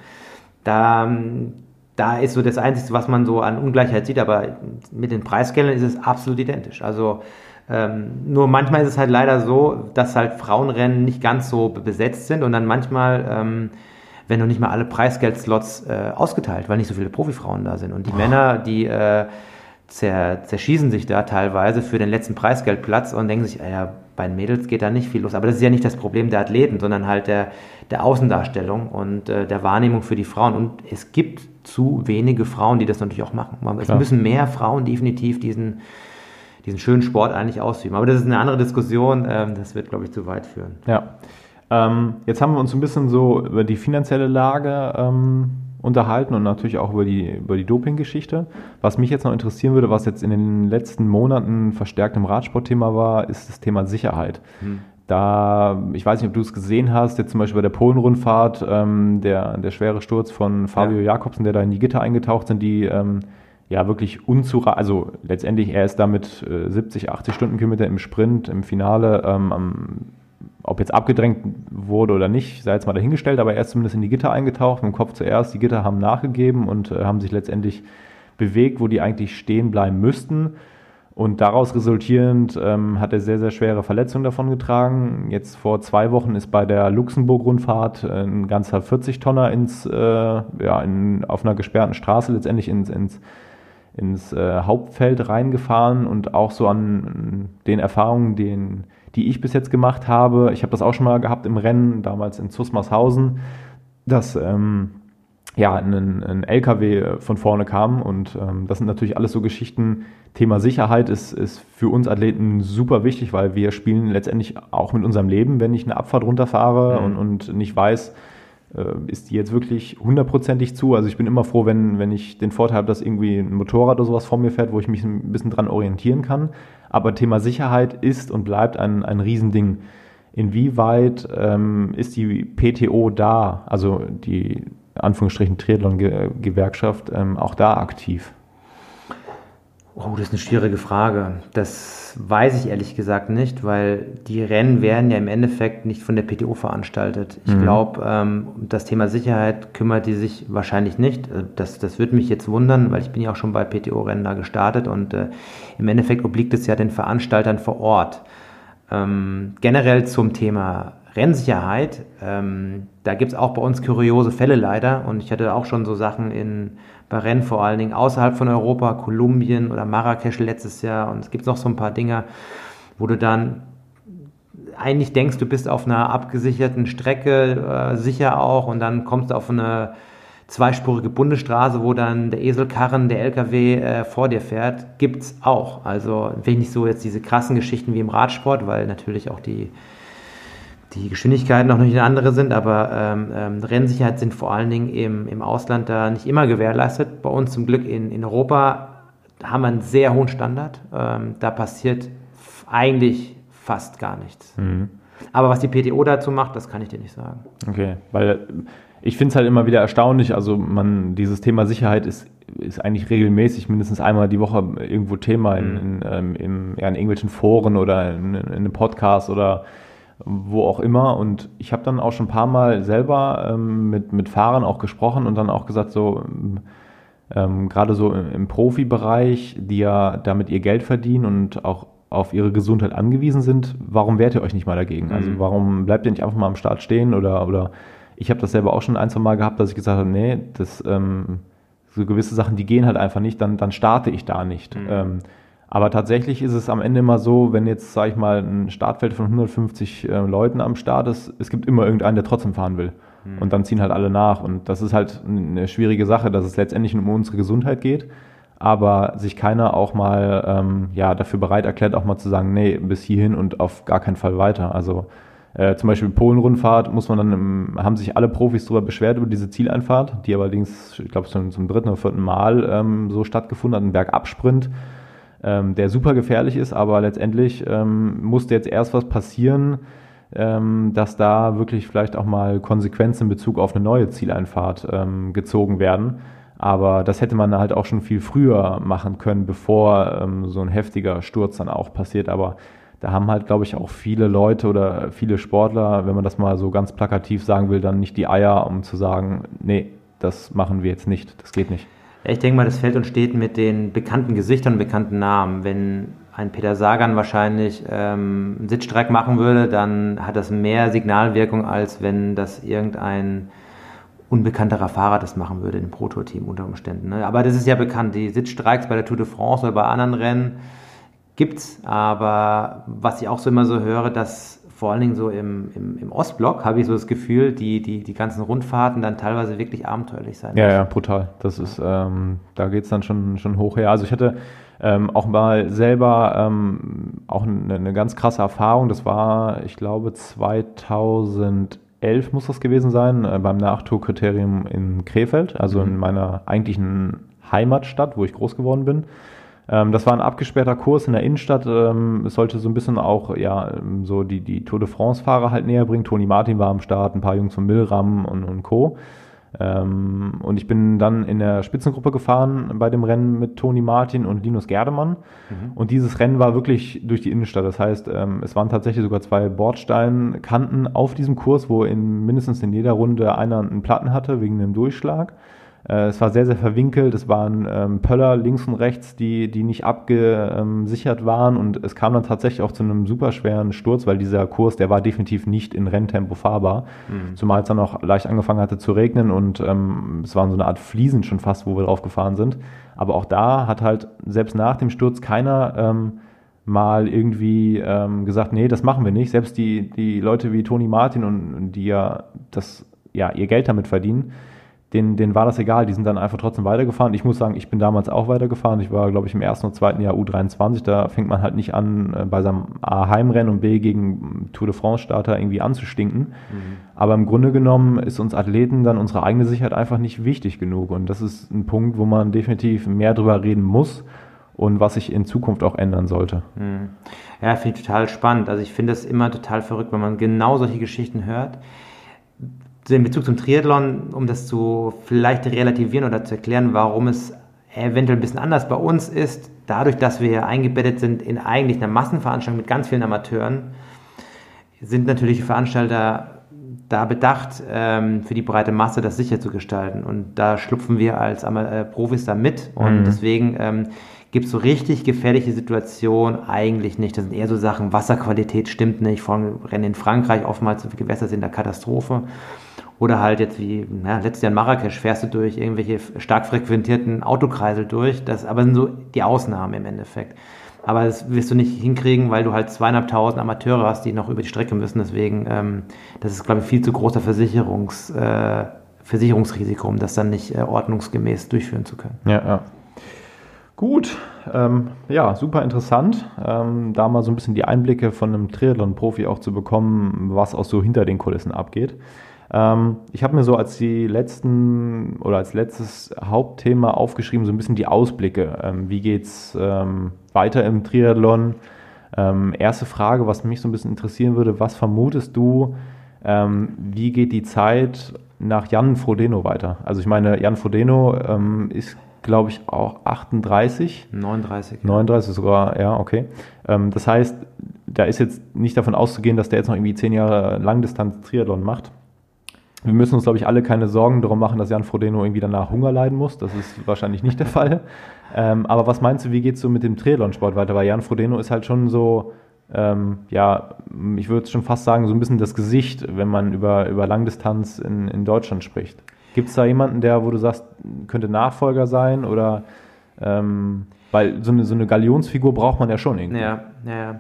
B: Da, ähm, da ist so das Einzige, was man so an Ungleichheit sieht, aber mit den Preisgeldern ist es absolut identisch. Also ähm, nur manchmal ist es halt leider so, dass halt Frauenrennen nicht ganz so besetzt sind und dann manchmal ähm, werden noch nicht mal alle Preisgeldslots äh, ausgeteilt, weil nicht so viele Profifrauen da sind. Und die oh. Männer, die äh, zer, zerschießen sich da teilweise für den letzten Preisgeldplatz und denken sich, ah ja, bei den Mädels geht da nicht viel los. Aber das ist ja nicht das Problem der Athleten, sondern halt der, der Außendarstellung und äh, der Wahrnehmung für die Frauen. Und es gibt zu wenige Frauen, die das natürlich auch machen. Es Klar. müssen mehr Frauen definitiv diesen diesen schönen Sport eigentlich ausüben. Aber das ist eine andere Diskussion, ähm, das wird, glaube ich, zu weit führen.
A: Ja. Ähm, jetzt haben wir uns ein bisschen so über die finanzielle Lage ähm, unterhalten und natürlich auch über die, über die Doping-Geschichte. Was mich jetzt noch interessieren würde, was jetzt in den letzten Monaten verstärkt im Radsportthema war, ist das Thema Sicherheit. Hm. Da, ich weiß nicht, ob du es gesehen hast, jetzt zum Beispiel bei der Polenrundfahrt, ähm, der, der schwere Sturz von Fabio ja. Jakobsen, der da in die Gitter eingetaucht sind, die ähm, ja wirklich unzura, also letztendlich er ist damit äh, 70, 80 Stundenkilometer im Sprint, im Finale, ähm, am, ob jetzt abgedrängt wurde oder nicht, sei jetzt mal dahingestellt, aber er ist zumindest in die Gitter eingetaucht, mit dem Kopf zuerst. Die Gitter haben nachgegeben und äh, haben sich letztendlich bewegt, wo die eigentlich stehen bleiben müssten. Und daraus resultierend ähm, hat er sehr, sehr schwere Verletzungen davon getragen. Jetzt vor zwei Wochen ist bei der Luxemburg-Rundfahrt äh, ein ganzer 40-Tonner ins, äh, ja, auf einer gesperrten Straße letztendlich ins, ins ins äh, Hauptfeld reingefahren und auch so an den Erfahrungen, den, die ich bis jetzt gemacht habe. Ich habe das auch schon mal gehabt im Rennen, damals in Zusmarshausen, dass ähm, ja, ein, ein, LKW von vorne kam und ähm, das sind natürlich alles so Geschichten. Thema Sicherheit ist, ist für uns Athleten super wichtig, weil wir spielen letztendlich auch mit unserem Leben, wenn ich eine Abfahrt runterfahre mhm. und, und nicht weiß, ist die jetzt wirklich hundertprozentig zu. Also ich bin immer froh, wenn, wenn ich den Vorteil habe, dass irgendwie ein Motorrad oder sowas vor mir fährt, wo ich mich ein bisschen dran orientieren kann. Aber Thema Sicherheit ist und bleibt ein, ein Riesending. Inwieweit ähm, ist die PTO da, also die Anführungsstrichen Triathlon-Gewerkschaft, ähm, auch da aktiv?
B: Oh, das ist eine schwierige Frage. Das weiß ich ehrlich gesagt nicht, weil die Rennen werden ja im Endeffekt nicht von der PTO veranstaltet. Ich mhm. glaube, ähm, das Thema Sicherheit kümmert die sich wahrscheinlich nicht. Äh, das, das würde mich jetzt wundern, weil ich bin ja auch schon bei PTO-Rennen da gestartet und äh, im Endeffekt obliegt es ja den Veranstaltern vor Ort. Ähm, generell zum Thema Rennsicherheit, ähm, da gibt es auch bei uns kuriose Fälle leider und ich hatte auch schon so Sachen in Rennen vor allen Dingen außerhalb von Europa, Kolumbien oder Marrakesch letztes Jahr. Und es gibt noch so ein paar Dinge, wo du dann eigentlich denkst, du bist auf einer abgesicherten Strecke, äh, sicher auch, und dann kommst du auf eine zweispurige Bundesstraße, wo dann der Eselkarren, der LKW äh, vor dir fährt, gibt es auch. Also wenig so jetzt diese krassen Geschichten wie im Radsport, weil natürlich auch die die Geschwindigkeiten noch nicht eine andere sind, aber ähm, ähm, Rennsicherheit sind vor allen Dingen im, im Ausland da nicht immer gewährleistet. Bei uns zum Glück in, in Europa haben wir einen sehr hohen Standard. Ähm, da passiert eigentlich fast gar nichts. Mhm. Aber was die PTO dazu macht, das kann ich dir nicht sagen.
A: Okay, weil ich finde es halt immer wieder erstaunlich, also man, dieses Thema Sicherheit ist, ist eigentlich regelmäßig mindestens einmal die Woche irgendwo Thema in, mhm. in, ähm, in, ja, in irgendwelchen Foren oder in, in einem Podcast oder wo auch immer. Und ich habe dann auch schon ein paar Mal selber ähm, mit, mit Fahrern auch gesprochen und dann auch gesagt, so ähm, gerade so im, im Profibereich, die ja damit ihr Geld verdienen und auch auf ihre Gesundheit angewiesen sind, warum wehrt ihr euch nicht mal dagegen? Also mhm. Also warum bleibt ihr nicht einfach mal am Start stehen oder, oder ich habe das selber auch schon ein, zwei Mal gehabt, dass ich gesagt habe, nee, das, ähm, so gewisse Sachen, die gehen halt einfach nicht, dann, dann starte ich da nicht. Mhm. Aber tatsächlich ist es am Ende immer so, wenn jetzt, sage ich mal, ein Startfeld von 150 äh, Leuten am Start ist, es gibt immer irgendeinen, der trotzdem fahren will. Mhm. Und dann ziehen halt alle nach. Und das ist halt eine schwierige Sache, dass es letztendlich um unsere Gesundheit geht aber sich keiner auch mal ähm, ja, dafür bereit erklärt, auch mal zu sagen, nee, bis hierhin und auf gar keinen Fall weiter. Also äh, zum Beispiel Polen-Rundfahrt muss man dann, im, haben sich alle Profis darüber beschwert über diese Zieleinfahrt, die allerdings, ich glaube, zum, zum dritten oder vierten Mal ähm, so stattgefunden hat, ein Bergabsprint, ähm, der super gefährlich ist, aber letztendlich ähm, musste jetzt erst was passieren, ähm, dass da wirklich vielleicht auch mal Konsequenzen in Bezug auf eine neue Zieleinfahrt ähm, gezogen werden aber das hätte man halt auch schon viel früher machen können, bevor ähm, so ein heftiger Sturz dann auch passiert. Aber da haben halt, glaube ich, auch viele Leute oder viele Sportler, wenn man das mal so ganz plakativ sagen will, dann nicht die Eier, um zu sagen, nee, das machen wir jetzt nicht, das geht nicht.
B: Ich denke mal, das fällt und steht mit den bekannten Gesichtern und bekannten Namen. Wenn ein Peter Sagan wahrscheinlich ähm, einen Sitzstreik machen würde, dann hat das mehr Signalwirkung, als wenn das irgendein unbekannterer Fahrer das machen würde im Pro-Tour-Team unter Umständen. Ne? Aber das ist ja bekannt. Die Sitzstreiks bei der Tour de France oder bei anderen Rennen gibt es. Aber was ich auch so immer so höre, dass vor allen Dingen so im, im, im Ostblock habe ich so das Gefühl, die, die, die ganzen Rundfahrten dann teilweise wirklich abenteuerlich sein
A: Ja, müssen. ja, brutal. Das ist, ähm, da geht es dann schon, schon hoch her. Also ich hatte ähm, auch mal selber ähm, auch eine, eine, ganz krasse Erfahrung. Das war, ich glaube, 2011 11 muss das gewesen sein, äh, beim Nachtourkriterium in Krefeld, also mhm. in meiner eigentlichen Heimatstadt, wo ich groß geworden bin. Ähm, das war ein abgesperrter Kurs in der Innenstadt. Ähm, es sollte so ein bisschen auch ja, so die, die Tour de France-Fahrer halt näher bringen. Toni Martin war am Start, ein paar Jungs von Milram und, und Co. Ähm, und ich bin dann in der Spitzengruppe gefahren bei dem Rennen mit Toni Martin und Linus Gerdemann. Mhm. Und dieses Rennen war wirklich durch die Innenstadt. Das heißt, ähm, es waren tatsächlich sogar zwei Bordsteinkanten auf diesem Kurs, wo in mindestens in jeder Runde einer einen Platten hatte wegen dem Durchschlag. Äh, es war sehr, sehr verwinkelt. Es waren ähm, Pöller links und rechts, die, die nicht abgesichert waren. Und es kam dann tatsächlich auch zu einem superschweren Sturz, weil dieser Kurs, der war definitiv nicht in Renntempo fahrbar. Mhm. Zumal es dann auch leicht angefangen hatte zu regnen und ähm, es waren so eine Art Fliesen schon fast, wo wir drauf gefahren sind. Aber auch da hat halt selbst nach dem Sturz keiner ähm, mal irgendwie ähm, gesagt, nee, das machen wir nicht. Selbst die, die Leute wie Toni Martin und die ja das ja ihr Geld damit verdienen, denen, denen war das egal, die sind dann einfach trotzdem weitergefahren. Ich muss sagen, ich bin damals auch weitergefahren. Ich war, glaube ich, im ersten und zweiten Jahr U23. Da fängt man halt nicht an, äh, bei seinem A Heimrennen und B gegen Tour de France-Starter irgendwie anzustinken. Mhm. Aber im Grunde genommen ist uns Athleten dann unsere eigene Sicherheit einfach nicht wichtig genug. Und das ist ein Punkt, wo man definitiv mehr drüber reden muss und was sich in Zukunft auch ändern sollte. Mhm.
B: Ja, finde ich total spannend. Also ich finde es immer total verrückt, wenn man genau solche Geschichten hört in Bezug zum Triathlon, um das zu vielleicht relativieren oder zu erklären, warum es eventuell ein bisschen anders bei uns ist, dadurch, dass wir eingebettet sind in eigentlich einer Massenveranstaltung mit ganz vielen Amateuren, sind natürlich die Veranstalter da bedacht, ähm, für die breite Masse das sicher zu gestalten. Und da schlupfen wir als äh, Profis da mit. Und mhm. deswegen ähm, gibt es so richtig gefährliche Situationen eigentlich nicht. Das sind eher so Sachen, Wasserqualität stimmt nicht. Vor allem Rennen in Frankreich, oftmals Gewässer sind da Katastrophe. Oder halt jetzt wie ja, letztes Jahr in Marrakesch fährst du durch irgendwelche stark frequentierten Autokreisel durch. Das aber sind so die Ausnahmen im Endeffekt. Aber das wirst du nicht hinkriegen, weil du halt zweieinhalbtausend Amateure hast, die noch über die Strecke müssen. Deswegen, ähm, das ist, glaube ich, viel zu großer Versicherungs, äh, Versicherungsrisiko, um das dann nicht äh, ordnungsgemäß durchführen zu können.
A: Ja, ja. Gut, ähm, ja, super interessant, ähm, da mal so ein bisschen die Einblicke von einem Triathlon-Profi auch zu bekommen, was auch so hinter den Kulissen abgeht. Ähm, ich habe mir so als die letzten oder als letztes Hauptthema aufgeschrieben, so ein bisschen die Ausblicke. Ähm, wie geht's ähm, weiter im Triathlon? Ähm, erste Frage, was mich so ein bisschen interessieren würde, was vermutest du, ähm, wie geht die Zeit nach Jan Frodeno weiter? Also ich meine, Jan Frodeno ähm, ist, glaube ich, auch 38.
B: 39.
A: Ja. 39 sogar, ja, okay. Ähm, das heißt, da ist jetzt nicht davon auszugehen, dass der jetzt noch irgendwie zehn Jahre Langdistanz-Triathlon macht. Wir müssen uns, glaube ich, alle keine Sorgen darum machen, dass Jan Frodeno irgendwie danach Hunger leiden muss. Das ist wahrscheinlich nicht der Fall. Ähm, aber was meinst du, wie geht es so mit dem Triathlon-Sport weiter? Weil Jan Frodeno ist halt schon so, ähm, ja, ich würde schon fast sagen, so ein bisschen das Gesicht, wenn man über, über Langdistanz in, in Deutschland spricht. Gibt es da jemanden, der, wo du sagst, könnte Nachfolger sein oder ähm, weil so eine, so eine Galionsfigur braucht man ja schon irgendwie.
B: Ja, ja.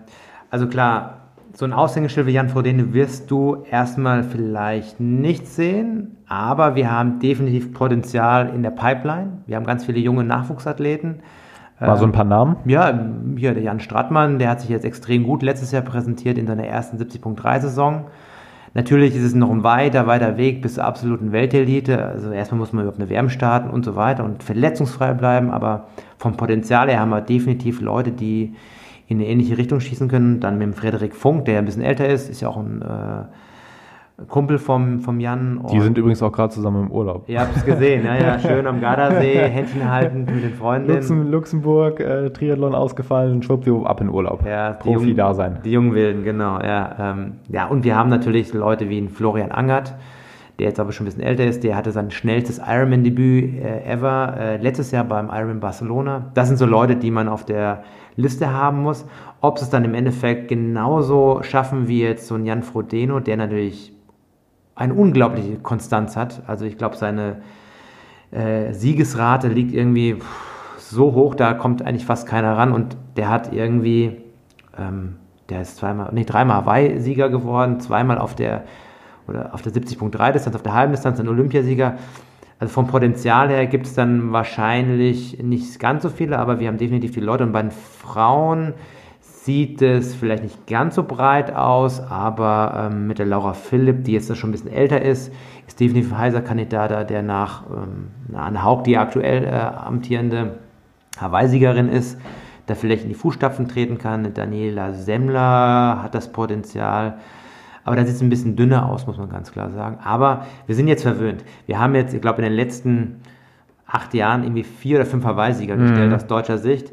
B: Also klar, so ein Aushängeschild wie Jan Frodeno wirst du erstmal vielleicht nicht sehen, aber wir haben definitiv Potenzial in der Pipeline. Wir haben ganz viele junge Nachwuchsathleten.
A: Mal so ein paar Namen?
B: Ja, hier der Jan Strattmann, der hat sich jetzt extrem gut letztes Jahr präsentiert in seiner ersten 70.3-Saison. Natürlich ist es noch ein weiter, weiter Weg bis zur absoluten Weltelite. Also erstmal muss man überhaupt eine Wärme starten und so weiter und verletzungsfrei bleiben. Aber vom Potenzial her haben wir definitiv Leute, die in eine ähnliche Richtung schießen können. Dann mit dem Frederik Funk, der ein bisschen älter ist, ist ja auch ein äh, Kumpel vom, vom Jan.
A: Die sind übrigens auch gerade zusammen im Urlaub.
B: Ihr habt es gesehen, ja, ja, schön am Gardasee, Händchen halten mit den Freunden.
A: Luxem, Luxemburg, äh, Triathlon ausgefallen, schwuppdiwupp ab in Urlaub.
B: Ja, Profi da sein. Die jungen Wilden, genau, ja. Ähm, ja, und wir haben natürlich Leute wie Florian Angert, der jetzt aber schon ein bisschen älter ist, der hatte sein schnellstes Ironman-Debüt äh, ever äh, letztes Jahr beim Ironman Barcelona. Das sind so Leute, die man auf der Liste haben muss. Ob sie es dann im Endeffekt genauso schaffen wie jetzt so ein Jan Frodeno, der natürlich eine unglaubliche Konstanz hat. Also ich glaube, seine äh, Siegesrate liegt irgendwie so hoch, da kommt eigentlich fast keiner ran und der hat irgendwie, ähm, der ist zweimal, nee, dreimal Hawaii-Sieger geworden, zweimal auf der oder auf der 70.3 Distanz, auf der halben Distanz ein Olympiasieger. Also vom Potenzial her gibt es dann wahrscheinlich nicht ganz so viele, aber wir haben definitiv die Leute. Und bei den Frauen sieht es vielleicht nicht ganz so breit aus, aber ähm, mit der Laura Philipp, die jetzt schon ein bisschen älter ist, ist definitiv ein heißer Kandidat, der nach ähm, Anne Haug, die aktuell äh, amtierende Hawaii-Siegerin ist, da vielleicht in die Fußstapfen treten kann. Daniela Semmler hat das Potenzial. Aber da sieht es ein bisschen dünner aus, muss man ganz klar sagen. Aber wir sind jetzt verwöhnt. Wir haben jetzt, ich glaube, in den letzten acht Jahren irgendwie vier oder fünf Hawaii-Sieger mhm. gestellt aus deutscher Sicht.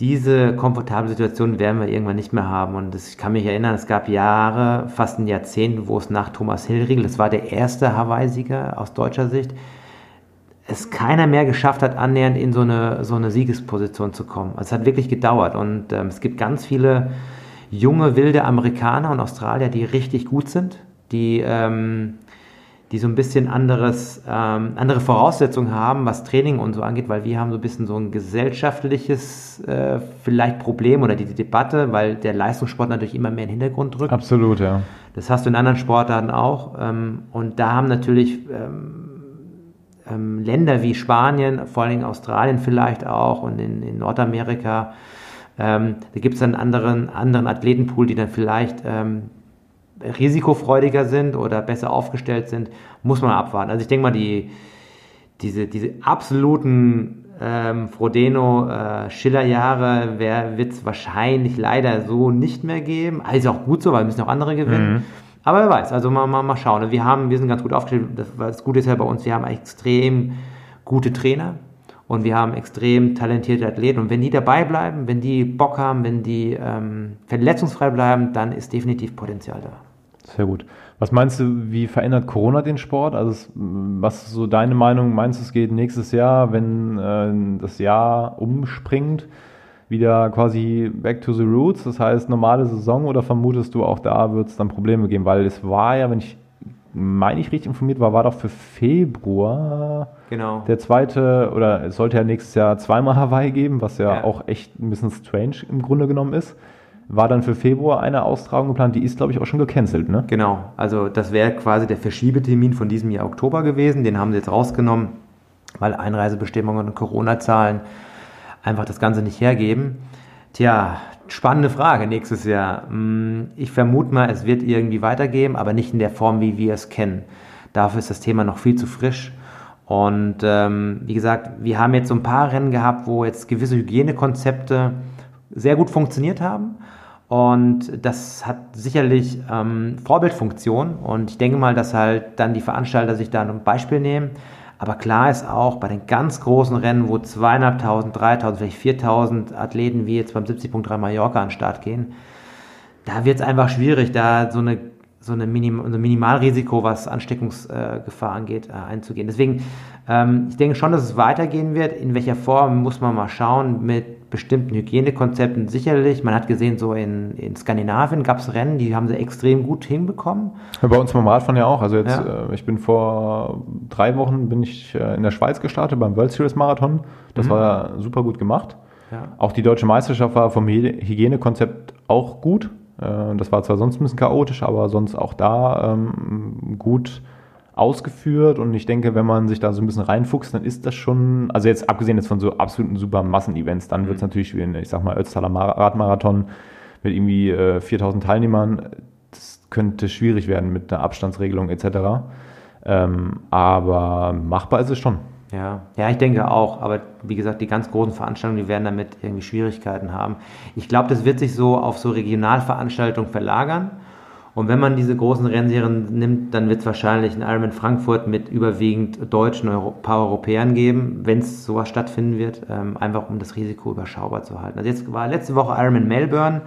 B: Diese komfortable Situation werden wir irgendwann nicht mehr haben. Und das, ich kann mich erinnern, es gab Jahre, fast ein Jahrzehnt, wo es nach Thomas Hillriegel, das war der erste Hawaii-Sieger aus deutscher Sicht, es keiner mehr geschafft hat, annähernd in so eine, so eine Siegesposition zu kommen. Also es hat wirklich gedauert. Und ähm, es gibt ganz viele junge, wilde Amerikaner und Australier, die richtig gut sind, die, ähm, die so ein bisschen anderes, ähm, andere Voraussetzungen haben, was Training und so angeht, weil wir haben so ein bisschen so ein gesellschaftliches äh, vielleicht Problem oder die, die, Debatte, weil der Leistungssport natürlich immer mehr in den Hintergrund rückt.
A: Absolut, ja.
B: Das hast du in anderen Sportarten auch. Ähm, und da haben natürlich ähm, ähm, Länder wie Spanien, vor allen Dingen Australien vielleicht auch und in, in Nordamerika, ähm, da gibt es einen anderen, anderen Athletenpool, die dann vielleicht ähm, risikofreudiger sind oder besser aufgestellt sind, muss man abwarten. Also ich denke mal, die, diese, diese absoluten ähm, Frodeno äh, wird es wahrscheinlich leider so nicht mehr geben. Also auch gut so, weil müssen auch andere gewinnen. Mhm. Aber wer weiß, also mal, mal, mal schauen. Wir, haben, wir sind ganz gut aufgestellt. Das, das Gute ist ja bei uns, wir haben extrem gute Trainer und wir haben extrem talentierte Athleten. Und wenn die dabei bleiben, wenn die Bock haben, wenn die ähm, verletzungsfrei bleiben, dann ist definitiv Potenzial da.
A: Sehr gut. Was meinst du, wie verändert Corona den Sport? Also, was ist so deine Meinung? Meinst du, es geht nächstes Jahr, wenn äh, das Jahr umspringt, wieder quasi back to the roots? Das heißt, normale Saison oder vermutest du, auch da wird es dann Probleme geben? Weil es war ja, wenn ich meine ich richtig informiert war, war doch für Februar
B: genau.
A: der zweite, oder es sollte ja nächstes Jahr zweimal Hawaii geben, was ja, ja, auch echt ein bisschen strange im Grunde genommen ist. War dann für Februar eine Austragung geplant, die ist, glaube ich, auch schon gecancelt, ne?
B: Genau, also das wäre quasi der Verschiebetermin von diesem Jahr Oktober gewesen, den haben sie jetzt rausgenommen, weil Einreisebestimmungen und Corona-Zahlen einfach das Ganze nicht hergeben. Tja, spannende Frage nächstes Jahr. Hm, ich vermute mal, es wird irgendwie weitergehen, aber nicht in der Form, wie wir es kennen. Dafür ist das Thema noch viel zu frisch. Und ähm, wie gesagt, wir haben jetzt so ein paar Rennen gehabt, wo jetzt gewisse Hygienekonzepte sehr gut funktioniert haben. Und das hat sicherlich ähm, Vorbildfunktion. Und ich denke mal, dass halt dann die Veranstalter sich da ein Beispiel nehmen. Aber klar ist auch, bei den ganz großen Rennen, wo zweieinhalbtausend, dreitausend, vielleicht viertausend Athleten wie jetzt beim 70.3 Mallorca an den Start gehen, da wird es einfach schwierig, da so eine so eine Minim ein Minimalrisiko, was Ansteckungsgefahr angeht, äh, einzugehen. Deswegen, ähm, ich denke schon, dass es weitergehen wird. In welcher Form muss man mal schauen mit bestimmten Hygienekonzepten sicherlich. Man hat gesehen, so in, in Skandinavien gab es Rennen, die haben sie extrem gut hinbekommen.
A: Bei uns beim Radfahren ja auch. Also jetzt, ja. äh, ich bin vor drei Wochen bin ich äh, in der Schweiz gestartet beim World Series Marathon. Das mhm. war super gut gemacht. Ja. Auch die deutsche Meisterschaft war vom Hygienekonzept auch gut. Äh, das war zwar sonst ein bisschen chaotisch, aber sonst auch da ähm, gut ausgeführt und ich denke, wenn man sich da so ein bisschen reinfuchst, dann ist das schon, also jetzt abgesehen jetzt von so absoluten super Massenevents, dann wird es mhm. natürlich wie ein, ich sag mal, Ötztaler Radmarathon mit irgendwie äh, 4000 Teilnehmern, das könnte schwierig werden mit einer Abstandsregelung etc. Ähm, aber machbar ist es schon.
B: Ja, ja, ich denke auch. Aber wie gesagt, die ganz großen Veranstaltungen, die werden damit irgendwie Schwierigkeiten haben. Ich glaube, das wird sich so auf so Regionalveranstaltungen verlagern. Und wenn man diese großen Rennserien nimmt, dann wird es wahrscheinlich einen Ironman Frankfurt mit überwiegend deutschen Euro paar Europäern geben, wenn es sowas stattfinden wird, ähm, einfach um das Risiko überschaubar zu halten. Also jetzt war letzte Woche Ironman Melbourne,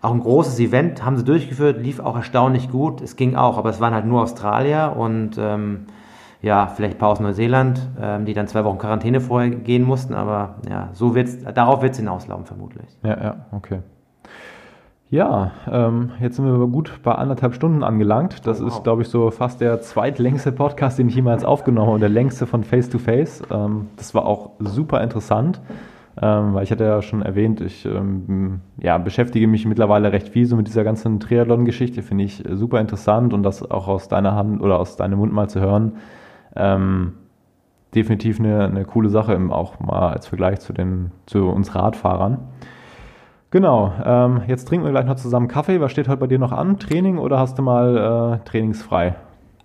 B: auch ein großes Event, haben sie durchgeführt, lief auch erstaunlich gut. Es ging auch, aber es waren halt nur Australier und ähm, ja, vielleicht ein paar aus Neuseeland, ähm, die dann zwei Wochen Quarantäne vorher gehen mussten, aber ja, so wird's, darauf wird es hinauslaufen vermutlich.
A: Ja, ja, okay. Ja, ähm, jetzt sind wir gut bei anderthalb Stunden angelangt. Das oh, wow. ist, glaube ich, so fast der zweitlängste Podcast, den ich jemals aufgenommen habe und der längste von Face to Face. Ähm, das war auch super interessant, ähm, weil ich hatte ja schon erwähnt, ich ähm, ja, beschäftige mich mittlerweile recht viel so mit dieser ganzen Triathlon-Geschichte. Finde ich super interessant und das auch aus deiner Hand oder aus deinem Mund mal zu hören, ähm, definitiv eine, eine coole Sache, auch mal als Vergleich zu, den, zu uns Radfahrern. Genau, ähm, jetzt trinken wir gleich noch zusammen Kaffee. Was steht heute bei dir noch an? Training oder hast du mal äh, trainingsfrei?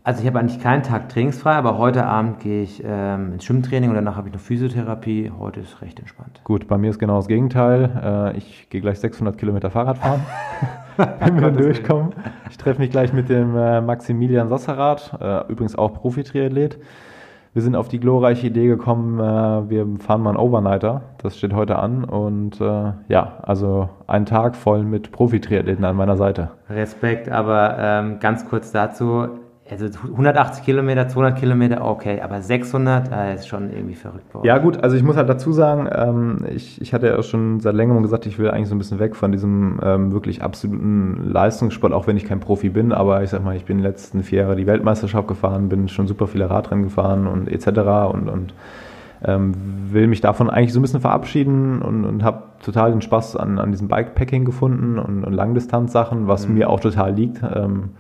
B: Also ich habe eigentlich keinen Tag trainingsfrei, aber heute Abend gehe ich ähm, ins Schwimmtraining und danach habe ich noch Physiotherapie. Heute ist recht entspannt.
A: Gut, bei mir ist genau das Gegenteil. Äh, ich gehe gleich 600 Kilometer Fahrrad fahren, wenn wir durchkommen. Ich treffe mich gleich mit dem äh, Maximilian Sasserat, äh, übrigens auch Profi-Triathlet. Wir sind auf die glorreiche Idee gekommen, äh, wir fahren mal einen Overnighter. Das steht heute an. Und äh, ja, also ein Tag voll mit Profi-Triathleten an meiner Seite.
B: Respekt, aber ähm, ganz kurz dazu also 180 Kilometer, 200 Kilometer, okay, aber 600 äh, ist schon irgendwie verrückt.
A: Worden. Ja gut, also ich muss halt dazu sagen, ähm, ich, ich hatte ja auch schon seit längerem gesagt, ich will eigentlich so ein bisschen weg von diesem ähm, wirklich absoluten Leistungssport, auch wenn ich kein Profi bin, aber ich sag mal, ich bin die letzten vier Jahre die Weltmeisterschaft gefahren, bin schon super viele Radrennen gefahren und etc. und, und ähm, will mich davon eigentlich so ein bisschen verabschieden und, und habe total den Spaß an, an diesem Bikepacking gefunden und, und Langdistanzsachen, was mhm. mir auch total liegt. Ähm,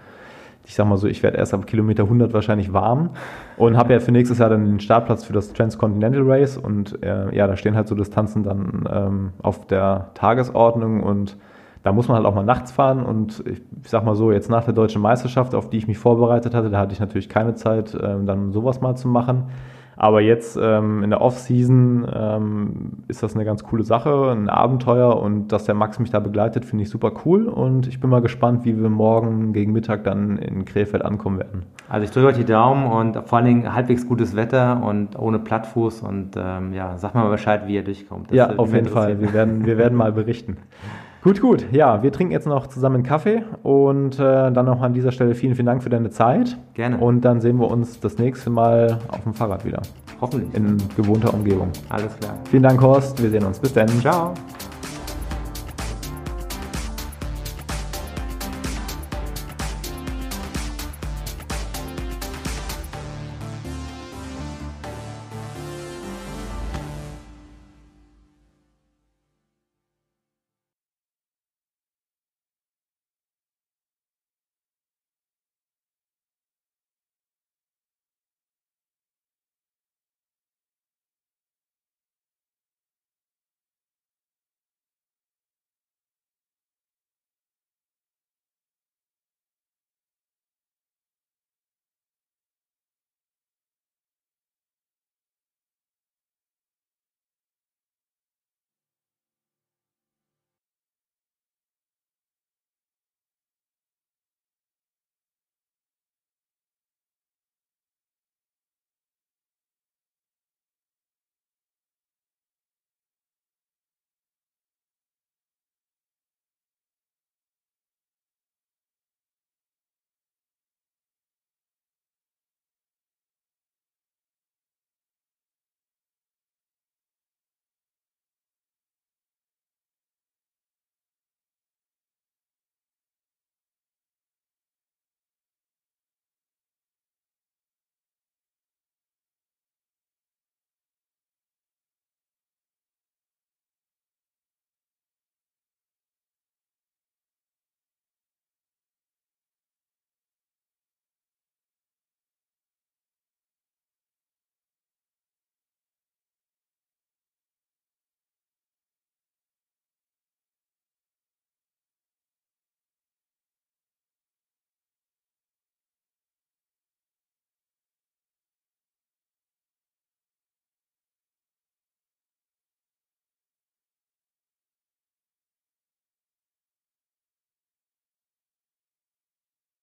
A: ich sag mal so, ich werde erst ab Kilometer 100 wahrscheinlich warm und habe ja für nächstes Jahr dann den Startplatz für das Transcontinental Race und äh, ja, da stehen halt so Distanzen dann ähm, auf der Tagesordnung und da muss man halt auch mal nachts fahren und ich, ich sag mal so, jetzt nach der deutschen Meisterschaft, auf die ich mich vorbereitet hatte, da hatte ich natürlich keine Zeit, äh, dann sowas mal zu machen. Aber jetzt ähm, in der Off-Season ähm, ist das eine ganz coole Sache, ein Abenteuer und dass der Max mich da begleitet, finde ich super cool und ich bin mal gespannt, wie wir morgen gegen Mittag dann in Krefeld ankommen werden.
B: Also ich drücke euch die Daumen und vor allen Dingen halbwegs gutes Wetter und ohne Plattfuß und ähm, ja, sag mal Bescheid, wie ihr durchkommt.
A: Das ja, auf jeden Fall. Wir werden, wir werden mal berichten. Gut, gut. Ja, wir trinken jetzt noch zusammen einen Kaffee und äh, dann noch an dieser Stelle vielen, vielen Dank für deine Zeit.
B: Gerne.
A: Und dann sehen wir uns das nächste Mal auf dem Fahrrad wieder.
B: Hoffentlich.
A: In gewohnter Umgebung.
B: Alles klar.
A: Vielen Dank, Horst. Wir sehen uns. Bis dann.
B: Ciao.